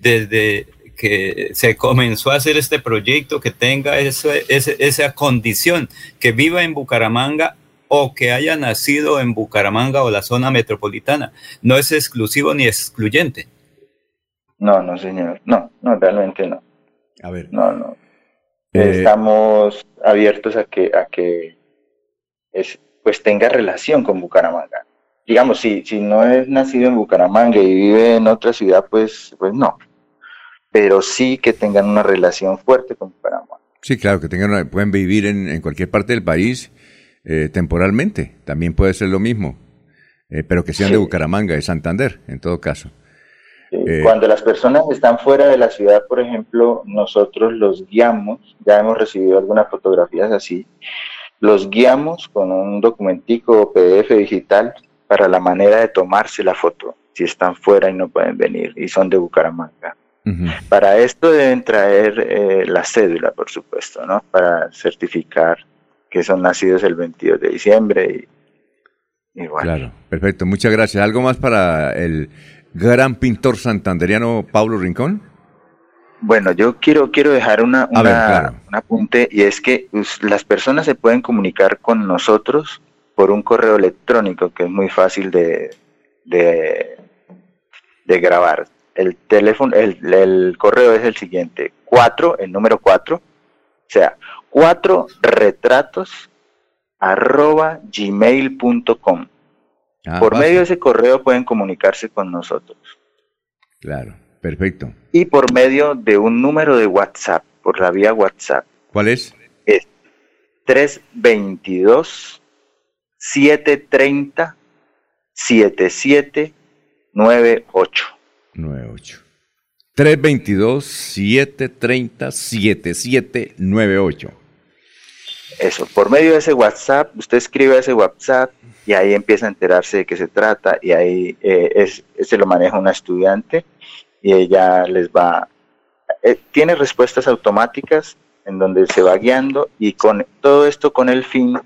desde que se comenzó a hacer este proyecto, que tenga esa condición, que viva en Bucaramanga o que haya nacido en Bucaramanga o la zona metropolitana. No es exclusivo ni excluyente. No, no, señor. No, no, realmente no. A ver. No, no. Eh, Estamos abiertos a que, a que es, pues tenga relación con Bucaramanga. Digamos, si, si no es nacido en Bucaramanga y vive en otra ciudad, pues, pues no pero sí que tengan una relación fuerte con Bucaramanga. Sí, claro, que tengan pueden vivir en, cualquier parte del país eh, temporalmente, también puede ser lo mismo, eh, pero que sean de Bucaramanga, de Santander, en todo caso. Eh, Cuando las personas están fuera de la ciudad, por ejemplo, nosotros los guiamos, ya hemos recibido algunas fotografías así, los guiamos con un documentico PDF digital para la manera de tomarse la foto, si están fuera y no pueden venir y son de Bucaramanga. Para esto deben traer eh, la cédula, por supuesto, ¿no? Para certificar que son nacidos el 22 de diciembre y, Claro, perfecto. Muchas gracias. ¿Algo más para el gran pintor santanderiano Pablo Rincón? Bueno, yo quiero, quiero dejar una, un apunte y es que las personas se pueden comunicar con nosotros por un correo electrónico que es muy fácil de, de, de grabar el teléfono, el, correo es el siguiente, 4, el número 4, o sea, 4 retratos arroba gmail.com. Ah, Por medio de ese correo pueden comunicarse con nosotros. Claro, perfecto. Y por medio de un número de WhatsApp, por la vía WhatsApp. ¿Cuál es? Es 322 730 7798. 98. 322-730-7798. eso, por medio de ese WhatsApp, usted escribe a ese WhatsApp y ahí empieza a enterarse de qué se trata y ahí eh, es, se lo maneja una estudiante y ella les va, eh, tiene respuestas automáticas en donde se va guiando y con todo esto con el fin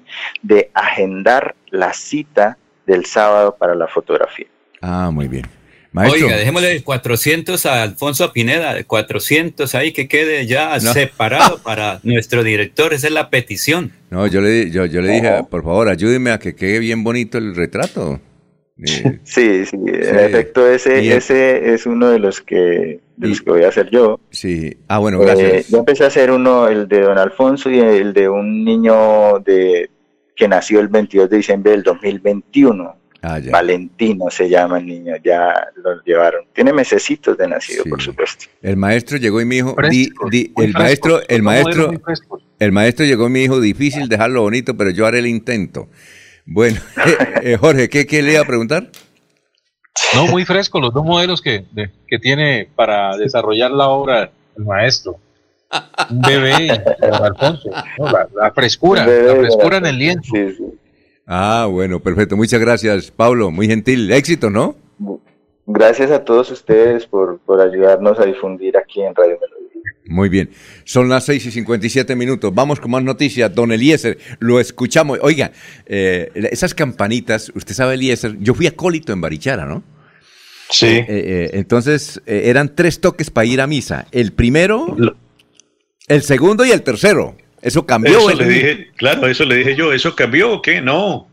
de agendar la cita del sábado para la fotografía. Ah, muy bien. Oiga, dejémosle 400 a Alfonso Pineda, 400 ahí que quede ya separado para nuestro director, esa es la petición. No, yo le, yo, yo le dije, por favor, ayúdeme a que quede bien bonito el retrato. Eh, sí, sí, en efecto, ese, ese es uno de los que de los que voy a hacer yo. Sí, ah, bueno, gracias. Eh, yo empecé a hacer uno, el de don Alfonso y el de un niño de que nació el 22 de diciembre del 2021. Ah, Valentino se llama el niño, ya lo llevaron. Tiene mesecitos de nacido, por supuesto. El maestro llegó y me dijo, el maestro, el maestro, el maestro llegó y me dijo, difícil dejarlo bonito, pero yo haré el intento. Bueno, eh, Jorge, ¿qué, ¿qué, le iba a preguntar? No, muy fresco, los dos modelos que, que tiene para desarrollar la obra el maestro. Un bebé y Alfonso. la, frescura, la frescura en el lienzo. Ah, bueno, perfecto. Muchas gracias, Pablo. Muy gentil. Éxito, ¿no? Gracias a todos ustedes por, por ayudarnos a difundir aquí en Radio Melodía. Muy bien. Son las 6 y 57 minutos. Vamos con más noticias. Don Eliezer, lo escuchamos. Oiga, eh, esas campanitas, usted sabe, Eliezer, yo fui acólito en Barichara, ¿no? Sí. Eh, eh, entonces, eran tres toques para ir a misa. El primero, el segundo y el tercero. Eso cambió. Eso le dije, claro, eso le dije yo. ¿Eso cambió o qué? No.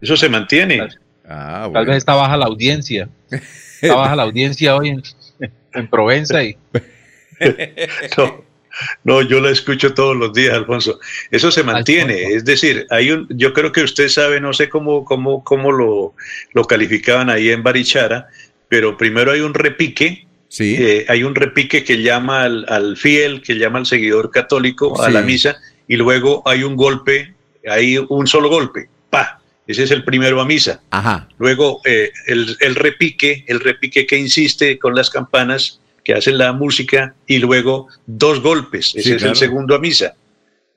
Eso se mantiene. Ah, Tal vez está baja la audiencia. Está baja la audiencia hoy en, en Provenza y. no, no, yo la escucho todos los días, Alfonso. Eso se mantiene. Es decir, hay un, yo creo que usted sabe, no sé cómo, cómo, cómo lo, lo calificaban ahí en Barichara, pero primero hay un repique Sí. Eh, hay un repique que llama al, fiel, que llama al seguidor católico a la misa, y luego hay un golpe, hay un solo golpe, pa, ese es el primero a misa. Ajá. Luego eh, el, repique, el repique que insiste con las campanas que hacen la música, y luego dos golpes, ese es el segundo a misa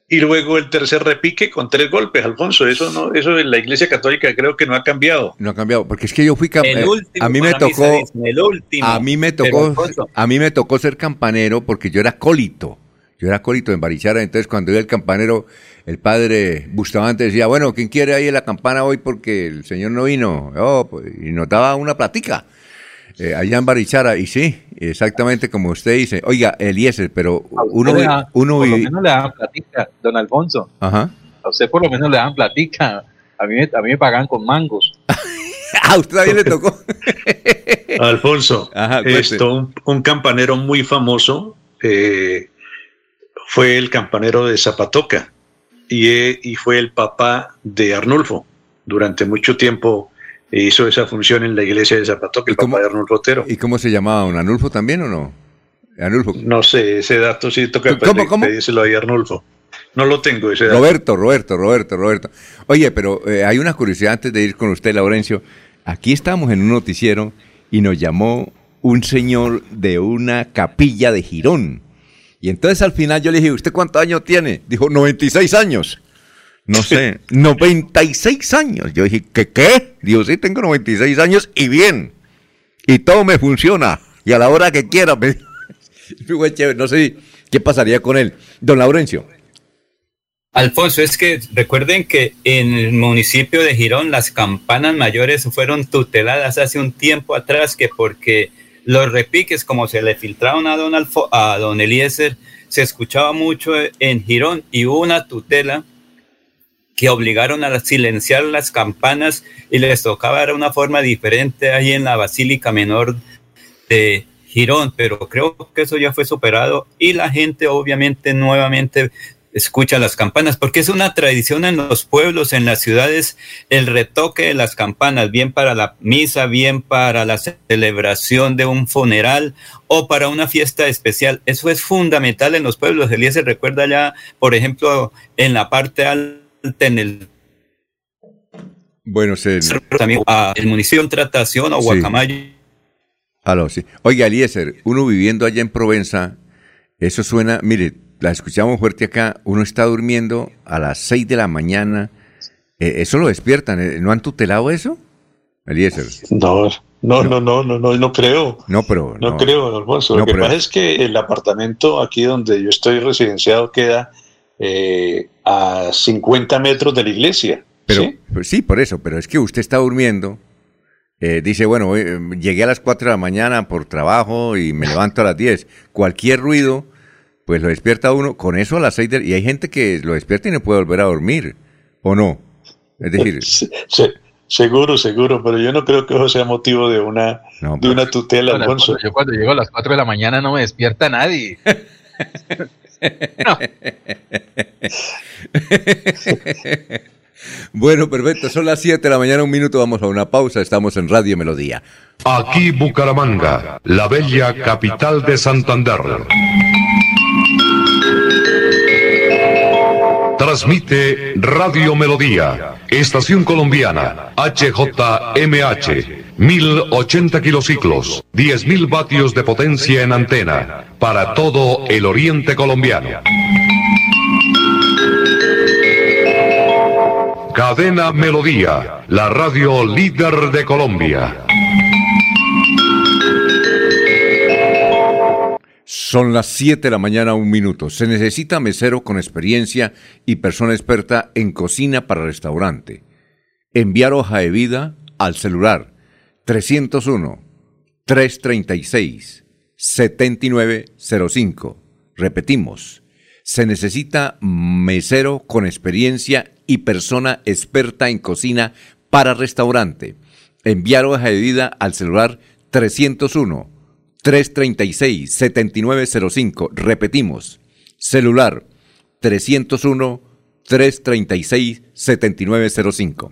y luego el tercer repique con tres golpes, Alfonso. Eso no, eso en la Iglesia Católica creo que no ha cambiado. No ha cambiado, porque es que yo fui campanero. Eh, a mí me tocó, el último, a mí me tocó, a mí me tocó ser campanero porque yo era cólito. Yo era cólito en Barichara, entonces cuando iba el campanero, el padre Bustamante decía, bueno, ¿quién quiere ahí en la campana hoy porque el señor no vino? Oh, pues, y notaba una platica. Eh, allá en Barichara, y sí, exactamente como usted dice. Oiga, Eliezer, pero uno, uno Por lo menos le dan platica, don Alfonso. Ajá. A usted por lo menos le dan platica. A mí, a mí me pagan con mangos. a usted también le tocó. Alfonso, esto, un, campanero muy famoso eh, fue el campanero de Zapatoca y, eh, y fue el papá de Arnulfo. Durante mucho tiempo hizo esa función en la iglesia de Zapatoca, el papá de Arnulfo Otero. ¿Y cómo se llamaba? ¿Un Arnulfo también o no? Arnulfo. No sé, ese dato sí toca ¿Cómo, cómo? pedírselo ahí a Arnulfo. No lo tengo ese dato. Roberto, Roberto, Roberto, Roberto. Oye, pero eh, hay una curiosidad antes de ir con usted, Laurencio. Aquí estamos en un noticiero y nos llamó un señor de una capilla de Girón. Y entonces al final yo le dije, ¿usted cuántos años tiene? Dijo, 96 años no sé, 96 años. Yo dije, ¿qué qué? Dios sí, tengo 96 años y bien. Y todo me funciona. Y a la hora que quiera. no sé qué pasaría con él. Don Laurencio. Alfonso, es que recuerden que en el municipio de Girón las campanas mayores fueron tuteladas hace un tiempo atrás que porque los repiques, como se le filtraron a don, a don Eliezer, se escuchaba mucho en Girón y hubo una tutela que obligaron a silenciar las campanas y les tocaba de una forma diferente ahí en la Basílica Menor de Girón, pero creo que eso ya fue superado y la gente obviamente nuevamente escucha las campanas, porque es una tradición en los pueblos, en las ciudades, el retoque de las campanas, bien para la misa, bien para la celebración de un funeral o para una fiesta especial. Eso es fundamental en los pueblos. Elías se recuerda ya, por ejemplo, en la parte alta en el bueno, se... también a el municipio en Tratación o Guacamayo. Aló, sí. Oiga, Eliezer, uno viviendo allá en Provenza, eso suena, mire, la escuchamos fuerte acá, uno está durmiendo a las 6 de la mañana, eh, eso lo despiertan, eh, ¿no han tutelado eso? Eliezer. No, no, no, no, no, no, no creo. No, pero. No, creo, Alfonso. Lo que pasa es que el apartamento aquí donde yo estoy residenciado queda eh, a 50 metros de la iglesia. Pero, ¿sí? Pues sí, por eso, pero es que usted está durmiendo. Eh, dice, bueno, eh, llegué a las 4 de la mañana por trabajo y me levanto a las 10. Cualquier ruido, pues lo despierta uno. Con eso a las 6 de, Y hay gente que lo despierta y no puede volver a dormir, ¿o no? Es decir... Sí, Seguro, seguro, pero yo no creo que eso sea motivo de una, de una tutela, Alfonso. Yo cuando llego a las 4 de la mañana no me despierta nadie. Bueno, perfecto. Son las 7 de la mañana, un minuto. Vamos a una pausa. Estamos en Radio Melodía. Aquí Bucaramanga, la bella capital de Santander. Transmite Radio Melodía, Estación Colombiana, HJMH, 1080 kilociclos, 10.000 vatios de potencia en antena, para todo el oriente colombiano. Cadena Melodía, la radio líder de Colombia. Son las 7 de la mañana, un minuto. Se necesita mesero con experiencia y persona experta en cocina para restaurante. Enviar hoja de vida al celular 301 336 7905. Repetimos, se necesita mesero con experiencia y persona experta en cocina para restaurante. Enviar hoja de vida al celular 301 336-7905. Repetimos, celular 301-336-7905.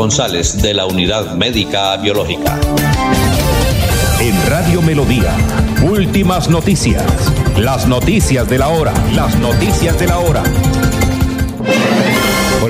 González de la Unidad Médica Biológica. En Radio Melodía, últimas noticias. Las noticias de la hora. Las noticias de la hora.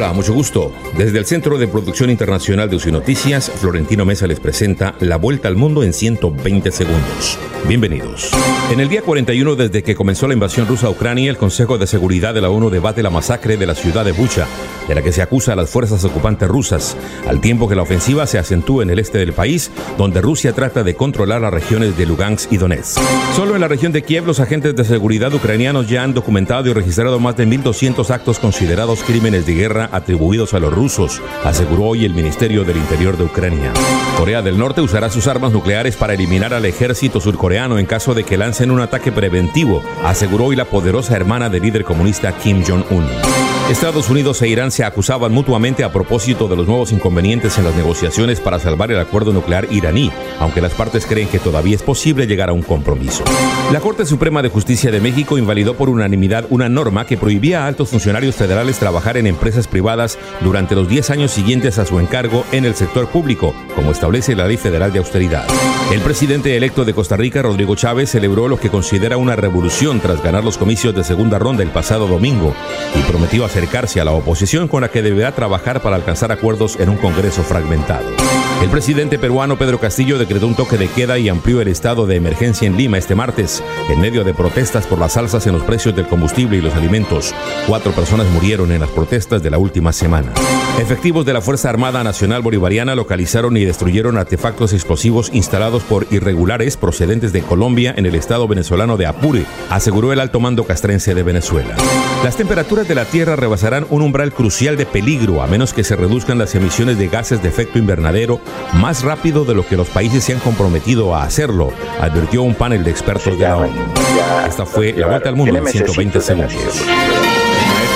Hola, mucho gusto. Desde el Centro de Producción Internacional de UCI Noticias, Florentino Mesa les presenta La Vuelta al Mundo en 120 segundos. Bienvenidos. En el día 41 desde que comenzó la invasión rusa a Ucrania, el Consejo de Seguridad de la ONU debate la masacre de la ciudad de Bucha, de la que se acusa a las fuerzas ocupantes rusas, al tiempo que la ofensiva se acentúa en el este del país, donde Rusia trata de controlar las regiones de Lugansk y Donetsk. Solo en la región de Kiev, los agentes de seguridad ucranianos ya han documentado y registrado más de 1.200 actos considerados crímenes de guerra atribuidos a los rusos, aseguró hoy el Ministerio del Interior de Ucrania. Corea del Norte usará sus armas nucleares para eliminar al ejército surcoreano en caso de que lancen un ataque preventivo, aseguró hoy la poderosa hermana del líder comunista Kim Jong-un. Estados Unidos e Irán se acusaban mutuamente a propósito de los nuevos inconvenientes en las negociaciones para salvar el acuerdo nuclear iraní, aunque las partes creen que todavía es posible llegar a un compromiso. La Corte Suprema de Justicia de México invalidó por unanimidad una norma que prohibía a altos funcionarios federales trabajar en empresas privadas durante los 10 años siguientes a su encargo en el sector público, como establece la Ley Federal de Austeridad. El presidente electo de Costa Rica, Rodrigo Chávez, celebró lo que considera una revolución tras ganar los comicios de segunda ronda el pasado domingo y prometió acercarse a la oposición con la que deberá trabajar para alcanzar acuerdos en un Congreso fragmentado. El presidente peruano Pedro Castillo decretó un toque de queda y amplió el estado de emergencia en Lima este martes, en medio de protestas por las alzas en los precios del combustible y los alimentos. Cuatro personas murieron en las protestas de la última semana. Efectivos de la Fuerza Armada Nacional Bolivariana localizaron y destruyeron artefactos explosivos instalados por irregulares procedentes de Colombia en el estado venezolano de Apure, aseguró el alto mando castrense de Venezuela. Las temperaturas de la Tierra rebasarán un umbral crucial de peligro a menos que se reduzcan las emisiones de gases de efecto invernadero más rápido de lo que los países se han comprometido a hacerlo, advirtió un panel de expertos de la ONU. Esta fue la vuelta al mundo en 120 segundos.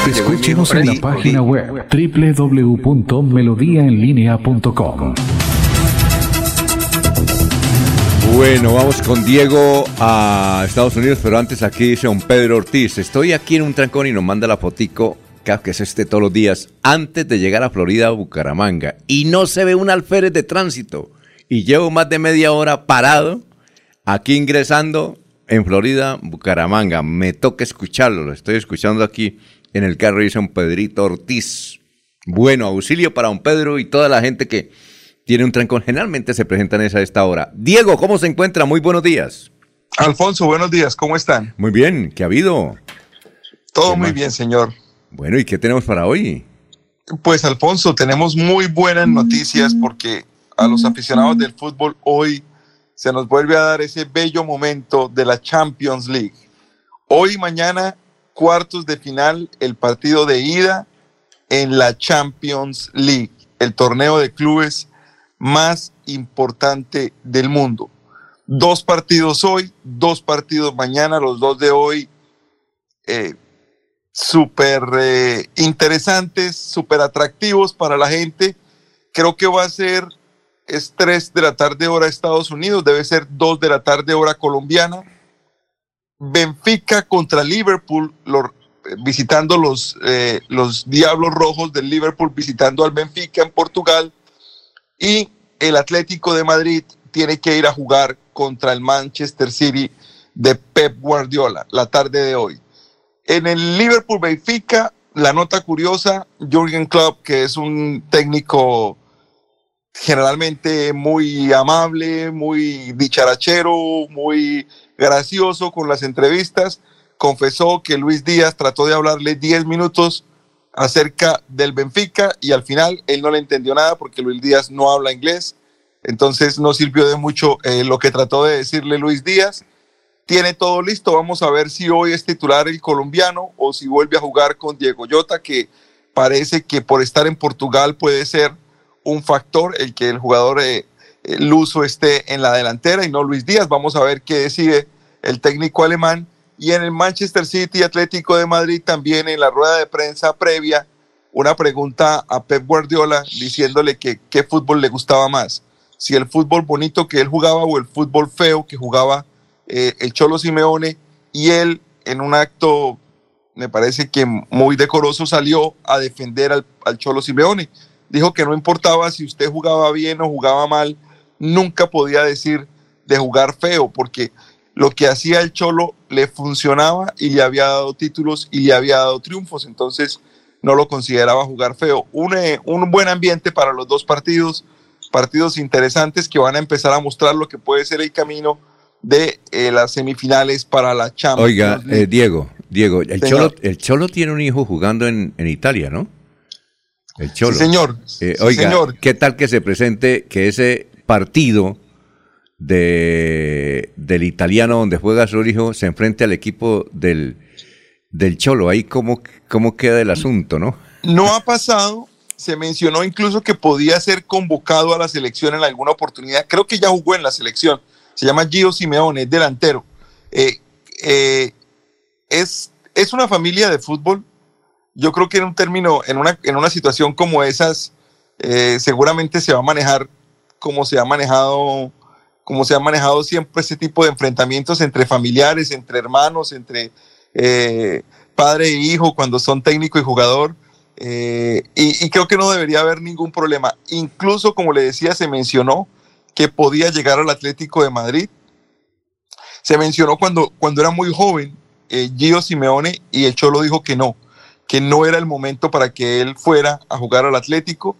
Escúchenos en la página web www.melodiaenlinea.com. Bueno, vamos con Diego a Estados Unidos, pero antes aquí dice don Pedro Ortiz. Estoy aquí en un trancón y nos manda la fotico, que es este todos los días, antes de llegar a Florida, Bucaramanga. Y no se ve un alférez de tránsito. Y llevo más de media hora parado, aquí ingresando en Florida, Bucaramanga. Me toca escucharlo, lo estoy escuchando aquí en el carro, dice don Pedrito Ortiz. Bueno, auxilio para don Pedro y toda la gente que tiene un trancón. Generalmente se presentan a esta hora. Diego, ¿cómo se encuentra? Muy buenos días. Alfonso, buenos días, ¿cómo están? Muy bien, ¿qué ha habido? Todo muy bien, señor. Bueno, ¿y qué tenemos para hoy? Pues Alfonso, tenemos muy buenas noticias porque a los aficionados del fútbol hoy se nos vuelve a dar ese bello momento de la Champions League. Hoy y mañana, cuartos de final, el partido de ida en la Champions League, el torneo de clubes más importante del mundo. Dos partidos hoy, dos partidos mañana, los dos de hoy eh, súper eh, interesantes, súper atractivos para la gente. Creo que va a ser es 3 de la tarde hora Estados Unidos, debe ser 2 de la tarde hora colombiana. Benfica contra Liverpool, visitando los, eh, los Diablos Rojos del Liverpool, visitando al Benfica en Portugal. Y el Atlético de Madrid tiene que ir a jugar contra el Manchester City de Pep Guardiola la tarde de hoy. En el Liverpool Benfica, la nota curiosa, Jürgen Klopp, que es un técnico generalmente muy amable, muy dicharachero, muy gracioso con las entrevistas, confesó que Luis Díaz trató de hablarle 10 minutos acerca del Benfica y al final él no le entendió nada porque Luis Díaz no habla inglés, entonces no sirvió de mucho eh, lo que trató de decirle Luis Díaz. Tiene todo listo, vamos a ver si hoy es titular el colombiano o si vuelve a jugar con Diego Llota, que parece que por estar en Portugal puede ser un factor el que el jugador eh, luso esté en la delantera y no Luis Díaz. Vamos a ver qué decide el técnico alemán y en el Manchester City Atlético de Madrid también en la rueda de prensa previa, una pregunta a Pep Guardiola diciéndole que qué fútbol le gustaba más, si el fútbol bonito que él jugaba o el fútbol feo que jugaba eh, el Cholo Simeone y él en un acto, me parece que muy decoroso, salió a defender al Cholo Simeone. Dijo que no importaba si usted jugaba bien o jugaba mal, nunca podía decir de jugar feo, porque lo que hacía el Cholo le funcionaba y le había dado títulos y le había dado triunfos, entonces no lo consideraba jugar feo. Un, eh, un buen ambiente para los dos partidos, partidos interesantes que van a empezar a mostrar lo que puede ser el camino de eh, las semifinales para la Champions. Oiga, eh, Diego, Diego, el Cholo, el Cholo, tiene un hijo jugando en, en Italia, ¿no? El Cholo. Sí, señor. oiga, señor. ¿qué tal que se presente que ese partido de, del italiano donde juega su hijo se enfrente al equipo del, del Cholo. Ahí cómo, cómo queda el asunto, ¿no? No ha pasado. Se mencionó incluso que podía ser convocado a la selección en alguna oportunidad. Creo que ya jugó en la selección. Se llama Gio Simeone, es delantero. Eh, eh, es, es una familia de fútbol. Yo creo que en un término, en una, en una situación como esas, eh, seguramente se va a manejar como se ha manejado como se ha manejado siempre ese tipo de enfrentamientos entre familiares, entre hermanos, entre eh, padre e hijo, cuando son técnico y jugador. Eh, y, creo que no debería haber ningún problema. Incluso, como le decía, se mencionó que podía llegar al Atlético de Madrid. Se mencionó cuando, cuando era muy joven, eh, Gio Simeone, y el Cholo dijo que no, que no era el momento para que él fuera a jugar al Atlético,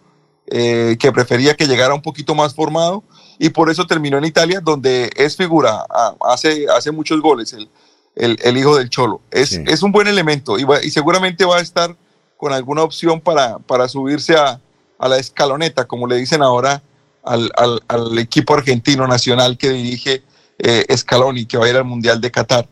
que prefería que llegara un poquito más formado y por eso terminó en Italia, donde es figura, hace, hace muchos goles el, el, hijo del Cholo. Es, es un buen elemento y, y, seguramente va a estar con alguna opción para, para subirse a, a la escaloneta, como le dicen ahora al, al, al equipo argentino nacional que dirige eh, Scaloni, que va a ir al Mundial de Qatar.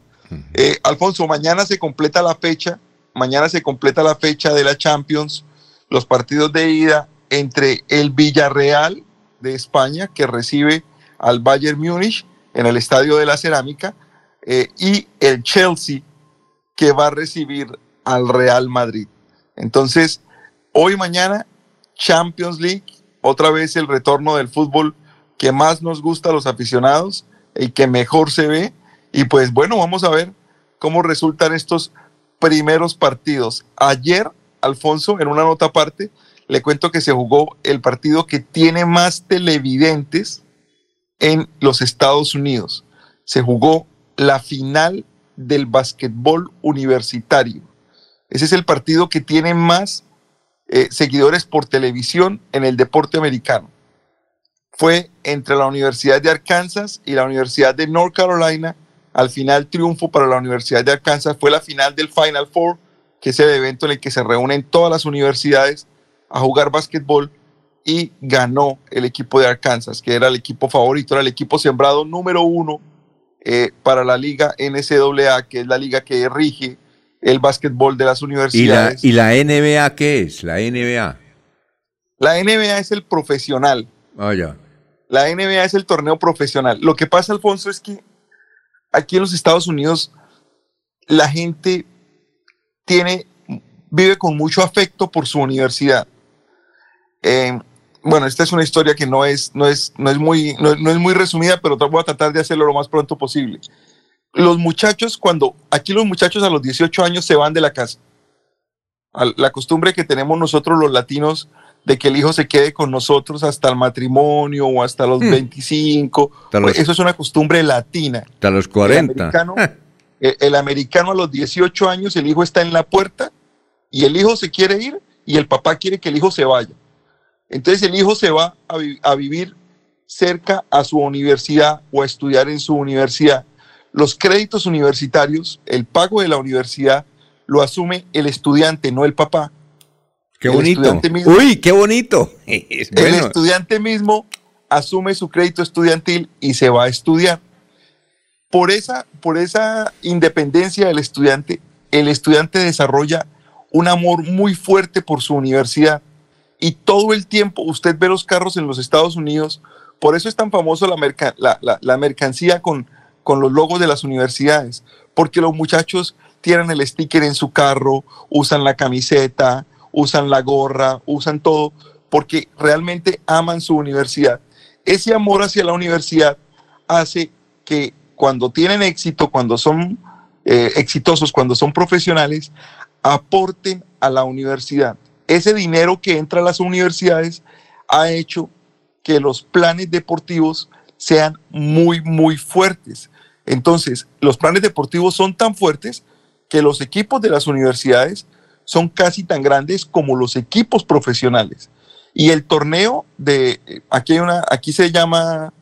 Eh, Alfonso, mañana se completa la fecha, mañana se completa la fecha de la Champions, los partidos de ida entre el Villarreal de España que recibe al Bayern Múnich en el Estadio de la Cerámica eh, y el Chelsea que va a recibir al Real Madrid. Entonces, hoy mañana, Champions League, otra vez el retorno del fútbol que más nos gusta a los aficionados, el que mejor se ve. Y pues bueno, vamos a ver cómo resultan estos primeros partidos. Ayer, Alfonso, en una nota aparte, le cuento que se jugó el partido que tiene más televidentes en los Estados Unidos. Se jugó la final del básquetbol universitario. Ese es el partido que tiene más eh, seguidores por televisión en el deporte americano. Fue entre la Universidad de Arkansas y la Universidad de North Carolina. Al final, triunfo para la Universidad de Arkansas. Fue la final del Final Four, que es el evento en el que se reúnen todas las universidades a jugar básquetbol y ganó el equipo de Arkansas, que era el equipo favorito, era el equipo sembrado número uno eh, para la liga NCAA, que es la liga que rige el básquetbol de las universidades. ¿Y la, ¿Y la NBA qué es? La NBA. La NBA es el profesional. Ya. La NBA es el torneo profesional. Lo que pasa, Alfonso, es que aquí en los Estados Unidos la gente vive con mucho afecto por su universidad. Eh, bueno, esta es una historia que no es, no es, no es, muy, no, es muy resumida, pero voy a tratar de hacerlo lo más pronto posible. Los muchachos, cuando aquí los muchachos a los 18 años se van de la casa, la costumbre que tenemos nosotros los latinos de que el hijo se quede con nosotros hasta el matrimonio o hasta los 25, hmm. pues eso es una costumbre latina. Hasta los 40. El el americano a los 18 años, el hijo está en la puerta y el hijo se quiere ir y el papá quiere que el hijo se vaya. Entonces el hijo se va a, vivir cerca a su universidad o a estudiar en su universidad. Los créditos universitarios, el pago de la universidad, lo asume el estudiante, no el papá. Qué bonito. Uy, qué bonito. El estudiante mismo asume su crédito estudiantil y se va a estudiar. Por esa, por esa independencia del estudiante, el estudiante desarrolla un amor muy fuerte por su universidad y todo el tiempo usted ve los carros en los Estados Unidos. Por eso es tan famoso la, la, mercancía con, con los logos de las universidades, porque los muchachos tienen el sticker en su carro, usan la camiseta, usan la gorra, usan todo, porque realmente aman su universidad. Ese amor hacia la universidad hace que cuando tienen éxito, cuando son eh, exitosos, cuando son profesionales, aporten a la universidad ese dinero que entra a las universidades ha hecho que los planes deportivos sean muy, muy fuertes. Entonces, los planes deportivos son tan fuertes que los equipos de las universidades son casi tan grandes como los equipos profesionales. Y el torneo de, aquí, hay una, aquí se llama,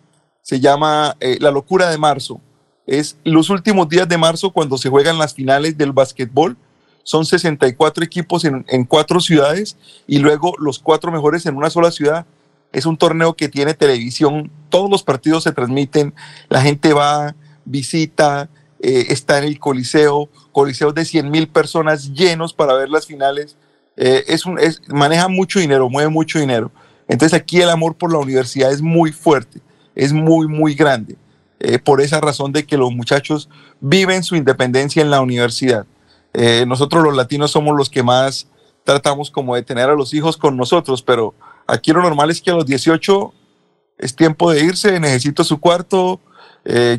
se llama eh, la locura de marzo. Es los últimos días de marzo cuando se juegan las finales del básquetbol son 64 equipos en, cuatro ciudades y luego los cuatro mejores en una sola ciudad. Es un torneo que tiene televisión, todos los partidos se transmiten, la gente va, visita, eh, está en el Coliseo, Coliseo de 100 mil personas llenos para ver las finales. Eh, es un, maneja mucho dinero, mueve mucho dinero. Entonces aquí el amor por la universidad es muy fuerte, es muy, muy grande. Eh, por esa razón de que los muchachos viven su independencia en la universidad. Eh, nosotros los latinos somos los que más tratamos como de tener a los hijos con nosotros, pero aquí lo normal es que a los 18 es tiempo de irse, necesito su cuarto,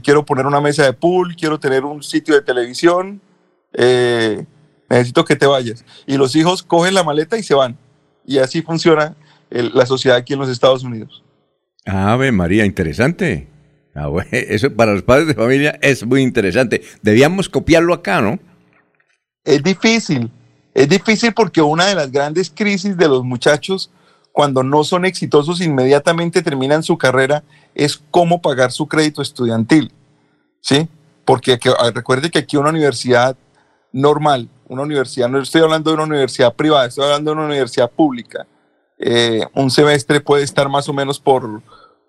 quiero poner una mesa de pool, quiero tener un sitio de televisión, eh, necesito que te vayas. Y los hijos cogen la maleta y se van. Y así funciona la sociedad aquí en los Estados Unidos. Ave María, interesante. Ah, eso para los padres de familia es muy interesante. Debíamos copiarlo acá, ¿no? Es difícil, es difícil porque una de las grandes crisis de los muchachos cuando no son exitosos inmediatamente terminan su carrera es cómo pagar su crédito estudiantil. ¿Sí? Porque ah, recuerde que aquí una universidad normal, una universidad, no estoy hablando de una universidad privada, estoy hablando de una universidad pública, eh, un semestre puede estar más o menos por,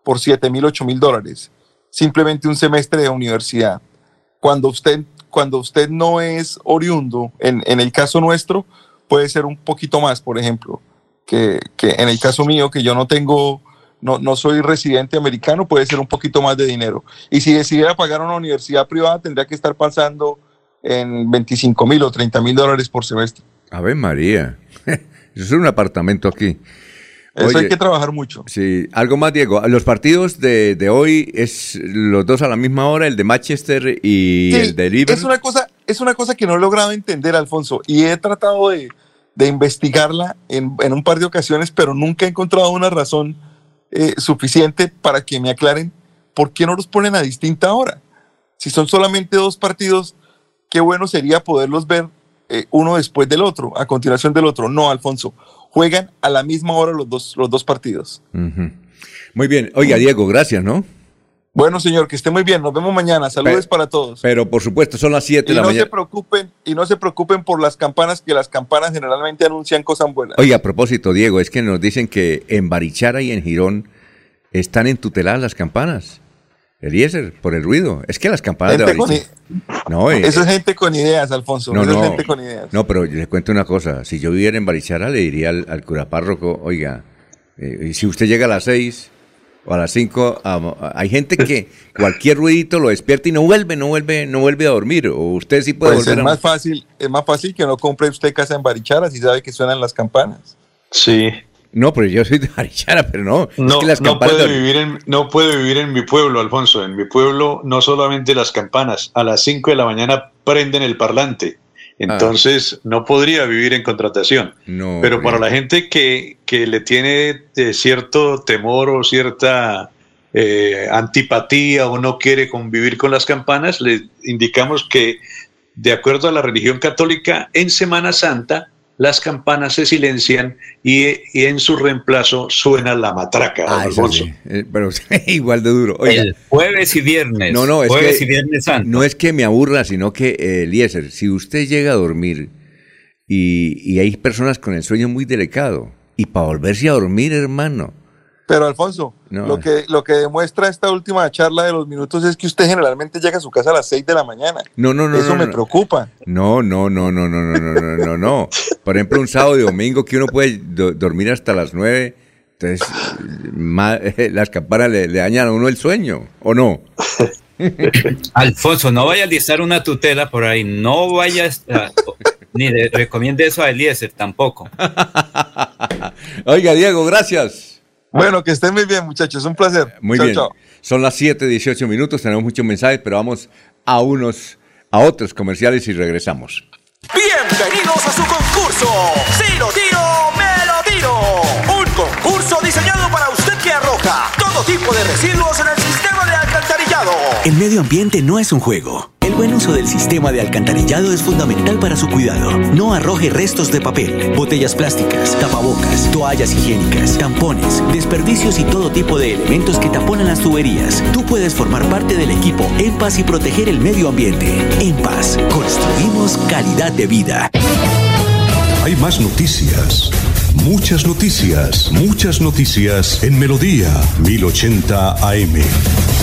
por 7 mil, 8 mil dólares. Simplemente un semestre de universidad. Cuando usted cuando usted no es oriundo, en, el caso nuestro, puede ser un poquito más, por ejemplo, que, en el caso mío, que yo no tengo, no, no, soy residente americano, puede ser un poquito más de dinero. Y si decidiera pagar una universidad privada, tendría que estar pasando en 25 mil o 30 mil dólares por semestre. A ver, María, eso es un apartamento aquí. Eso Oye, hay que trabajar mucho. Sí, algo más, Diego. Los partidos de, de hoy es los dos a la misma hora, el de Manchester y Sí, el de Liverpool. Es una cosa, es una cosa que no he logrado entender, Alfonso, y he tratado de, de investigarla en, en un par de ocasiones, pero nunca he encontrado una razón eh, suficiente para que me aclaren por qué no los ponen a distinta hora. Si son solamente dos partidos, qué bueno sería poderlos ver eh, uno después del otro, a continuación del otro. No, Alfonso, juegan a la misma hora los dos, los dos partidos. Ujú. Muy bien. Oiga, Diego, gracias, ¿no? Bueno, señor, que esté muy bien. Nos vemos mañana. Saludos para todos. Pero por supuesto, son las 7 de la no se mañana. preocupen, y no se preocupen por las campanas, que las campanas generalmente anuncian cosas buenas. Oiga, a propósito, Diego, es que nos dicen que en Barichara y en Girón están entuteladas las campanas. Eliezer, por el ruido. Es que las campanas de con Barichara. No, eh, Eso es gente con ideas, Alfonso. No, Eso no. es gente con ideas. No, pero yo le cuento una cosa. Si yo viviera en Barichara, le diría al, al cura párroco, oiga, eh, si usted llega a las seis o a las cinco, a- a- hay gente que cualquier ruidito lo despierta y no vuelve, no vuelve, no vuelve a dormir. O usted sí puede Pues es volver a... más fácil, es más fácil que no compre usted casa en Barichara si sabe que suenan las campanas. Sí. No, pero yo soy de Barichara, pero no. es No, que las no, campanas puede de- vivir en, no puede vivir en mi pueblo, Alfonso. En mi pueblo no solamente las campanas, a las 5 de la mañana prenden el parlante. Entonces no podría vivir en contratación. No, Pero para la gente que, que le tiene eh, cierto temor o cierta eh, antipatía o no quiere convivir con las campanas, le indicamos que de acuerdo a la religión católica, en Semana Santa las campanas se silencian y, y en su reemplazo suena la matraca, Ah, eso sí, eh, pero igual de duro. Oiga, El jueves y viernes. No, no, es jueves que y viernes santo. no es que me aburra, sino que, eh, Eliezer, si usted llega a dormir y, y hay personas con el sueño muy delicado, y para volverse a dormir, hermano, Pero Alfonso, No. lo, que, lo que demuestra esta última charla de los minutos es que usted generalmente llega a su casa a las 6 de la mañana. no, no, no, Eso no, me no. preocupa. No, no, no, no, no, no, no, no, no, no. Por ejemplo, un sábado y domingo que uno puede do- dormir hasta las nueve, entonces ma- las campanas le, le dañan a uno el sueño, ¿o no? Alfonso, no vaya a listar una tutela por ahí. No vaya a, ni le recomiende eso a Eliezer tampoco. Oiga, Diego, gracias. Bueno, que estén muy bien, muchachos. Un placer. Muy Chao, bien. chao. Son las 7, 18 minutos, tenemos muchos mensajes, pero vamos a unos, a otros comerciales y regresamos. Bienvenidos a su concurso. Si lo tiro, me lo tiro. Un concurso diseñado para usted que arroja todo tipo de residuos en el sistema de alcantarillado. El medio ambiente no es un juego. El buen uso del sistema de alcantarillado es fundamental para su cuidado. No arroje restos de papel, botellas plásticas, tapabocas, toallas higiénicas, tampones, desperdicios y todo tipo de elementos que taponan las tuberías. Tú puedes formar parte del equipo En Paz y proteger el medio ambiente. En Paz, construimos calidad de vida. Hay más noticias. Muchas noticias, muchas noticias en Melodía 1080 AM.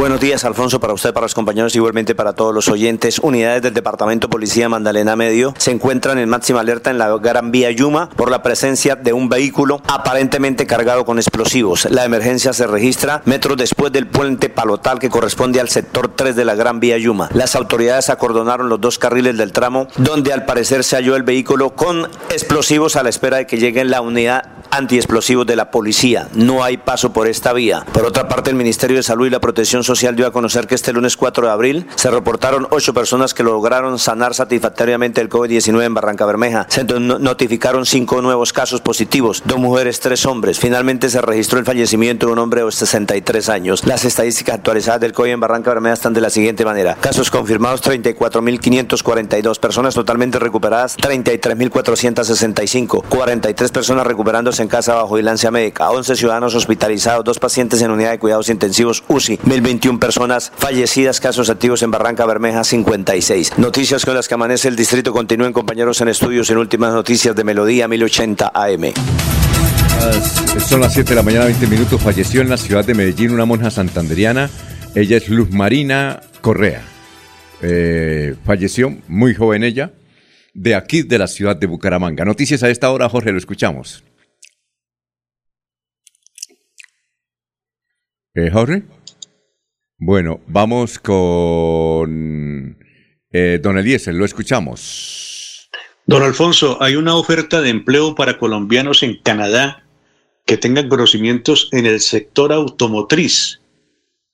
Buenos días, Alfonso, para usted, para los compañeros, igualmente para todos los oyentes. Unidades del Departamento Policía Magdalena Medio se encuentran en máxima alerta en la Gran Vía Yuma por la presencia de un vehículo aparentemente cargado con explosivos. La emergencia se registra metros después del puente Palotal que corresponde al sector 3 de la Gran Vía Yuma. Las autoridades acordonaron los dos carriles del tramo donde al parecer se halló el vehículo con explosivos a la espera de que llegue la unidad antiexplosivos de la policía. No hay paso por esta vía. Por otra parte, el Ministerio de Salud y la Protección dio a conocer que este lunes 4 de abril se reportaron ocho personas que lograron sanar satisfactoriamente el COVID-19 en Barranca Bermeja. Se no- notificaron cinco nuevos casos positivos, dos mujeres, tres hombres. Finalmente se registró el fallecimiento de un hombre de 63 años. Las estadísticas actualizadas del COVID en Barranca Bermeja están de la siguiente manera. Casos confirmados 34.542, personas totalmente recuperadas 33.465, 43 personas recuperándose en casa bajo vigilancia médica, 11 ciudadanos hospitalizados, dos pacientes en unidad de cuidados intensivos UCI, 1.021 personas fallecidas, casos activos en Barranca Bermeja 56. Noticias con las que amanece el distrito continúen compañeros en estudios en últimas noticias de Melodía 1080 AM. Son las 7 de la mañana, 20 minutos. Falleció en la ciudad de Medellín una monja santanderiana. Ella es Luz Marina Correa. Eh, falleció muy joven ella, de aquí, de la ciudad de Bucaramanga. Noticias a esta hora, Jorge, lo escuchamos. Eh, Jorge. Bueno, vamos con eh, don Eliezer, lo escuchamos. Don Alfonso, hay una oferta de empleo para colombianos en Canadá que tengan conocimientos en el sector automotriz.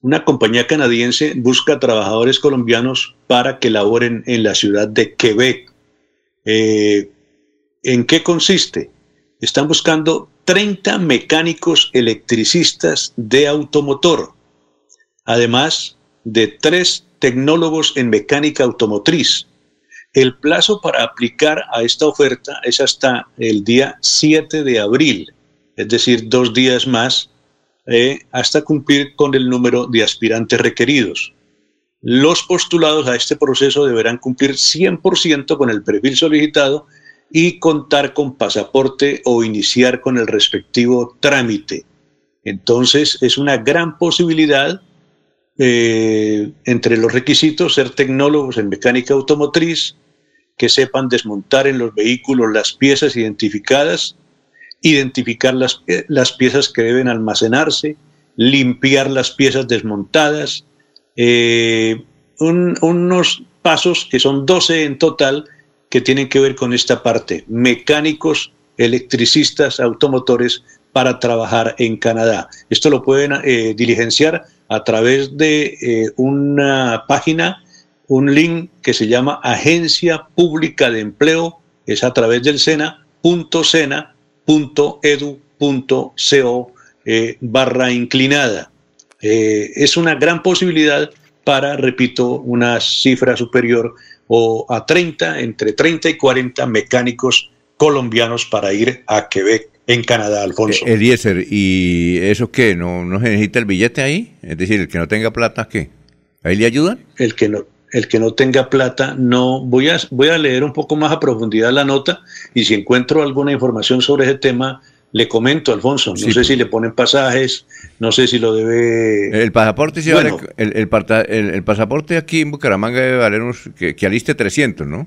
Una compañía canadiense busca trabajadores colombianos para que laboren en la ciudad de Quebec. Eh, ¿En qué consiste? Están buscando 30 mecánicos electricistas de automotor, además de tres tecnólogos en mecánica automotriz. El plazo para aplicar a esta oferta es hasta el día 7 de abril, es decir, dos días más, eh, hasta cumplir con el número de aspirantes requeridos. Los postulados a este proceso deberán cumplir 100% con el perfil solicitado y contar con pasaporte o iniciar con el respectivo trámite. Entonces es una gran posibilidad eh, entre los requisitos ser tecnólogos en mecánica automotriz, que sepan desmontar en los vehículos las piezas identificadas, identificar las, las piezas que deben almacenarse, limpiar las piezas desmontadas, eh, unos pasos que son 12 en total que tienen que ver con esta parte, mecánicos, electricistas, automotores para trabajar en Canadá. Esto lo pueden eh, diligenciar a través de eh, una página, un link que se llama Agencia Pública de Empleo, es a través del sena.sena.edu.co eh, barra inclinada. es una gran posibilidad para, repito, una cifra superior o a 30, entre 30 y 40 mecánicos colombianos para ir a Quebec, en Canadá, Alfonso. Eh, Eliezer, ¿y eso qué? ¿No, ¿No se necesita el billete ahí? Es decir, el que no tenga plata, ¿qué? ¿Ahí le ayudan? El que no, el que no tenga plata, no. Voy a, voy a leer un poco más a profundidad la nota y si encuentro alguna información sobre ese tema, le comento, Alfonso. No sé pues. si le ponen pasajes, no sé si lo debe. El pasaporte sí vale, el, el, pasaporte aquí en Bucaramanga debe valer unos, que, que aliste 300, ¿no?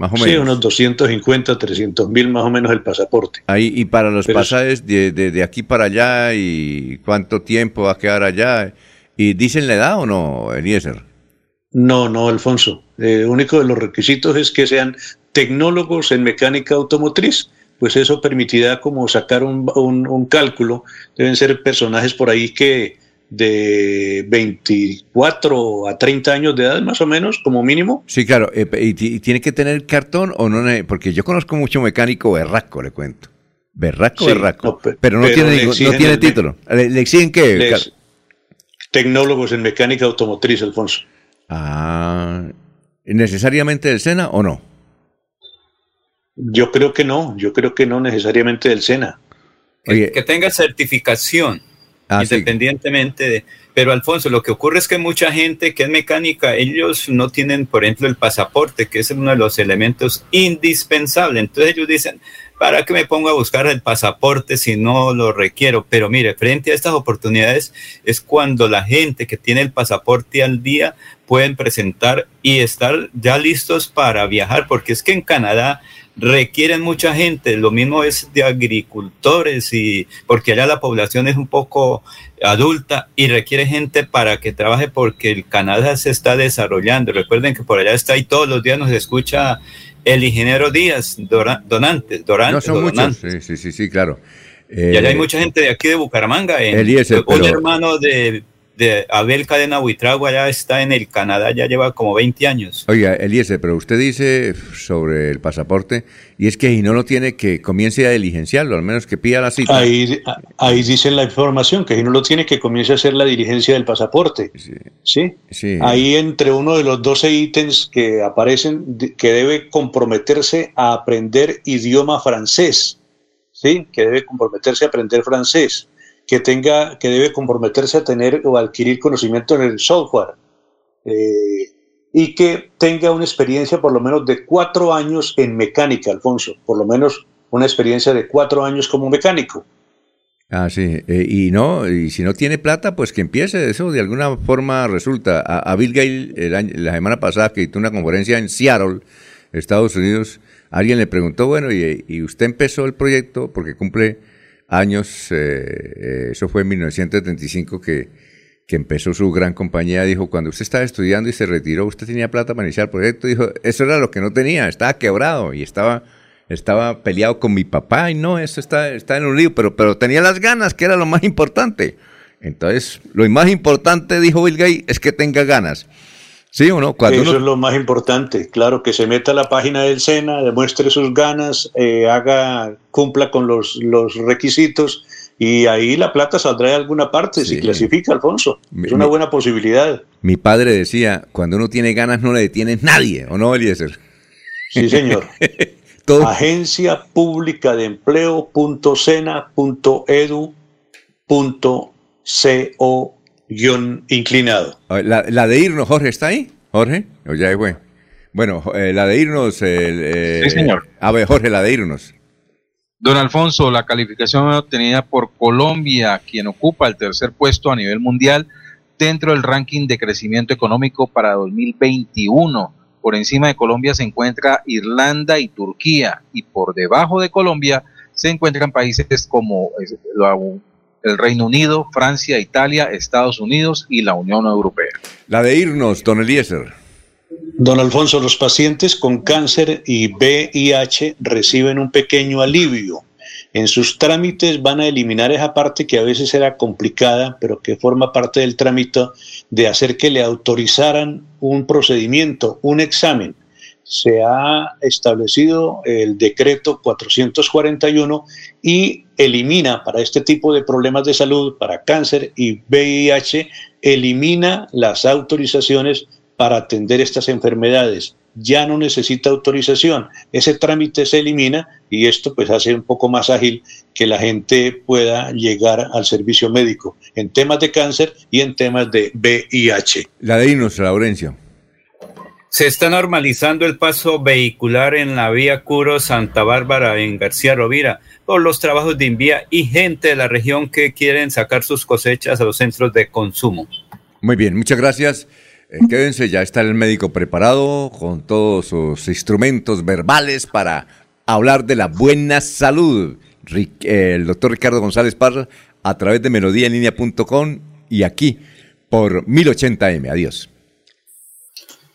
Más o menos. Sí, unos 250, 300 mil más o menos el pasaporte. Ahí, y para los pasajes de, de, aquí para allá y cuánto tiempo va a quedar allá. ¿Y dicen la edad o no, Eliezer? No, no, Alfonso. El único de los requisitos es que sean tecnólogos en mecánica automotriz pues eso permitirá como sacar un, un, cálculo. Deben ser personajes por ahí que de 24 a 30 años de edad, más o menos, como mínimo. Sí, claro. Eh, ¿Y, tiene que tener cartón o no? Porque yo conozco mucho mecánico berraco, le cuento. Berraco, berraco. pero no tiene, no tiene título. ¿Le, exigen qué? tecnólogos en mecánica automotriz, Alfonso. Ah, ¿necesariamente del SENA o no? Yo creo que no, yo creo que no necesariamente del SENA. que, tenga certificación, ah, independientemente de... Pero Alfonso, lo que ocurre es que mucha gente que es mecánica, ellos no tienen, por ejemplo, el pasaporte, que es uno de los elementos indispensables. Entonces ellos dicen, ¿para qué me pongo a buscar el pasaporte si no lo requiero? Pero mire, frente a estas oportunidades es cuando la gente que tiene el pasaporte al día pueden presentar y estar ya listos para viajar, porque es que en Canadá requieren mucha gente, lo mismo es de agricultores y porque allá la población es un poco adulta y requiere gente para que trabaje porque el Canadá se está desarrollando. Recuerden que por allá está y todos los días nos escucha el ingeniero Díaz Donantes. no son muchos, sí, sí, sí, claro. y allá hay eh, mucha gente de aquí de Bucaramanga, en, un hermano de de Abel Cadena Buitrago ya está en el Canadá, ya lleva como 20 años. Oiga, Eliezer, pero usted dice sobre el pasaporte, y es que si no lo tiene, que comience a diligenciarlo, al menos que pida la cita. Ahí, ahí dice la información, que si no lo tiene, que comience a hacer la diligencia del pasaporte. Sí. ¿Sí? Ahí entre uno de los 12 ítems que aparecen, que debe comprometerse a aprender idioma francés. ¿Sí? Que debe comprometerse a aprender francés que tenga, que debe comprometerse a tener o adquirir conocimiento en el software eh, y que tenga una experiencia por lo menos de cuatro años en mecánica, Alfonso, por lo menos una experiencia de cuatro años como mecánico. Ah, sí, eh, y no, y si no tiene plata, pues que empiece, eso de alguna forma resulta. A, Bill Gates la semana pasada que hizo una conferencia en Seattle, Estados Unidos, alguien le preguntó, bueno, y, y usted empezó el proyecto porque cumple años, eh, eh, eso fue en 1935 que, que empezó su gran compañía, dijo, cuando usted estaba estudiando y se retiró, usted tenía plata para iniciar el proyecto, dijo, eso era lo que no tenía, estaba quebrado y estaba, estaba peleado con mi papá y no, eso está, está en un lío, pero, pero tenía las ganas, que era lo más importante. Entonces, lo más importante, dijo Bill Gates, es que tenga ganas. ¿Sí o no? Cuando Eso es lo más importante, claro, que se meta a la página del SENA, demuestre sus ganas, eh, haga, cumpla con los, los requisitos y ahí la plata saldrá de alguna parte, si clasifica, Alfonso. Es una buena posibilidad. Mi padre decía, cuando uno tiene ganas no le detiene nadie, ¿o no, Eliezer? Sí, señor. Agencia Pública de Empleo.cena.edu.co inclinado. La, la, de irnos, Jorge, ¿está ahí? Jorge, o ya fue. Bueno, eh, la de irnos. Eh, sí, señor. A ver, Jorge, la de irnos. Don Alfonso, la calificación obtenida por Colombia, quien ocupa el tercer puesto a nivel mundial dentro del ranking de crecimiento económico para 2021. Por encima de Colombia se encuentra Irlanda y Turquía, y por debajo de Colombia se encuentran países como el Reino Unido, Francia, Italia, Estados Unidos y la Unión Europea. La de irnos, don Eliezer. Don Alfonso, los pacientes con cáncer y VIH reciben un pequeño alivio. En sus trámites van a eliminar esa parte que a veces era complicada, pero que forma parte del trámite de hacer que le autorizaran un procedimiento, un examen se ha establecido el decreto 441 y elimina para este tipo de problemas de salud, para cáncer y VIH, elimina las autorizaciones para atender estas enfermedades. Ya no necesita autorización. Ese trámite se elimina y esto pues hace un poco más ágil que la gente pueda llegar al servicio médico en temas de cáncer y en temas de VIH. La de Inos, Laurencio. Se está normalizando el paso vehicular en la vía Curo Santa Bárbara en García Rovira por los trabajos de Invía y gente de la región que quieren sacar sus cosechas a los centros de consumo. Muy bien, muchas gracias. Eh, quédense, ya está el médico preparado con todos sus instrumentos verbales para hablar de la buena salud. el doctor Ricardo González Parra a través de melodíaenlínea.com y aquí por 1080m. Adiós.